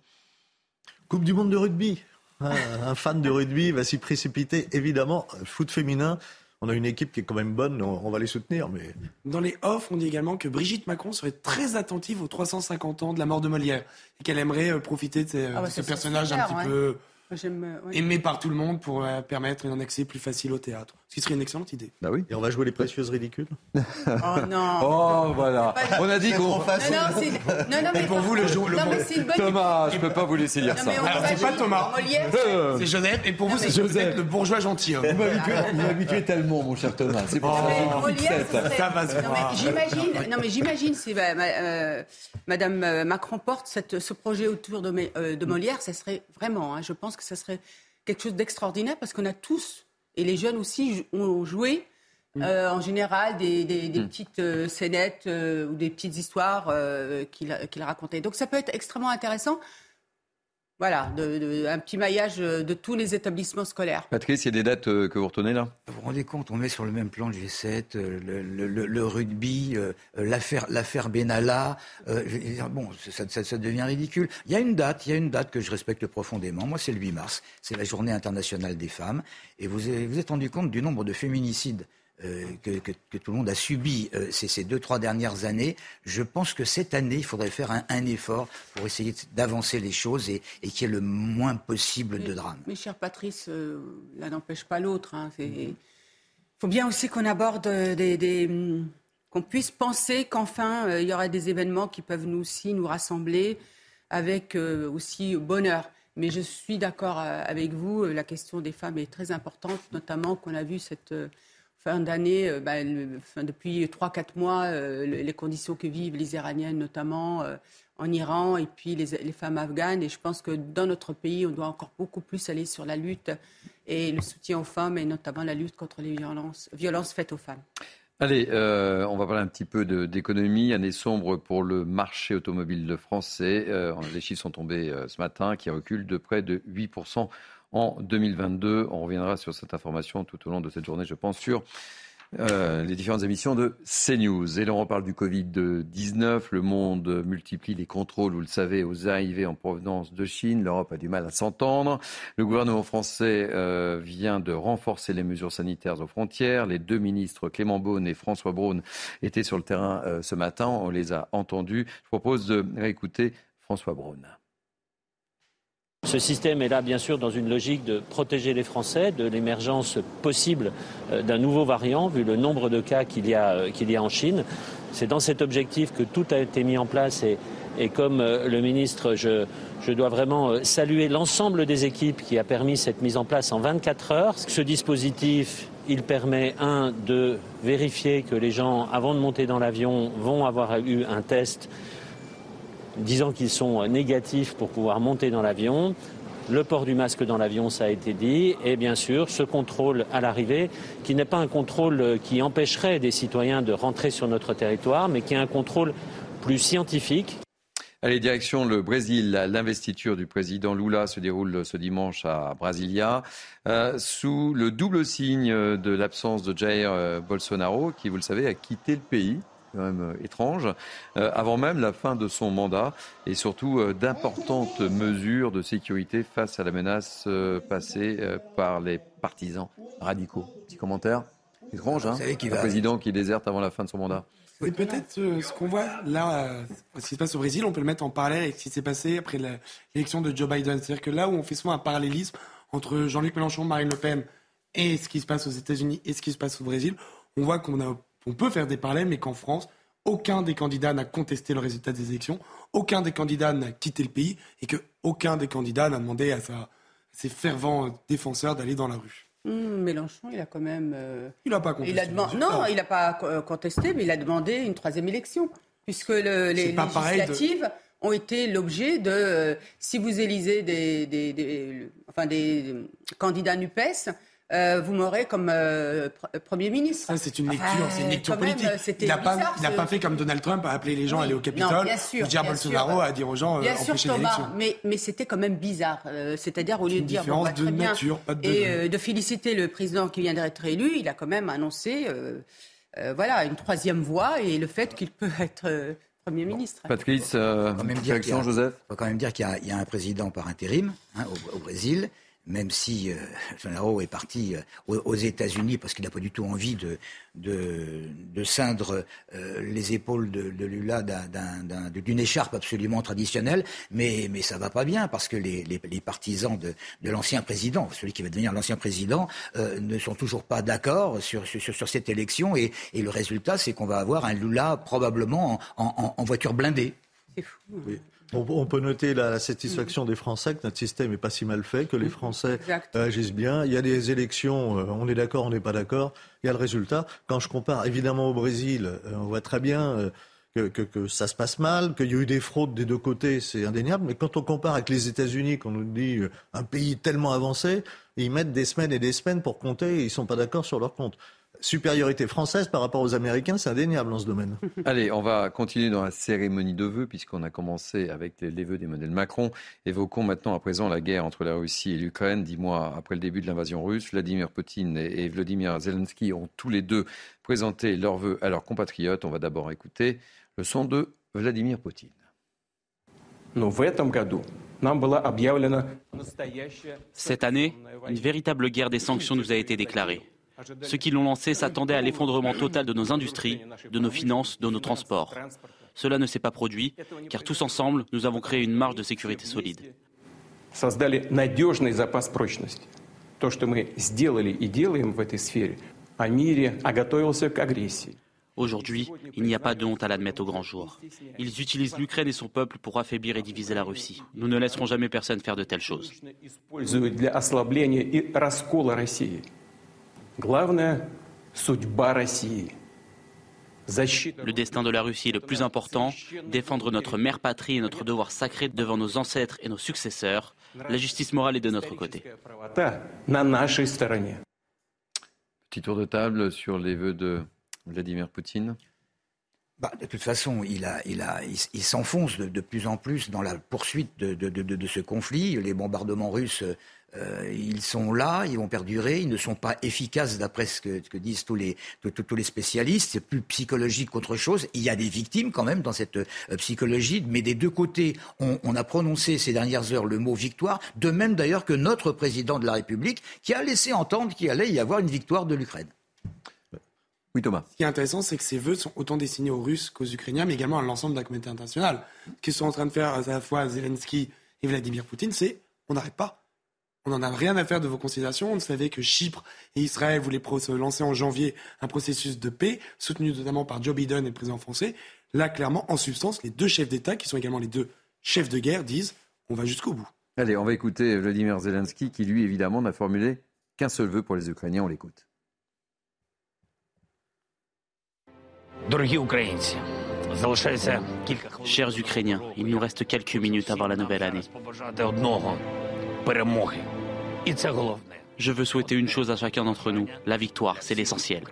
S5: coupe du monde de rugby. un fan de rugby va s'y précipiter, évidemment. Foot féminin, on a une équipe qui est quand même bonne, on, va les soutenir. Mais...
S4: Dans les offs, on dit également que Brigitte Macron serait très attentive aux 350 ans de la mort de Molière et qu'elle aimerait euh, profiter de, ce ah personnage un petit peu euh, aimé par tout le monde pour euh, permettre un accès plus facile au théâtre. Ce qui serait une excellente idée.
S1: Bah oui.
S5: Et on va jouer les précieuses ridicules.
S3: oh non.
S1: Oh voilà. On a dit qu'on.
S3: Non, non, non, mais
S4: pour vous le jour. Le
S1: Thomas, je peux pas vous laisser dire ça.
S4: c'est pas Thomas. C'est Joseph. Et pour vous, c'est Joseph, le bourgeois gentil.
S1: Vous m'habituez tellement, mon cher Thomas. C'est pour
S4: ça. Ça va se voir.
S3: J'imagine. Non mais j'imagine si bah, euh, Madame Macron porte ce projet autour de Molière, ça serait vraiment. Hein, je pense que ce serait quelque chose d'extraordinaire parce qu'on a tous, et les jeunes aussi, ont joué mm. euh, en général des, mm. petites euh, scénettes euh, ou des petites histoires qu'il racontait. Donc ça peut être extrêmement intéressant. Voilà, de, un petit maillage de tous les établissements scolaires.
S1: Patrice, il y a des dates euh, que vous retenez là?
S6: Vous vous rendez compte, on met sur le même plan le G7, euh, le, rugby, euh, l'affaire Benalla. bon, ça, ça, devient ridicule. Il y a une date, il y a une date que je respecte profondément. Moi, c'est le 8 mars. C'est la Journée internationale des femmes. Et vous vous êtes rendu compte du nombre de féminicides euh, que, tout le monde a subi euh, ces, deux, trois dernières années, je pense que cette année, il faudrait faire un, effort pour essayer d'avancer les choses et, qu'il y ait le moins possible de drames.
S3: Mais cher Patrice, euh, l'un n'empêche pas l'autre. Hein, il faut bien aussi qu'on aborde des, hum, qu'on puisse penser qu'enfin il y aura des événements qui peuvent nous aussi nous rassembler avec aussi bonheur. Mais je suis d'accord avec vous, la question des femmes est très importante, notamment qu'on a vu cette fin d'année, euh, bah, depuis 3-4 mois, euh, les conditions que vivent les Iraniennes, notamment euh, en Iran, et puis les, femmes afghanes. Et je pense que dans notre pays, on doit encore beaucoup plus aller sur la lutte et le soutien aux femmes, et notamment la lutte contre les violences, faites aux femmes.
S1: Allez, on va parler un petit peu d'économie. Année sombre pour le marché automobile français. les chiffres sont tombés ce matin, qui recule de près de 8% en 2022. On reviendra sur cette information tout au long de cette journée, je pense, sur euh, les différentes émissions de CNews. Et là, on parle du Covid-19. Le monde multiplie les contrôles, vous le savez, aux arrivées en provenance de Chine. L'Europe a du mal à s'entendre. Le gouvernement français euh, vient de renforcer les mesures sanitaires aux frontières. Les deux ministres, Clément Beaune et François Braun, étaient sur le terrain euh, ce matin. On les a entendus. Je propose de réécouter François Braun.
S29: Ce système est là, bien sûr, dans une logique de protéger les Français de l'émergence possible euh, d'un nouveau variant, vu le nombre de cas qu'il y a, euh, qu'il y a en Chine. C'est dans cet objectif que tout a été mis en place et, et comme euh, le ministre, je, je dois vraiment saluer l'ensemble des équipes qui a permis cette mise en place en 24 heures. Ce dispositif, il permet, un, de vérifier que les gens, avant de monter dans l'avion, vont avoir eu un test disant qu'ils sont négatifs pour pouvoir monter dans l'avion. Le port du masque dans l'avion, ça a été dit, et bien sûr ce contrôle à l'arrivée, qui n'est pas un contrôle qui empêcherait des citoyens de rentrer sur notre territoire, mais qui est un contrôle plus scientifique.
S1: Allez, direction le Brésil. L'investiture du président Lula se déroule ce dimanche à Brasilia, euh, sous le double signe de l'absence de Jair Bolsonaro, qui, vous le savez, a quitté le pays quand même euh, étrange, euh, avant même la fin de son mandat, et surtout euh, d'importantes mesures de sécurité face à la menace passée par les partisans radicaux. Petit commentaire étrange, hein Un président qui déserte avant la fin de son mandat.
S4: C'est peut-être ce qu'on voit là, ce qui se passe au Brésil, on peut le mettre en parallèle avec ce qui s'est passé après l'élection de Joe Biden. C'est-à-dire que là où on fait souvent un parallélisme entre Jean-Luc Mélenchon, Marine Le Pen et ce qui se passe aux États-Unis et ce qui se passe au Brésil, on voit qu'on a on peut faire des parallèles, mais qu'en France, aucun des candidats n'a contesté le résultat des élections, aucun des candidats n'a quitté le pays et qu'aucun des candidats n'a demandé à, ses fervents défenseurs d'aller dans la rue.
S3: Hum, Mélenchon, il a quand même.
S4: Euh, il n'a pas contesté.
S3: non, il n'a pas euh, contesté, mais il a demandé une troisième élection, puisque les législatives ont été l'objet de. Euh, si vous élisez des, enfin, des candidats NUPES, euh, vous m'aurez comme euh, Premier ministre.
S4: c'est une lecture, c'est une lecture politique. il n'a pas, pas, fait comme Donald Trump à appeler les gens à aller au Capitole, ou dire Bolsonaro à dire aux gens
S3: bien sûr, Thomas, mais, mais c'était quand même bizarre. Euh, c'est-à-dire au lieu de dire
S4: bon, bah, de nature, pas de
S3: et de féliciter le président qui vient d'être élu, il a quand même annoncé, voilà, une troisième voie et le fait qu'il peut être Premier ministre.
S1: Patrice, réaction, Joseph.
S6: On va quand même dire qu'il y, a un président par intérim hein, au, au Brésil même si euh, est parti euh, aux, États-Unis parce qu'il n'a pas du tout envie de, de, de ceindre euh, les épaules de, de Lula d'une écharpe absolument traditionnelle, mais, mais ça va pas bien parce que les, les, les partisans de, de l'ancien président, celui qui va devenir l'ancien président, ne sont toujours pas d'accord sur, sur, sur, cette élection et, et le résultat, c'est qu'on va avoir un Lula probablement en, en, en voiture blindée.
S3: C'est fou. Hein.
S5: Oui. On, peut noter la, satisfaction des Français que notre système n'est pas si mal fait, que les Français agissent bien. Il y a des élections, euh, on est d'accord, on n'est pas d'accord. Il y a le résultat. Quand je compare évidemment au Brésil, euh, on voit très bien euh, que, ça se passe mal, qu'il y a eu des fraudes des deux côtés, c'est indéniable. Mais quand on compare avec les États-Unis, qu'on nous dit un pays tellement avancé, ils mettent des semaines et des semaines pour compter et ils ne sont pas d'accord sur leur compte supériorité française par rapport aux Américains, c'est indéniable dans ce domaine.
S1: Allez, on va continuer dans la cérémonie de vœux, puisqu'on a commencé avec les, vœux d'Emmanuel Macron. Évoquons maintenant à présent la guerre entre la Russie et l'Ukraine. Dix mois après le début de l'invasion russe, Vladimir Poutine et, Vladimir Zelensky ont tous les deux présenté leurs vœux à leurs compatriotes. On va d'abord écouter le son de Vladimir Poutine.
S30: Cette année, une véritable guerre des sanctions nous a été déclarée. Ceux qui l'ont lancé s'attendaient à l'effondrement total de nos industries, de nos finances, de nos transports. Cela ne s'est pas produit, car tous ensemble, nous avons créé une marge de sécurité solide. Aujourd'hui, il n'y a pas de honte à l'admettre au grand jour. Ils utilisent l'Ukraine et son peuple pour affaiblir et diviser la Russie. Nous ne laisserons jamais personne faire de telles choses. Le destin de la Russie est le plus important, défendre notre mère patrie et notre devoir sacré devant nos ancêtres et nos successeurs. La justice morale est de notre côté.
S1: Petit tour de table sur les vœux de Vladimir Poutine.
S6: Bah, de toute façon, il, a, il, a, il, s'enfonce de, plus en plus dans la poursuite de, de ce conflit. Les bombardements russes euh, ils sont là, ils vont perdurer, ils ne sont pas efficaces d'après ce que, disent tous les, tous les spécialistes. C'est plus psychologique qu'autre chose. Il y a des victimes quand même dans cette euh, psychologie, mais des deux côtés, on, a prononcé ces dernières heures le mot victoire, de même d'ailleurs que notre président de la République, qui a laissé entendre qu'il allait y avoir une victoire de l'Ukraine.
S1: Oui, Thomas.
S4: Ce qui est intéressant, c'est que ces vœux sont autant destinés aux Russes qu'aux Ukrainiens, mais également à l'ensemble de la communauté internationale. Ce qu'ils sont en train de faire à la fois Zelensky et Vladimir Poutine, c'est on n'arrête pas. On n'en a rien à faire de vos considérations. On savait que Chypre et Israël voulaient se lancer en janvier un processus de paix, soutenu notamment par Joe Biden et le président français. Là, clairement, en substance, les deux chefs d'État, qui sont également les deux chefs de guerre, disent on va jusqu'au bout.
S1: Allez, on va écouter Vladimir Zelensky, qui lui, évidemment, n'a formulé qu'un seul vœu pour les Ukrainiens. On l'écoute.
S30: Chers Ukrainiens, il nous reste quelques minutes avant la nouvelle année. Je veux souhaiter une chose à chacun d'entre nous, la victoire, c'est l'essentiel.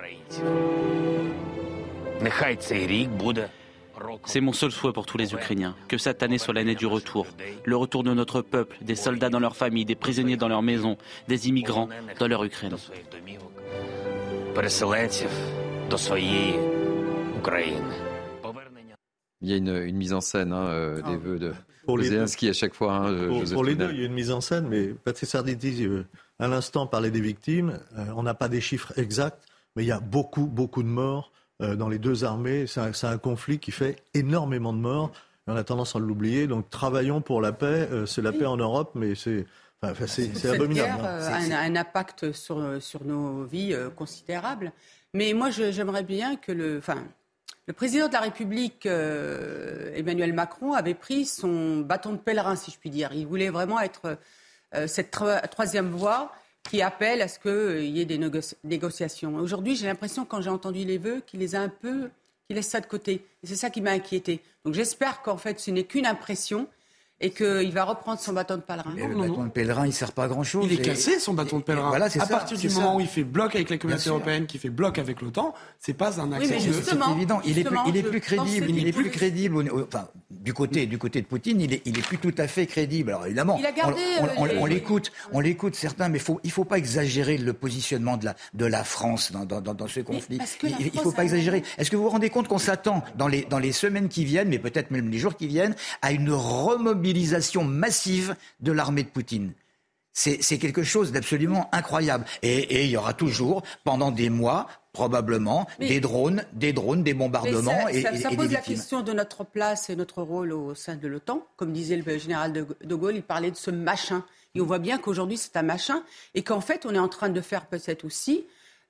S30: C'est mon seul souhait pour tous les Ukrainiens, que cette année soit l'année du retour, le retour de notre peuple, des soldats dans leurs familles, des prisonniers dans leurs maisons, des immigrants dans leur Ukraine.
S1: Il y a une, mise en scène hein, euh, des ah. vœux de, pour Zelensky à chaque fois. Hein,
S5: pour, les deux, il y a une mise en scène, mais Patrice Arditi, euh, à l'instant, parlait des victimes. Euh, on n'a pas des chiffres exacts, mais il y a beaucoup, beaucoup de morts dans les deux armées. C'est un, conflit qui fait énormément de morts. On a tendance à l'oublier. Donc travaillons pour la paix. c'est la paix en Europe, mais c'est Enfin, c'est abominable.
S3: Guerre, hein. a un, impact sur, sur nos vies considérable. Mais moi, j'aimerais bien que le, enfin, le président de la République, euh, Emmanuel Macron, avait pris son bâton de pèlerin, si je puis dire. Il voulait vraiment être euh, cette troisième voie qui appelle à ce qu'il y ait des négociations. Aujourd'hui, j'ai l'impression, quand j'ai entendu les vœux, qu'il les a un peu, qu'il laisse ça de côté. C'est ça qui m'a inquiété. Donc j'espère qu'en fait, ce n'est qu'une impression et qu'il va reprendre son bâton de pèlerin.
S6: Mais le bâton de pélerin, il ne sert pas à grand-chose.
S4: Il est cassé, son bâton de pèlerin. Voilà, à partir du moment où il fait bloc avec la communauté européenne, qui fait bloc avec l'OTAN, c'est pas un accès.
S6: Oui, c'est évident. Il est plus, il est plus crédible. Il est plus crédible. Enfin, du côté, du côté de Poutine, il est, il est plus tout à fait crédible. Alors évidemment, on, on, l'écoute, on l'écoute certains, mais faut, il faut pas exagérer le positionnement de la, de la France dans, dans, dans ce conflit. Il, ne faut pas exagérer. Est-ce que vous vous rendez compte qu'on s'attend dans les, dans les semaines qui viennent, mais peut-être même les jours qui viennent, à une remobilisation massive de l'armée de Poutine c'est quelque chose d'absolument incroyable. Et, il y aura toujours, pendant des mois, probablement, des drones, des drones, des bombardements ça, et,
S3: ça, pose la question de notre place et notre rôle au sein de l'OTAN. Comme disait le général de Gaulle, il parlait de ce machin. Et on voit bien qu'aujourd'hui, c'est un machin. Et qu'en fait, on est en train de faire peut-être aussi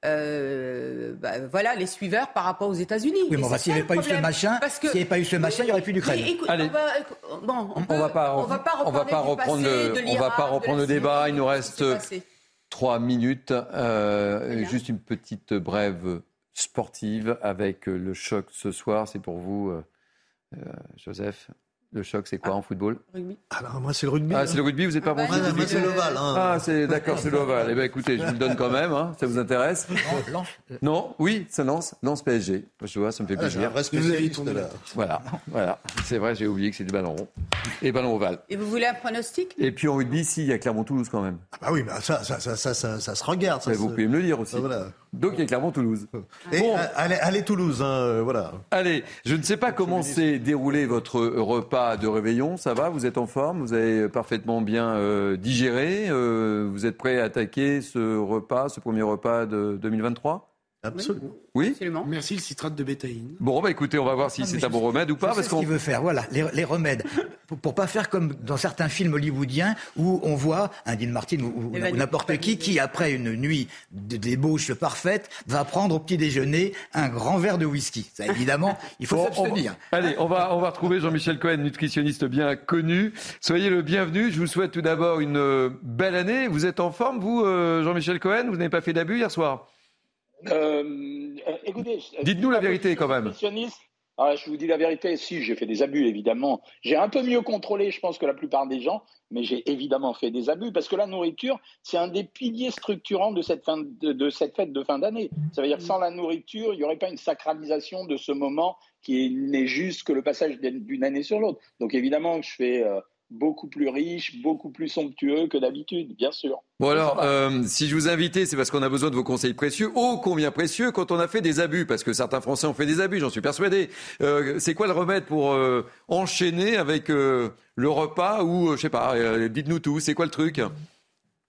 S3: euh, bah, voilà, les suiveurs par rapport aux États-Unis.
S6: Oui, mais s'il n'y avait pas eu ce machin, s'il n'y avait pas eu ce machin, il n'y aurait plus d'Ukraine.
S1: Allez, on va, bon, on, va pas, on va pas reprendre, le, on va pas reprendre le débat. Il nous reste trois minutes. Euh, juste une petite brève sportive avec le choc ce soir. C'est pour vous, euh, Joseph. Le choc, c'est quoi ah. en football
S5: Rugby. Alors, moi, c'est le rugby.
S1: Ah, hein. c'est le rugby, vous n'êtes pas
S5: ah,
S1: bon
S5: bah, Moi, c'est l'ovale. Hein.
S1: Ah, c'est, d'accord, c'est l'ovale. Eh bien, écoutez, je vous le donne quand même, hein, ça vous intéresse Non, non Oui, ça lance Lance PSG. Je vois, ça me fait ah, plaisir. Voilà, voilà. C'est vrai, j'ai oublié que c'est du ballon rond et ballon ovale.
S3: Et vous voulez un pronostic?
S1: Et puis en rugby, si, il y a Clermont-Toulouse quand même.
S5: Ah bah oui, ça, ça, ça, ça, ça, se regarde. Ça
S1: vous pouvez me le dire aussi. voilà. Donc il y a Clermont-Toulouse.
S5: Bon. Allez, allez, Toulouse, hein, voilà.
S1: Allez, je ne sais pas comment s'est déroulé votre repas de réveillon ça va Vous êtes en forme Vous avez parfaitement bien euh, digéré euh, Vous êtes prêt à attaquer ce repas, ce premier repas de 2023
S5: Absolument.
S1: Oui.
S3: Absolument.
S4: Merci le citrate de bétaïne.
S1: Bon, bah écoutez, on va voir si
S6: mais
S1: c'est un bon remède ou pas.
S6: Je
S1: Parce
S6: ce
S1: qu'on
S6: qu'il veut faire, voilà, les, les remèdes. Pour, pour pas faire comme dans certains films hollywoodiens où on voit un Dean Martin ou, ou- ou n'importe qui qui, après une nuit de débauche parfaite, va prendre au petit déjeuner un grand verre de whisky. Ça, évidemment, il faut
S1: Bon, va-
S6: s'abstenir.
S1: Allez, on va, on va retrouver Jean-Michel Cohen, nutritionniste bien connu. Soyez le bienvenu. Je vous souhaite tout d'abord une euh, belle année. Vous êtes en forme, vous, euh, Jean-Michel Cohen? Vous n'avez pas fait d'abus hier soir?
S31: Euh, euh, écoutez,
S1: Dites-nous la vérité quand même.
S31: nutritionniste. Ah, je vous dis la vérité, si j'ai fait des abus, évidemment. J'ai un peu mieux contrôlé, je pense, que la plupart des gens, mais j'ai évidemment fait des abus parce que la nourriture, c'est un des piliers structurants de cette, fin de, de cette fête de fin d'année. Ça veut dire que sans la nourriture, il n'y aurait pas une sacralisation de ce moment qui n'est juste que le passage d'une d'une année sur l'autre. Donc évidemment, je fais euh, beaucoup plus riche, beaucoup plus somptueux que d'habitude, bien sûr.
S1: Bon alors, euh, si je vous invitais, c'est parce qu'on a besoin de vos conseils précieux, ô combien précieux, quand on a fait des abus, parce que certains Français ont fait des abus, j'en suis persuadé. Euh, c'est quoi le remède pour euh, enchaîner avec le repas ou, je sais pas, dites-nous tout, c'est quoi le truc?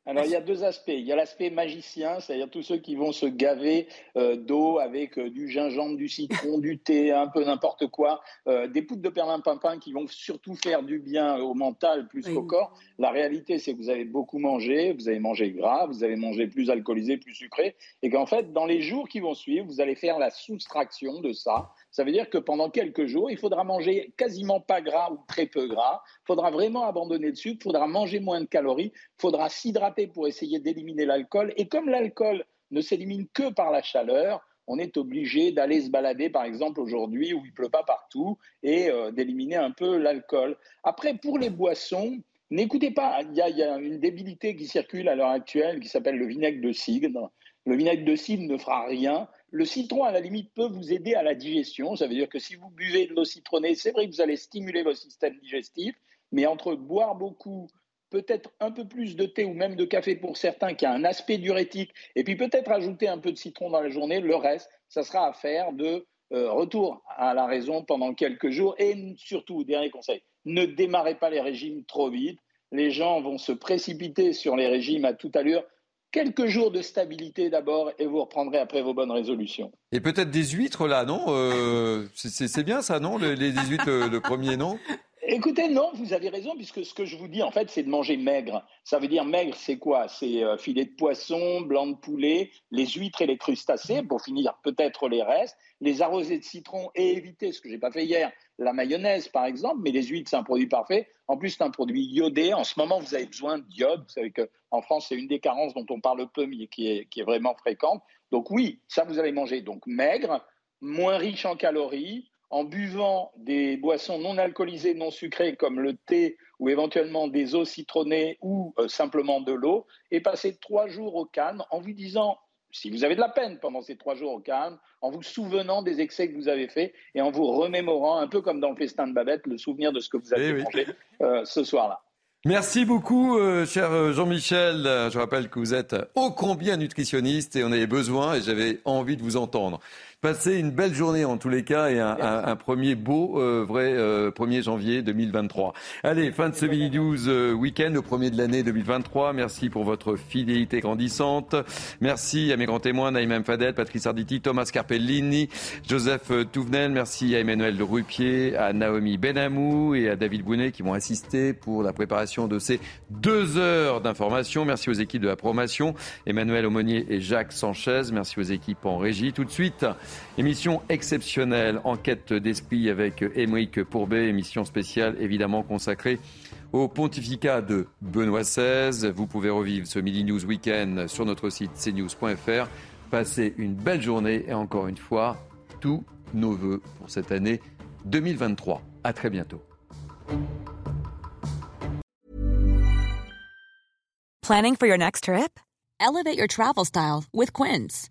S31: Alors, il y a deux aspects. Il y a l'aspect magicien, c'est-à-dire tous ceux qui vont se gaver euh, d'eau avec euh, du gingembre, du citron, du thé, un peu n'importe quoi, euh, des poudres de perlimpinpin qui vont surtout faire du bien au mental plus qu'au corps. La réalité, c'est que vous avez beaucoup mangé, vous avez mangé gras, vous avez mangé plus alcoolisé, plus sucré, et qu'en fait, dans les jours qui vont suivre, vous allez faire la soustraction de ça. Ça veut dire que pendant quelques jours, il faudra manger quasiment pas gras ou très peu gras. Il faudra vraiment abandonner le sucre. Il faudra manger moins de calories. Il faudra s'hydrater pour essayer d'éliminer l'alcool. Et comme l'alcool ne s'élimine que par la chaleur, on est obligé d'aller se balader, par exemple, aujourd'hui où il pleut pas partout, et euh, d'éliminer un peu l'alcool. Après, pour les boissons, n'écoutez pas. Il y, y a une débilité qui circule à l'heure actuelle qui s'appelle le vinaigre de cidre. Le vinaigre de cidre ne fera rien. Le citron, à la limite, peut vous aider à la digestion. Ça veut dire que si vous buvez de l'eau citronnée, c'est vrai que vous allez stimuler votre système digestif, mais entre boire beaucoup, peut-être un peu plus de thé ou même de café pour certains qui a un aspect diurétique, et puis peut-être ajouter un peu de citron dans la journée, le reste, ça sera à faire de euh, retour à la raison pendant quelques jours. Et surtout, dernier conseil, ne démarrez pas les régimes trop vite. Les gens vont se précipiter sur les régimes à toute allure quelques jours de stabilité d'abord et vous reprendrez après vos bonnes résolutions.
S1: Et peut-être des huîtres là, non? Euh, c'est- bien ça, non? Les les 18 le, le premier, non?
S31: Écoutez, non, vous avez raison, puisque ce que je vous dis, en fait, c'est de manger maigre. Ça veut dire maigre, c'est quoi? C'est euh, filet de poisson, blanc de poulet, les huîtres et les crustacés, pour finir peut-être les restes, les arrosés de citron et éviter, ce que j'ai pas fait hier, la mayonnaise par exemple, mais les huîtres, c'est un produit parfait. En plus, c'est un produit iodé. En ce moment, vous avez besoin d'iode. Vous savez qu'en France, c'est une des carences dont on parle peu, mais qui est, qui est vraiment fréquente. Donc oui, ça, vous allez manger. Donc maigre, moins riche en calories, en buvant des boissons non alcoolisées, non sucrées comme le thé ou éventuellement des eaux citronnées ou euh, simplement de l'eau, et passer trois jours au calme en vous disant, si vous avez de la peine pendant ces trois jours au calme, en vous souvenant des excès que vous avez faits et en vous remémorant, un peu comme dans le festin de Babette, le souvenir de ce que vous avez mangé euh, ce soir-là.
S1: Merci beaucoup, euh, cher Jean-Michel. Je rappelle que vous êtes ô combien nutritionniste et on avait besoin et j'avais envie de vous entendre. Passez une belle journée en tous les cas et un, un- un premier beau, euh, vrai euh, 1er janvier 2023. Allez, fin de ce mini news euh, week-end, le premier de l'année 2023. Merci pour votre fidélité grandissante. Merci à mes grands témoins, Naïm Fadel, Patrice Arditi, Thomas Carpellini, Joseph euh, Touvenel. Merci à Emmanuel de Rupier, à Naomi Benamou et à David Bounet qui m'ont assisté pour la préparation de ces deux heures d'information. Merci aux équipes de la promotion, Emmanuel Aumonier et Jacques Sanchez. Merci aux équipes en régie. Tout de suite, émission exceptionnelle, enquête d'esprit avec Émeric Pourbet, émission spéciale évidemment consacrée au pontificat de Benoît XVI. Vous pouvez revivre ce Midi News Weekend sur notre site cnews.fr. Passez une belle journée et encore une fois, tous nos voeux pour cette année 2023. À très bientôt.
S32: Planning for your next trip? Elevate your travel style with Quince.